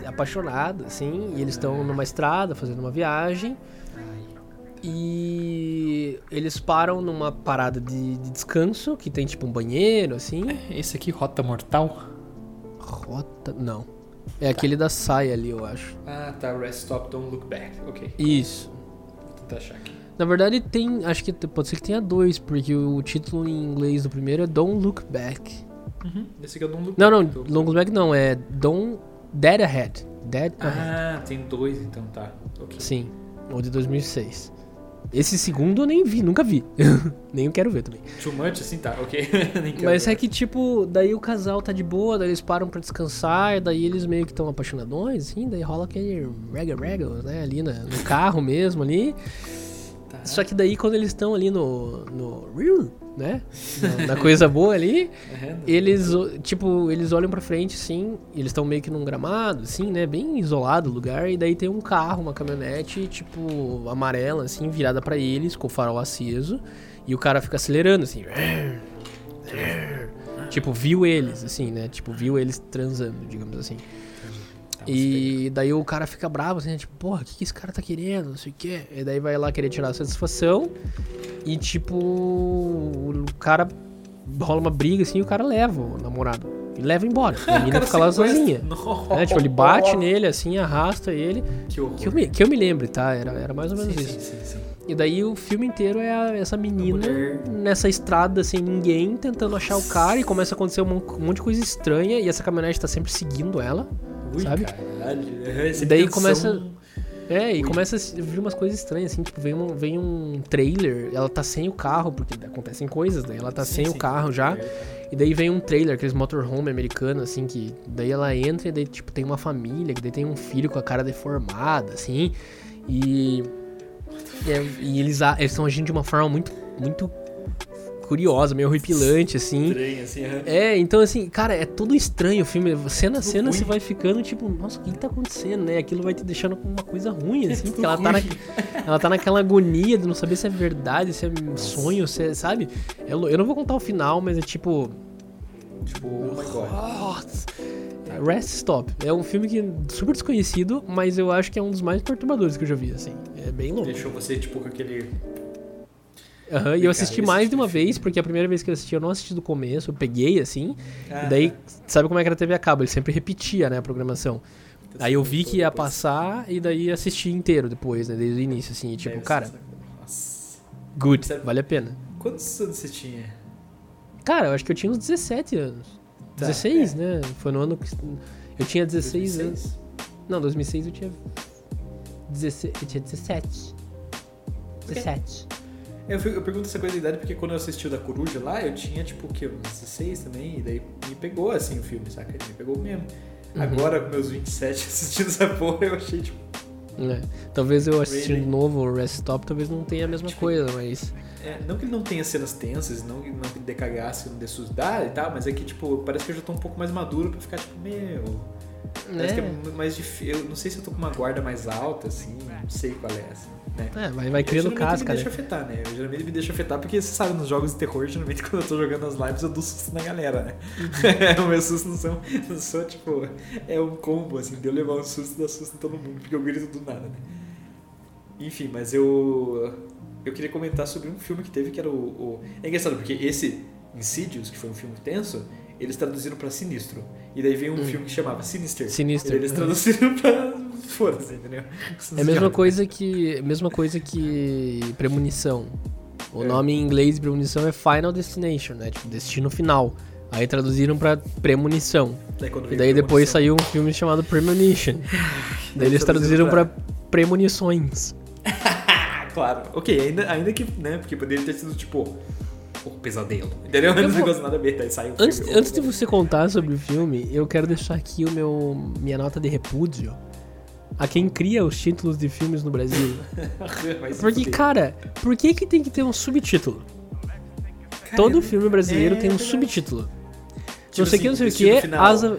Speaker 2: apaixonado, assim, e eles estão numa estrada fazendo uma viagem. E eles param numa parada de, de descanso, que tem tipo um banheiro, assim.
Speaker 3: Esse aqui, Rota Mortal?
Speaker 2: Rota. Não. É aquele da saia ali, eu acho.
Speaker 3: Ah, tá. Rest Stop, Don't Look Back. Ok,
Speaker 2: Isso.
Speaker 3: vou tentar achar aqui.
Speaker 2: Na verdade tem. Acho que pode ser que tenha dois, porque o título em inglês do primeiro é Don't Look Back.
Speaker 3: Uhum. Esse aqui é Don't Look
Speaker 2: Não, não,
Speaker 3: Back. Tô-
Speaker 2: Don't Look Back não, é Don't Dead Ahead. Dead Ahead.
Speaker 3: Ah, tem dois então, tá. Ok.
Speaker 2: Sim, o de 2006. Esse segundo eu nem vi, nunca vi. nem quero ver também.
Speaker 3: Too much, assim, tá, ok. Nem quero
Speaker 2: Mas
Speaker 3: ver.
Speaker 2: é que, tipo, daí o casal tá de boa, daí eles param pra descansar, daí eles meio que estão apaixonadões, assim, daí rola aquele rega-rega, né, ali na- no carro mesmo ali. Só que daí quando eles estão ali no. no. né? Na, na coisa boa ali, eles, tipo, eles olham pra frente, assim, eles estão meio que num gramado, assim, né? Bem isolado o lugar, e daí tem um carro, uma caminhonete, tipo, amarela, assim, virada pra eles, com o farol aceso, e o cara fica acelerando, assim. Tipo, viu eles, assim, né? Tipo, viu eles transando, digamos assim. E daí o cara fica bravo, assim, tipo, porra, o que, que esse cara tá querendo? Não sei o quê. E daí vai lá querer tirar a satisfação. E tipo, o cara rola uma briga assim e o cara leva o namorado. E leva embora. E a menina fica lá sozinha. Né? Tipo, ele bate nele assim, arrasta ele.
Speaker 3: Que.
Speaker 2: Que eu me, que eu me lembre, tá? Era, era mais ou menos
Speaker 3: sim,
Speaker 2: isso.
Speaker 3: sim, sim, sim.
Speaker 2: E daí o filme inteiro é a- essa menina nessa estrada sem ninguém, tentando achar o cara e começa a acontecer um, um monte de coisa estranha e essa caminhonete tá sempre seguindo ela.
Speaker 3: Ui,
Speaker 2: Sabe?
Speaker 3: caralho.
Speaker 2: E daí começa- É, e
Speaker 3: Ui.
Speaker 2: começa a vir umas coisas estranhas, assim, tipo, vem um, vem um trailer, ela tá sem o carro, porque acontecem coisas, daí ela tá
Speaker 3: Sim,
Speaker 2: sem
Speaker 3: sim.
Speaker 2: o carro já. E daí vem um trailer, aqueles motorhome americano, assim, que daí ela entra e daí, tipo, tem uma família, que daí tem um filho com a cara deformada, assim. E. E, é- e eles estão agindo de uma forma muito, muito curiosa, meio horripilante, assim.
Speaker 3: Estranho, assim, aham.
Speaker 2: É, então assim, cara, é tudo estranho o filme. Cena a cena
Speaker 3: ruim.
Speaker 2: você vai ficando tipo, nossa, o que, que tá acontecendo, né? Aquilo vai te deixando com uma coisa ruim, assim,
Speaker 3: Tudo
Speaker 2: porque ela tá, na, ela tá naquela agonia de não saber se é verdade, se é sonho, se é, sabe? É lou- eu não vou contar o final, mas é tipo.
Speaker 3: Tipo, oh my god.
Speaker 2: Nossa. Rest Stop. É um filme que é super desconhecido, mas eu acho que é um dos mais perturbadores que eu já vi, assim. É bem louco.
Speaker 3: Deixou você, tipo, com aquele.
Speaker 2: Aham, e
Speaker 3: Cara,
Speaker 2: eu assisti
Speaker 3: esse
Speaker 2: mais de uma
Speaker 3: filme-
Speaker 2: vez, porque a primeira vez que eu assisti, eu não assisti do começo, eu peguei assim.
Speaker 3: Ah,
Speaker 2: E daí,
Speaker 3: tá.
Speaker 2: sabe como é que era a TV a cabo? Ele sempre repetia, né, a programação.
Speaker 3: Então,
Speaker 2: Aí eu vi que ia
Speaker 3: depois.
Speaker 2: passar e daí assisti inteiro depois, né, desde o início, assim. E, tipo,
Speaker 3: Deve
Speaker 2: cara,
Speaker 3: Nossa.
Speaker 2: good,
Speaker 3: Sabe-
Speaker 2: vale a pena.
Speaker 3: Quantos anos você tinha?
Speaker 2: Cara, eu acho que eu tinha uns 17 anos.
Speaker 3: Tá,
Speaker 2: 16,
Speaker 3: é.
Speaker 2: né? Foi no ano que... Eu tinha 16 anos.
Speaker 3: 2006?
Speaker 2: Não, 2006 eu tinha... 16... Eu tinha 17. 17.
Speaker 3: Eu, fico- eu pergunto essa coisa da idade porque quando eu assisti o da Coruja lá, eu tinha tipo o quê? Uns 16 também, e daí me pegou assim o filme, saca? Me pegou mesmo.
Speaker 2: Uhum.
Speaker 3: Agora, com meus 27 assistindo essa porra, eu achei tipo.
Speaker 2: É. Talvez eu assistindo
Speaker 3: Really?
Speaker 2: de novo o Rest Stop, talvez não tenha a mesma
Speaker 3: Tipo,
Speaker 2: coisa, mas...
Speaker 3: é, não que ele não tenha cenas tensas, não que não dê cagaço, não dê sustar e tal, mas é que tipo, parece que eu já tô um pouco mais maduro pra ficar tipo, meu. Parece que é
Speaker 2: É,
Speaker 3: mais difícil. Eu não sei se eu tô com uma guarda mais alta, assim, não sei qual é, assim, né?
Speaker 2: é vai, vai
Speaker 3: Eu
Speaker 2: criando
Speaker 3: geralmente
Speaker 2: casca,
Speaker 3: me
Speaker 2: né?
Speaker 3: deixa afetar, né? Eu geralmente me deixa afetar porque, você sabe, nos jogos de terror, geralmente quando eu tô jogando as lives, eu dou susto na galera, né?
Speaker 2: Uhum.
Speaker 3: o meu susto não são, não sou, tipo, é um combo, assim, de eu levar um susto e dar susto em todo mundo, porque eu grito do nada, né? Enfim, mas eu. Eu queria comentar sobre um filme que teve que era o. o... É engraçado, porque esse Insidious, que foi um filme tenso, eles traduziram pra Sinistro. E daí veio um
Speaker 2: Hum.
Speaker 3: filme que chamava Sinister.
Speaker 2: Sinister.
Speaker 3: Daí eles traduziram pra. Foda-se, entendeu?
Speaker 2: É a mesma coisa que, mesma coisa que premonição. O
Speaker 3: É.
Speaker 2: nome em inglês de premonição é Final Destination, né? Tipo, destino final. Aí traduziram pra premonição.
Speaker 3: Daí
Speaker 2: E daí depois saiu um filme chamado Premonition. daí eles traduziram pra premonições.
Speaker 3: Ah, claro. Ok, ainda, ainda que, né, porque poderia ter sido tipo o pesadelo. Entendeu?
Speaker 2: Eu
Speaker 3: Não
Speaker 2: vou-
Speaker 3: nada a ver, daí sai o
Speaker 2: Antes,
Speaker 3: filme.
Speaker 2: antes de você contar sobre o filme, eu quero deixar aqui o meu minha nota de repúdio a quem cria os títulos de filmes no Brasil. Porque, cara, por que que tem que ter um subtítulo? Todo filme brasileiro
Speaker 3: é
Speaker 2: tem um
Speaker 3: verdade.
Speaker 2: subtítulo.
Speaker 3: Tipo
Speaker 2: não sei o que,
Speaker 3: assim,
Speaker 2: não sei o que, asa...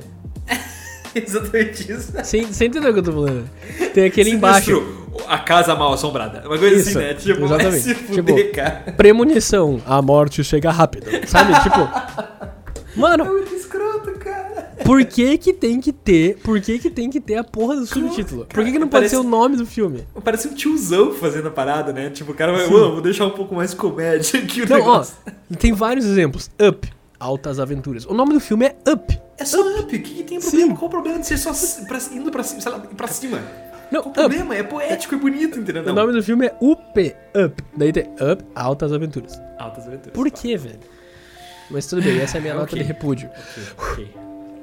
Speaker 3: Exatamente isso.
Speaker 2: Você você entendeu o que eu tô falando? Tem aquele embaixo.
Speaker 3: Sinistro, A casa mal assombrada. Uma coisa
Speaker 2: Isso,
Speaker 3: assim, né? Tipo,
Speaker 2: exatamente.
Speaker 3: vai se fuder,
Speaker 2: Tipo,
Speaker 3: cara.
Speaker 2: Premonição, a morte chega rápido. Sabe? Tipo. Mano,
Speaker 3: Muito escroto, cara.
Speaker 2: por que que tem que ter. Por que que tem que ter a porra do subtítulo? Por que, que não pode
Speaker 3: Parece-
Speaker 2: ser o nome do filme?
Speaker 3: Parece um tiozão fazendo a parada, né? Tipo, o cara vai,
Speaker 2: Sim.
Speaker 3: "Ô, vou deixar um pouco mais comédia aqui o
Speaker 2: Então, ó,
Speaker 3: negócio.
Speaker 2: tem vários exemplos. Up, Altas Aventuras. O nome do filme é Up.
Speaker 3: É só up. O que, que tem
Speaker 2: Sim.
Speaker 3: problema? Qual o problema de ser só s- pra, indo pra cima, lá, pra cima?
Speaker 2: Não,
Speaker 3: Qual o
Speaker 2: Up.
Speaker 3: problema? É poético e bonito, entendeu?
Speaker 2: O nome do filme é UP, Up. Daí tem Up, Altas Aventuras.
Speaker 3: Altas aventuras.
Speaker 2: Por quê, velho? Mas tudo bem, essa é a minha nota
Speaker 3: Ok.
Speaker 2: de repúdio.
Speaker 3: Ok, ok.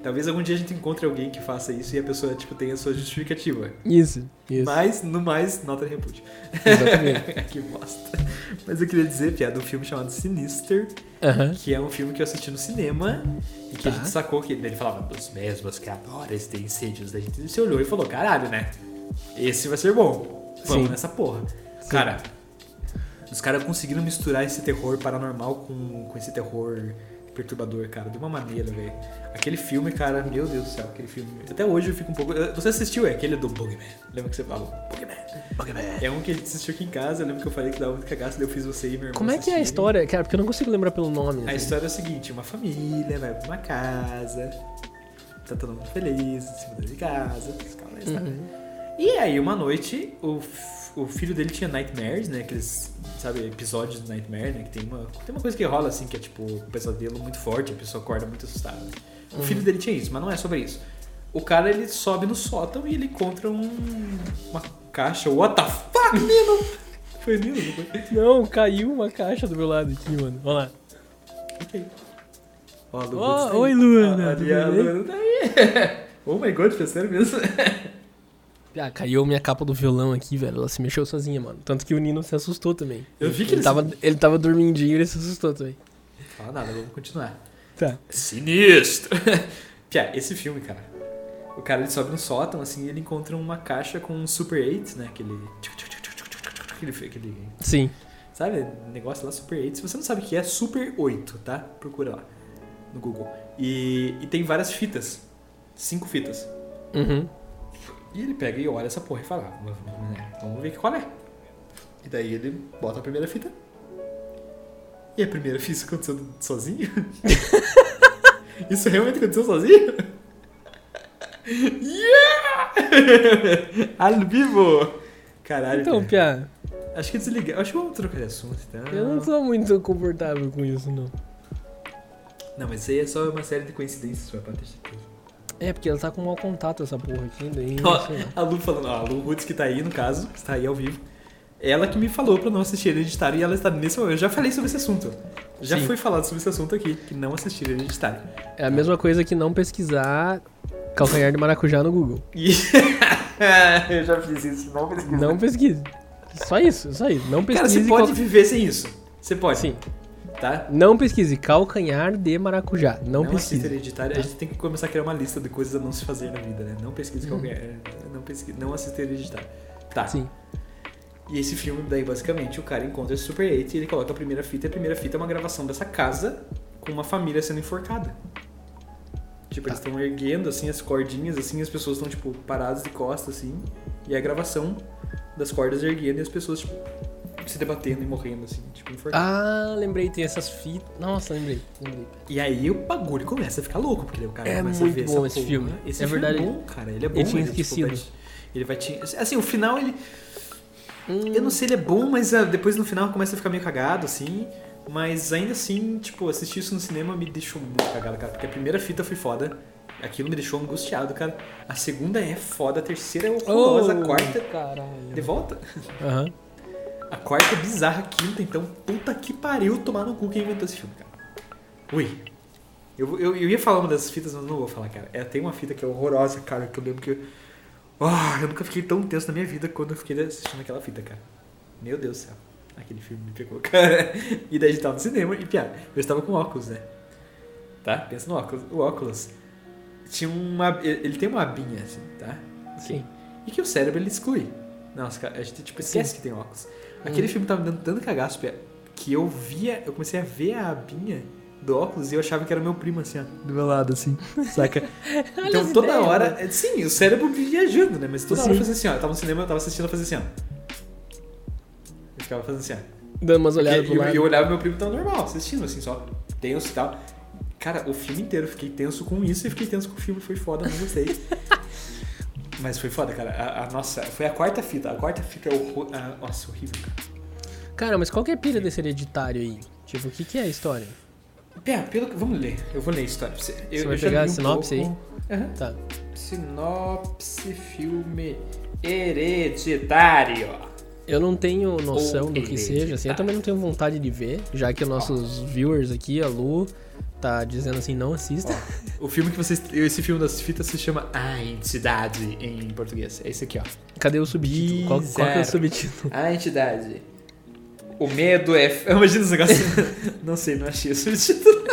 Speaker 3: Talvez algum dia a gente encontre alguém que faça isso e a pessoa, tipo, tenha a sua justificativa.
Speaker 2: Isso, isso.
Speaker 3: Mas, no mais, nota de repúdio.
Speaker 2: Exatamente.
Speaker 3: que bosta. Mas eu queria dizer, piada, um filme chamado Sinister,
Speaker 2: Aham.
Speaker 3: que é um filme que eu assisti no cinema e que a
Speaker 2: Tá.
Speaker 3: gente sacou que ele falava dos mesmos criadores de incêndios. Daí a gente se olhou e falou, caralho, né? Esse vai ser bom. Vamos
Speaker 2: Sim.
Speaker 3: nessa porra. Cara, os caras conseguiram misturar esse terror paranormal com, com esse terror perturbador, cara, de uma maneira, velho. Aquele filme, cara, meu Deus do céu, aquele filme. Até hoje eu fico um pouco. Você assistiu? É aquele do Bugman. Lembra que você falou? Bugman. É um que a gente assistiu aqui em casa. Eu lembro que eu falei que dava muito cagaço, daí eu fiz você e meu irmão.
Speaker 2: Como é que é a história? Cara, porque eu não consigo lembrar pelo nome.
Speaker 3: A
Speaker 2: assim.
Speaker 3: história é a seguinte: uma família vai pra uma casa, tá todo mundo feliz, em cima de casa, calma aí, sabe?
Speaker 2: Uhum.
Speaker 3: E aí, uma noite, o, o filho dele tinha nightmares, né? Aqueles, sabe, episódios de nightmare, né? Que tem uma, tem uma coisa que rola assim, que é tipo um pesadelo muito forte, a pessoa acorda muito assustada. O filho dele tinha isso, mas não é sobre isso. O cara, ele sobe no sótão e ele encontra um, uma caixa. What the fuck, Nino? Foi Nino, não foi?
Speaker 2: Não, caiu uma caixa do meu lado aqui, mano. Olha lá.
Speaker 3: Ok. Ó, a aí.
Speaker 2: oi, Luana,
Speaker 3: Ah, a
Speaker 2: tudo bem?
Speaker 3: Luana tá aí. oh my god, foi sério mesmo?
Speaker 2: Ah, caiu minha capa do violão aqui, velho. Ela se mexeu sozinha, mano. Tanto que o Nino se assustou também.
Speaker 3: Eu vi que
Speaker 2: ele
Speaker 3: ele
Speaker 2: tava, ele tava dormindinho e ele se assustou também.
Speaker 3: Fala nada, vamos continuar.
Speaker 2: Tá.
Speaker 3: Sinistro! Pia, esse filme, cara. O cara ele sobe no sótão, assim, e ele encontra uma caixa com um Super 8, né? Aquele. Aquele. aquele
Speaker 2: Sim.
Speaker 3: sabe? Negócio lá, Super 8. Se você não sabe o que é, Super 8, tá? Procura lá no Google. E, e tem várias fitas. Cinco fitas.
Speaker 2: Uhum.
Speaker 3: E ele pega e olha essa porra e fala, ah, vamos- né, vamos ver qual é. E daí ele bota a primeira fita. E a primeira fita aconteceu sozinho? Isso realmente aconteceu sozinho? Yeah! Ao vivo! Caralho,
Speaker 2: Então. Pia,
Speaker 3: Acho que desligar. Acho que vamos trocar de assunto, então.
Speaker 2: eu não tô muito confortável com isso, não.
Speaker 3: Não, mas isso aí é só uma série de coincidências, vai pra ter certeza.
Speaker 2: É, porque ela tá com mau contato, essa porra aqui, daí.
Speaker 3: Ó,
Speaker 2: sei lá.
Speaker 3: a Lu falando, ó, a Lu Roots que tá aí, no caso, que está aí ao vivo. Ela que me falou pra não assistir Hereditário e ela está nesse momento. Eu já falei sobre esse assunto. Já
Speaker 2: Sim.
Speaker 3: foi falado sobre esse assunto aqui, que não assistir Hereditário.
Speaker 2: É a mesma coisa que não pesquisar calcanhar de maracujá no Google.
Speaker 3: E... eu já fiz isso, não pesquisa.
Speaker 2: Não pesquise. Só isso, só isso. Não
Speaker 3: Cara,
Speaker 2: pesquise.
Speaker 3: você pode
Speaker 2: cal-
Speaker 3: viver sem isso. Você pode.
Speaker 2: Sim.
Speaker 3: Tá?
Speaker 2: Não pesquise calcanhar de maracujá. Não,
Speaker 3: assista
Speaker 2: pesquise.
Speaker 3: Hereditário. A gente tem que começar a criar uma lista de coisas a não se fazer na vida, né? Não pesquise
Speaker 2: Uhum.
Speaker 3: qualquer. Não, pesquise, não assista Hereditário. Tá.
Speaker 2: Sim.
Speaker 3: E esse filme, daí, basicamente, o cara encontra esse Super 8 e ele coloca a primeira fita. E a primeira fita é uma gravação dessa casa com uma família sendo enforcada. Tipo, eles
Speaker 2: Tá.
Speaker 3: estão erguendo, assim, as cordinhas, assim, as pessoas estão, tipo, paradas de costas, assim. E é a gravação das cordas erguendo e as pessoas, tipo, se debatendo e morrendo, assim, tipo, enforcadas.
Speaker 2: Ah, lembrei, tem essas fitas. Nossa, lembrei. lembrei.
Speaker 3: E aí o bagulho começa a ficar louco, porque daí o cara
Speaker 2: É
Speaker 3: começa
Speaker 2: muito
Speaker 3: a ver
Speaker 2: bom
Speaker 3: essa
Speaker 2: esse
Speaker 3: porra.
Speaker 2: filme.
Speaker 3: Esse
Speaker 2: É
Speaker 3: filme
Speaker 2: verdade.
Speaker 3: é bom, cara. Ele é bom.
Speaker 2: Eu tinha
Speaker 3: ele, tipo,
Speaker 2: esquecido.
Speaker 3: vai te- ele vai te... Assim, o final, ele...
Speaker 2: Hum,
Speaker 3: Eu não sei, ele é bom, mas ah, depois no final começa a ficar meio cagado, assim. Mas ainda assim, tipo, assistir isso no cinema me deixou muito cagado, cara. Porque a primeira fita foi foda. Aquilo me deixou angustiado, cara. A segunda é foda, a terceira é horrorosa, a quarta
Speaker 2: Oh, Caralho.
Speaker 3: de volta.
Speaker 2: Aham.
Speaker 3: A quarta é bizarra, a quinta, então, puta que pariu tomar no cu quem inventou esse filme, cara. Ui. Eu, eu, eu ia falar uma dessas fitas, mas não vou falar, cara. É, tem uma fita que é horrorosa, cara, que eu lembro que. Ah, eu nunca fiquei tão tenso na minha vida quando eu fiquei assistindo aquela fita, cara. Meu Deus do céu. Aquele filme me pegou, cara. E daí a gente tava no cinema e, piá, eu estava com óculos, né? Tá? Pensa no óculos. O óculos tinha uma. Ele tem uma abinha, assim, tá?
Speaker 2: Sim.
Speaker 3: E que o cérebro ele exclui. Nossa, cara, a gente tipo, esquece que tem óculos. Aquele filme tava me dando tanto cagaço, piá, que eu via, eu comecei a ver a abinha do óculos e eu achava que era meu primo, assim, ó, do meu lado, assim, saca? então toda
Speaker 2: ideias,
Speaker 3: hora, é, sim, o cérebro viajando, né? Mas toda hora
Speaker 2: Sim.
Speaker 3: eu fazia assim, ó, eu tava no cinema, eu tava assistindo, eu fazia assim, ó. Eu ficava fazendo assim, ó.
Speaker 2: Dando umas olhadas
Speaker 3: E
Speaker 2: pro
Speaker 3: eu,
Speaker 2: lado.
Speaker 3: eu olhava meu primo tava normal, assistindo, assim, só tenso e tal. Cara, o filme inteiro eu fiquei tenso com isso e fiquei tenso com o filme, foi foda, não gostei. Mas foi foda, cara. A, a nossa, foi a quarta fita. A quarta fita é o. a- Nossa, horrível, cara.
Speaker 2: Cara, mas qual que é a pira desse hereditário aí? Tipo, o que, que é a história?
Speaker 3: Pé, pelo que. Vamos ler. Eu vou ler a história pra você. Eu,
Speaker 2: Você vai
Speaker 3: eu
Speaker 2: pegar a
Speaker 3: um
Speaker 2: sinopse
Speaker 3: pouco. Aham.
Speaker 2: Tá.
Speaker 3: Sinopse filme hereditário.
Speaker 2: Eu não tenho noção
Speaker 3: Ou
Speaker 2: do que seja, assim, eu também não tenho vontade de ver, já que os nossos viewers aqui, a Lu, tá dizendo assim, não assista.
Speaker 3: O filme que vocês. Esse filme das fitas se chama A Entidade em português. É esse aqui, ó.
Speaker 2: Cadê o subtítulo? Qual, qual é o subtítulo?
Speaker 3: A entidade. O medo é. Imagina esse negócio. não sei, não achei o subtítulo.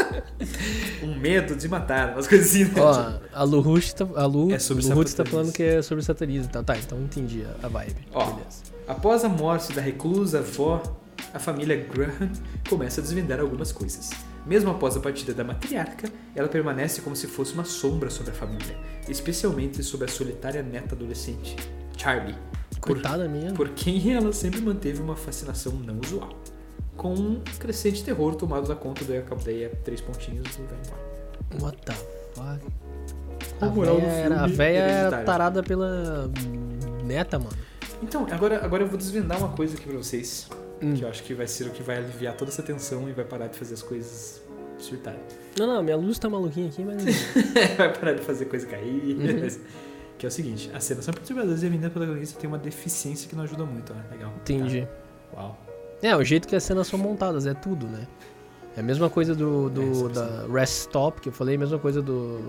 Speaker 3: um medo de matar, umas coisas assim, né?
Speaker 2: Ó, a Lu Rush tá, a Lu,
Speaker 3: É sobre
Speaker 2: Lu tá falando que é sobre satanismo. Tá, tá, então entendi a, a vibe.
Speaker 3: Ó.
Speaker 2: Beleza.
Speaker 3: Após a morte da reclusa avó, a família Graham começa a desvendar algumas coisas. Mesmo após a partida da matriarca, ela permanece como se fosse uma sombra sobre a família, especialmente sobre a solitária neta adolescente, Charlie, por,
Speaker 2: Coitada minha.
Speaker 3: por quem ela sempre manteve uma fascinação não usual. Com um crescente terror tomado da conta do Alcadeia, três pontinhos e vai embora.
Speaker 2: What the fuck? A
Speaker 3: a moral
Speaker 2: véia era, a véia era
Speaker 3: Hereditário?
Speaker 2: tarada pela neta, mano.
Speaker 3: Então, agora, agora eu vou desvendar uma coisa aqui pra vocês,
Speaker 2: Hum.
Speaker 3: que eu acho que vai ser o que vai aliviar toda essa tensão e vai parar de fazer as coisas surtarem.
Speaker 2: Não, não, minha luz tá maluquinha aqui, mas.
Speaker 3: vai parar de fazer coisa cair.
Speaker 2: Uhum.
Speaker 3: mas- Que é o seguinte, a cena são perturbadoras e a menina protagonista tem uma deficiência que não ajuda muito, ó. Legal.
Speaker 2: Entendi.
Speaker 3: Tá. Uau.
Speaker 2: É, o jeito que as cenas são montadas, é tudo, né? É a mesma coisa do, do
Speaker 3: É,
Speaker 2: da Rest Stop, que eu falei, a mesma coisa do,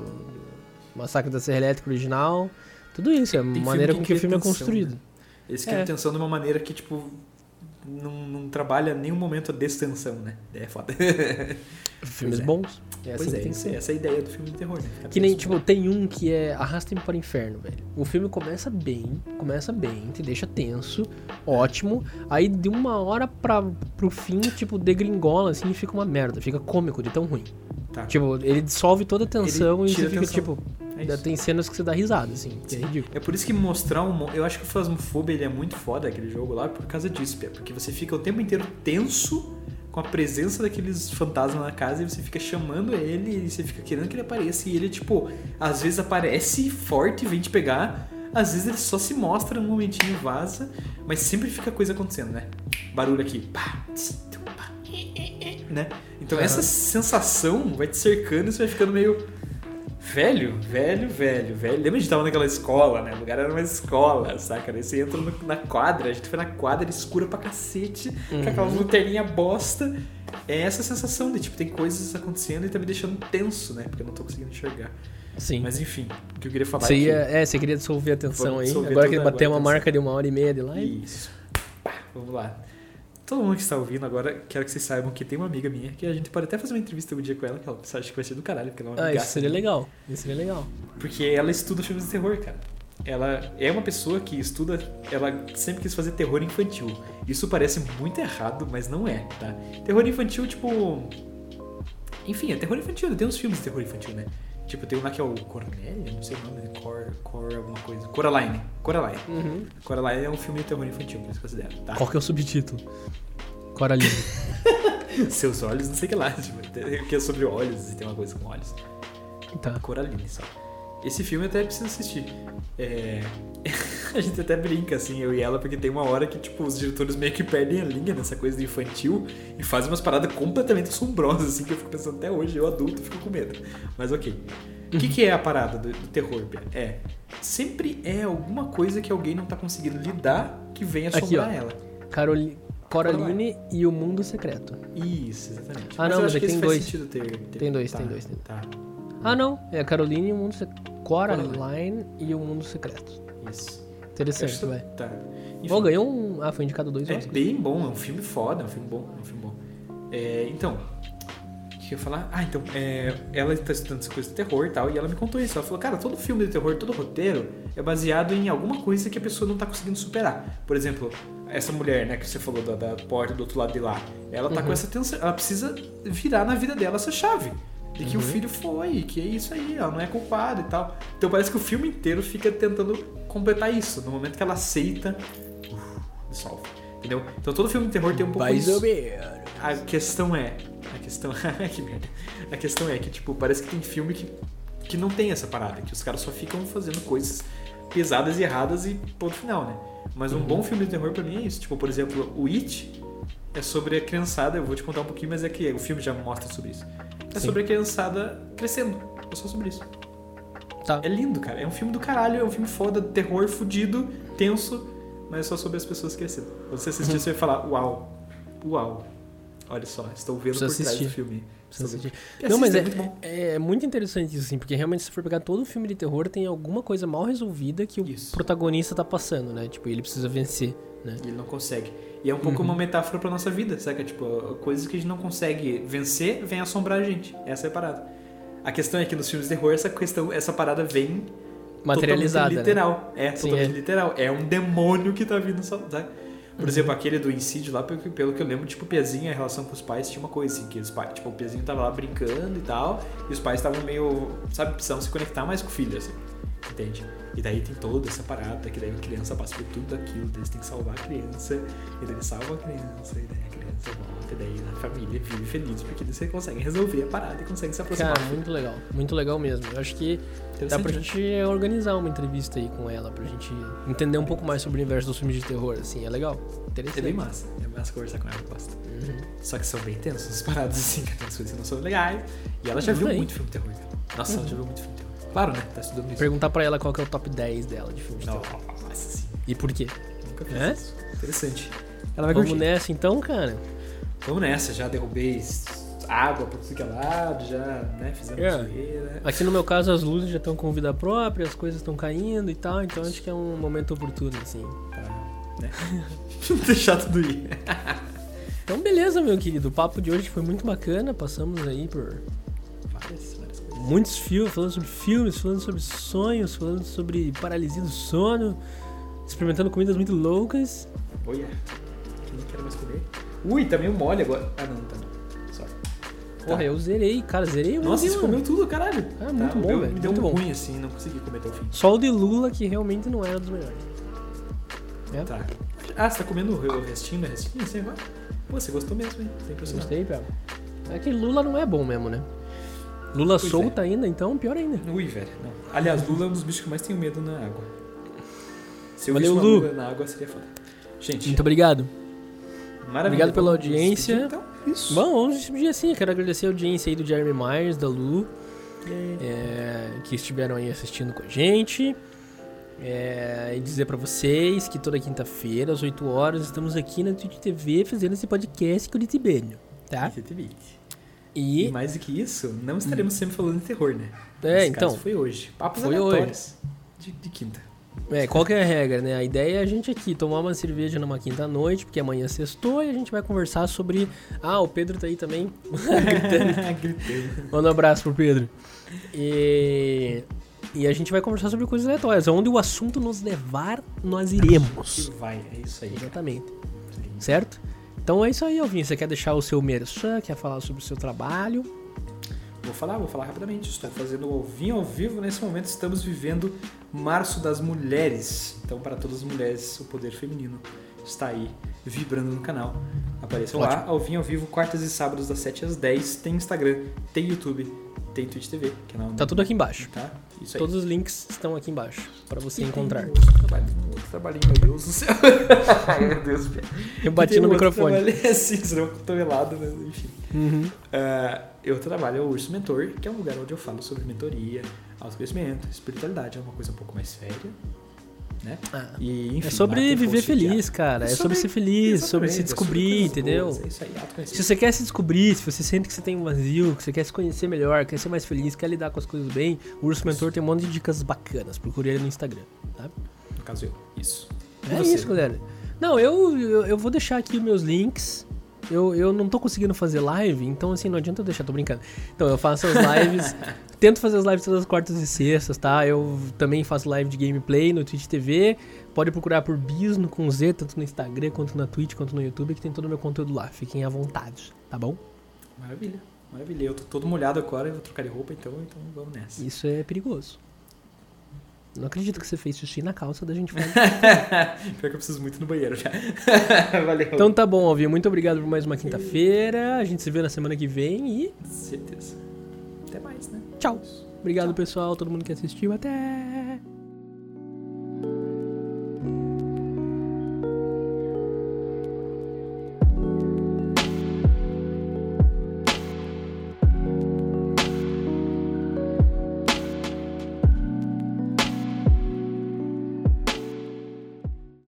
Speaker 2: Massacre da Serra Elétrica original. Tudo isso, é a maneira com que o filme é construído.
Speaker 3: Eles criam
Speaker 2: É.
Speaker 3: tensão de uma maneira que, tipo, não, não trabalha em nenhum momento a destensão, né? É foda.
Speaker 2: Filmes
Speaker 3: é.
Speaker 2: bons. É
Speaker 3: pois
Speaker 2: que
Speaker 3: é,
Speaker 2: tem que
Speaker 3: essa,
Speaker 2: ser.
Speaker 3: essa é a ideia do filme de terror, né? Ficar
Speaker 2: Que nem, tipo, tem um que é Arrasta-me para o Inferno, velho. O filme começa bem, começa bem, te deixa tenso, ótimo. Aí de uma hora pra, pro fim, tipo, degringola, assim, e fica uma merda. Fica cômico de tão ruim.
Speaker 3: Tá.
Speaker 2: Tipo, ele dissolve toda a tensão
Speaker 3: Ele
Speaker 2: e você fica,
Speaker 3: tensão.
Speaker 2: tipo, ainda
Speaker 3: isso.
Speaker 2: tem cenas que você dá risada, assim, que é ridículo.
Speaker 3: É por isso que mostrar um. Eu acho que o Phasmophobia ele é muito foda, aquele jogo lá, por causa disso, Pia, porque você fica o tempo inteiro tenso com a presença daqueles fantasmas na casa e você fica chamando ele e você fica querendo que ele apareça. E ele, tipo, às vezes aparece forte e vem te pegar, às vezes ele só se mostra um momentinho e vaza, mas sempre fica coisa acontecendo, né? Barulho aqui. Pá, tss, né? Então
Speaker 2: Aham.
Speaker 3: essa sensação vai te cercando e você vai ficando meio. Velho, velho, velho, velho. Lembra que a gente tava naquela escola, né? O lugar era uma escola, saca? Daí você entra no- na quadra, a gente foi na quadra escura pra cacete,
Speaker 2: Uhum.
Speaker 3: com aquelas lanterninhas bosta. É essa sensação de, tipo, tem coisas acontecendo e tá me deixando tenso, né? Porque eu não tô conseguindo enxergar.
Speaker 2: Sim.
Speaker 3: Mas enfim, o que eu queria falar
Speaker 2: Você
Speaker 3: é
Speaker 2: ia, é, você queria dissolver a tensão
Speaker 3: Vamos
Speaker 2: aí. Agora que bateu uma marca de uma hora e meia de live.
Speaker 3: Isso. Pá, vamos lá. Todo mundo que está ouvindo agora, quero que vocês saibam que tem uma amiga minha que a gente pode até fazer uma entrevista um dia com ela, que ela acha que vai ser do caralho, porque ela é uma
Speaker 2: Ah, isso seria legal. Isso seria legal.
Speaker 3: Porque ela estuda filmes de terror, cara. Ela é uma pessoa que estuda. Ela sempre quis fazer terror infantil. Isso parece muito errado, mas não é, tá? Terror infantil, tipo. Enfim, é terror infantil. Tem uns filmes de terror infantil, né? Tipo, tem um lá que é o Cornélia, não sei o nome, Cor, Cor alguma coisa. Coraline. Coraline.
Speaker 2: Uhum.
Speaker 3: Coraline é um filme de terror infantil, por isso considero, tá?
Speaker 2: Qual que é o subtítulo? Coraline.
Speaker 3: Seus olhos, não sei o que lá. Tipo, que é sobre olhos e tem uma coisa com olhos.
Speaker 2: tá.
Speaker 3: Coraline só. Esse filme eu até preciso assistir. É... a gente até brinca, assim, eu e ela, porque tem uma hora que, tipo, os diretores meio que perdem a linha nessa coisa do infantil e fazem umas paradas completamente assombrosas, assim, que eu fico pensando até hoje, eu adulto fico com medo. Mas ok. O que, que é a parada do, do terror, Pia? É. Sempre é alguma coisa que alguém não tá conseguindo lidar que vem
Speaker 2: Aqui,
Speaker 3: assombrar
Speaker 2: ó.
Speaker 3: ela.
Speaker 2: Caroli... Coraline e o Mundo Secreto.
Speaker 3: Isso, exatamente.
Speaker 2: Ah, não, mas
Speaker 3: acho
Speaker 2: é
Speaker 3: que
Speaker 2: tem dois.
Speaker 3: ter, ter-
Speaker 2: Tem dois,
Speaker 3: tá,
Speaker 2: tem dois, tem
Speaker 3: Tá,
Speaker 2: Ah, não. É a Caroline e o Mundo Secreto. Coraline e o Mundo Secreto.
Speaker 3: isso.
Speaker 2: Interessante, vai.
Speaker 3: Tá. Enfim,
Speaker 2: Bom, ganhou um. Ah, foi indicado dois
Speaker 3: é
Speaker 2: Oscars.
Speaker 3: bem bom, é um filme foda, é um filme bom, é um filme bom. É, então, o que eu ia falar? Ah, então, é, ela tá estudando essa coisa de terror e tal, e ela me contou isso. Ela falou, cara, todo filme de terror, todo roteiro é baseado em alguma coisa que a pessoa não tá conseguindo superar. Por exemplo, essa mulher, né, que você falou da, da porta do outro lado de lá, ela tá
Speaker 2: Uhum.
Speaker 3: com essa tensão, ela precisa virar na vida dela essa chave. De que o
Speaker 2: Uhum.
Speaker 3: filho foi, que é isso aí, ela não é culpada e tal. Então parece que o filme inteiro fica tentando completar isso. No momento que ela aceita, uf, dissolve. Entendeu? Então todo filme de terror tem um pouco
Speaker 2: Mais
Speaker 3: isso.
Speaker 2: ou menos.
Speaker 3: A questão é. A questão. que merda. A questão é que, tipo, parece que tem filme que, que não tem essa parada, que os caras só ficam fazendo coisas pesadas e erradas e ponto final, né? Mas um
Speaker 2: Uhum.
Speaker 3: bom filme de terror pra mim é isso. Tipo, por exemplo, o It é sobre a criançada, eu vou te contar um pouquinho, mas é que o filme já mostra sobre isso. É
Speaker 2: Sim.
Speaker 3: sobre a criançada crescendo. É só sobre isso.
Speaker 2: Tá.
Speaker 3: É lindo, cara. É um filme do caralho, é um filme foda, terror, fudido, tenso, mas é só sobre as pessoas crescendo. Quando você assistir,
Speaker 2: Uhum.
Speaker 3: você vai falar, uau, uau. Olha só, estou vendo
Speaker 2: Precisa
Speaker 3: por trás
Speaker 2: assistir.
Speaker 3: do filme.
Speaker 2: Assistir. Não, mas é,
Speaker 3: Assista, muito bom.
Speaker 2: é muito interessante isso, assim, porque realmente se for pegar todo filme de terror, tem alguma coisa mal resolvida que o
Speaker 3: Isso.
Speaker 2: protagonista tá passando, né? Tipo, ele precisa vencer, né?
Speaker 3: E ele não consegue. E é um pouco
Speaker 2: Uhum.
Speaker 3: uma metáfora pra nossa vida, saca? Tipo, coisas que a gente não consegue vencer, vem assombrar a gente. Essa é a parada. A questão é que nos filmes de terror, essa questão, essa parada vem
Speaker 2: Materializada, né?
Speaker 3: literal. É,
Speaker 2: Sim,
Speaker 3: totalmente
Speaker 2: é.
Speaker 3: literal. É um demônio que tá vindo, sabe? Por
Speaker 2: Uhum.
Speaker 3: exemplo, aquele do Incídio lá, pelo que, pelo que eu lembro, tipo, o Piazinho, a relação com os pais tinha uma coisa assim, que os pais, tipo, o Piazinho tava lá brincando e tal, e os pais estavam meio, sabe, precisando se conectar mais com o filho, assim, entende? E daí tem toda essa parada, que daí a criança passa por tudo aquilo, daí eles têm que salvar a criança, e daí eles salvam a criança, e daí a criança volta, e daí a família vive feliz, porque daí você consegue resolver a parada e consegue se aproximar.
Speaker 2: Cara, muito legal. Muito legal mesmo. Eu acho que dá pra gente organizar uma entrevista aí com ela, pra gente entender um pouco mais sobre o universo dos filmes de terror, assim. É legal. Interessante.
Speaker 3: É bem massa, é massa conversar com ela, eu gosto.
Speaker 2: Uhum.
Speaker 3: Só que são bem tensos as paradas assim. Tem as coisas que não são legais. E ela já viu muito filme de terror, cara. Nossa, ela já viu muito filme de terror. Claro, né? Tá estudando isso.
Speaker 2: Perguntar pra ela qual que é o top 10 dela de filmes de terror. E por quê?
Speaker 3: Nunca fiz
Speaker 2: É?
Speaker 3: isso. Interessante. Ela vai
Speaker 2: Vamos
Speaker 3: curtir.
Speaker 2: nessa então, cara?
Speaker 3: Vamos nessa, já derrubei água por tudo que é lado, já, né, fizemos
Speaker 2: É.
Speaker 3: zoeira.
Speaker 2: Aqui no meu caso as luzes já estão com vida própria, as coisas estão caindo e tal, então acho que é um momento oportuno, assim.
Speaker 3: Pra, né? Deixar tudo ir.
Speaker 2: Então beleza, meu querido. O papo de hoje foi muito bacana. Passamos aí por. Muitos filmes, falando sobre filmes, falando sobre sonhos, falando sobre paralisia do sono, experimentando comidas muito loucas.
Speaker 3: Olha, que nem quero mais comer. Ui, também o mole agora. Ah, não, tá não. Sorry.
Speaker 2: Porra,
Speaker 3: Tá.
Speaker 2: eu zerei, cara, zerei o
Speaker 3: Nossa, você
Speaker 2: mano.
Speaker 3: comeu tudo, caralho.
Speaker 2: Ah, muito
Speaker 3: Tá,
Speaker 2: bom, velho,
Speaker 3: Me deu
Speaker 2: muito
Speaker 3: um
Speaker 2: bom.
Speaker 3: ruim assim, não consegui comer até o fim.
Speaker 2: Só o de Lula que realmente não era dos melhores. É?
Speaker 3: Tá. Ah, você tá comendo o restinho, né? Restinho assim agora? Pô, você gostou mesmo, hein? Tá.
Speaker 2: Gostei, pega. É que Lula não é bom mesmo, né? Lula
Speaker 3: Pois
Speaker 2: solta ainda, então pior ainda.
Speaker 3: Ui, velho, não. Aliás, Lula é um dos bichos que mais tenho medo na água. Se eu
Speaker 2: Valeu,
Speaker 3: visse. Lula na água, seria foda. Gente,
Speaker 2: Muito obrigado.
Speaker 3: maravilha.
Speaker 2: obrigado pela audiência.
Speaker 3: Então, isso.
Speaker 2: Bom, vamos despedir assim. Quero agradecer a audiência aí do Jeremy Myers, da Lu, é, que estiveram aí assistindo com a gente. É, e dizer pra vocês que toda quinta-feira, às 8 horas, estamos aqui na Twitch TV fazendo esse podcast curitibano, tá?
Speaker 3: Efetivamente.
Speaker 2: E,
Speaker 3: E mais do que isso, não estaremos sempre falando de terror, né?
Speaker 2: é,
Speaker 3: Nesse
Speaker 2: então,
Speaker 3: foi hoje. Papos
Speaker 2: Foi
Speaker 3: aleatórios. De, de quinta.
Speaker 2: é, qual que é a regra, né? A ideia é a gente aqui tomar uma cerveja numa quinta-noite, porque amanhã é sextou, e a gente vai conversar sobre... Ah, o Pedro tá aí também, gritando.
Speaker 3: Gritando.
Speaker 2: Manda um abraço pro Pedro. E, e a gente vai conversar sobre coisas aleatórias. Onde o assunto nos levar, nós iremos.
Speaker 3: Vai, é isso aí.
Speaker 2: Exatamente. Certo? Então é isso aí, Alvin. Você quer deixar o seu merchan? Quer falar sobre o seu trabalho?
Speaker 3: Vou falar, vou falar rapidamente. Estou fazendo o Alvinho ao vivo. Nesse momento estamos vivendo Março das Mulheres. Então, para todas as mulheres, o poder feminino está aí vibrando no canal. Apareçam lá, Alvinho ao vivo, quartas e sábados das 7 às 10. Tem Instagram, tem YouTube, tem Twitch TV. Canal
Speaker 2: Tá tudo aqui embaixo.
Speaker 3: Tá? Isso aí.
Speaker 2: Todos os links estão aqui embaixo para você
Speaker 3: E tem
Speaker 2: encontrar.
Speaker 3: um outro trabalho, um outro trabalhinho, meu Deus do céu. Ai, meu Deus.
Speaker 2: Eu bati
Speaker 3: Tem
Speaker 2: no microfone.
Speaker 3: trabalho- É assim, senão eu cotovelado, mas enfim.
Speaker 2: Uhum.
Speaker 3: Ah, eu trabalho o Urso Mentor, que é um lugar onde eu falo sobre mentoria, autoconhecimento, espiritualidade, é uma coisa um pouco mais séria, né?
Speaker 2: Ah,
Speaker 3: E, enfim,
Speaker 2: é sobre viver feliz,
Speaker 3: diário.
Speaker 2: cara. É sobre
Speaker 3: sobre-
Speaker 2: ser feliz, sobre se
Speaker 3: é sobre
Speaker 2: descobrir, entendeu?
Speaker 3: boas, É isso aí,
Speaker 2: Se você quer se descobrir, se você sente que você tem um vazio, que você quer se conhecer melhor, quer ser mais feliz, quer lidar com as coisas bem, o Urso Mentor tem um monte de dicas bacanas. Procure ele no Instagram, tá?
Speaker 3: No caso, eu. Isso. E
Speaker 2: É
Speaker 3: você?
Speaker 2: isso, galera. Não, eu, eu, eu vou deixar aqui meus links. Eu, eu não tô conseguindo fazer live, então assim, não adianta eu deixar, tô brincando. Então eu faço as lives, tento fazer as lives todas as quartas e sextas, tá? Eu também faço live de gameplay no Twitch TV. Pode procurar por Bisno com Z, tanto no Instagram, quanto na Twitch, quanto no YouTube, que tem todo o meu conteúdo lá. Fiquem à vontade, tá bom?
Speaker 3: Maravilha. Maravilha. Eu tô todo molhado agora, eu vou trocar de roupa, então, então vamos nessa.
Speaker 2: Isso é perigoso. Não acredito que você fez xixi na calça da gente falar.
Speaker 3: Pior que eu preciso muito no banheiro já. Valeu.
Speaker 2: Então tá bom, Alvin. Muito obrigado por mais uma quinta-feira. A gente se vê na semana que vem e
Speaker 3: Certeza.
Speaker 2: Tchau. Obrigado, pessoal, todo mundo que assistiu. Até!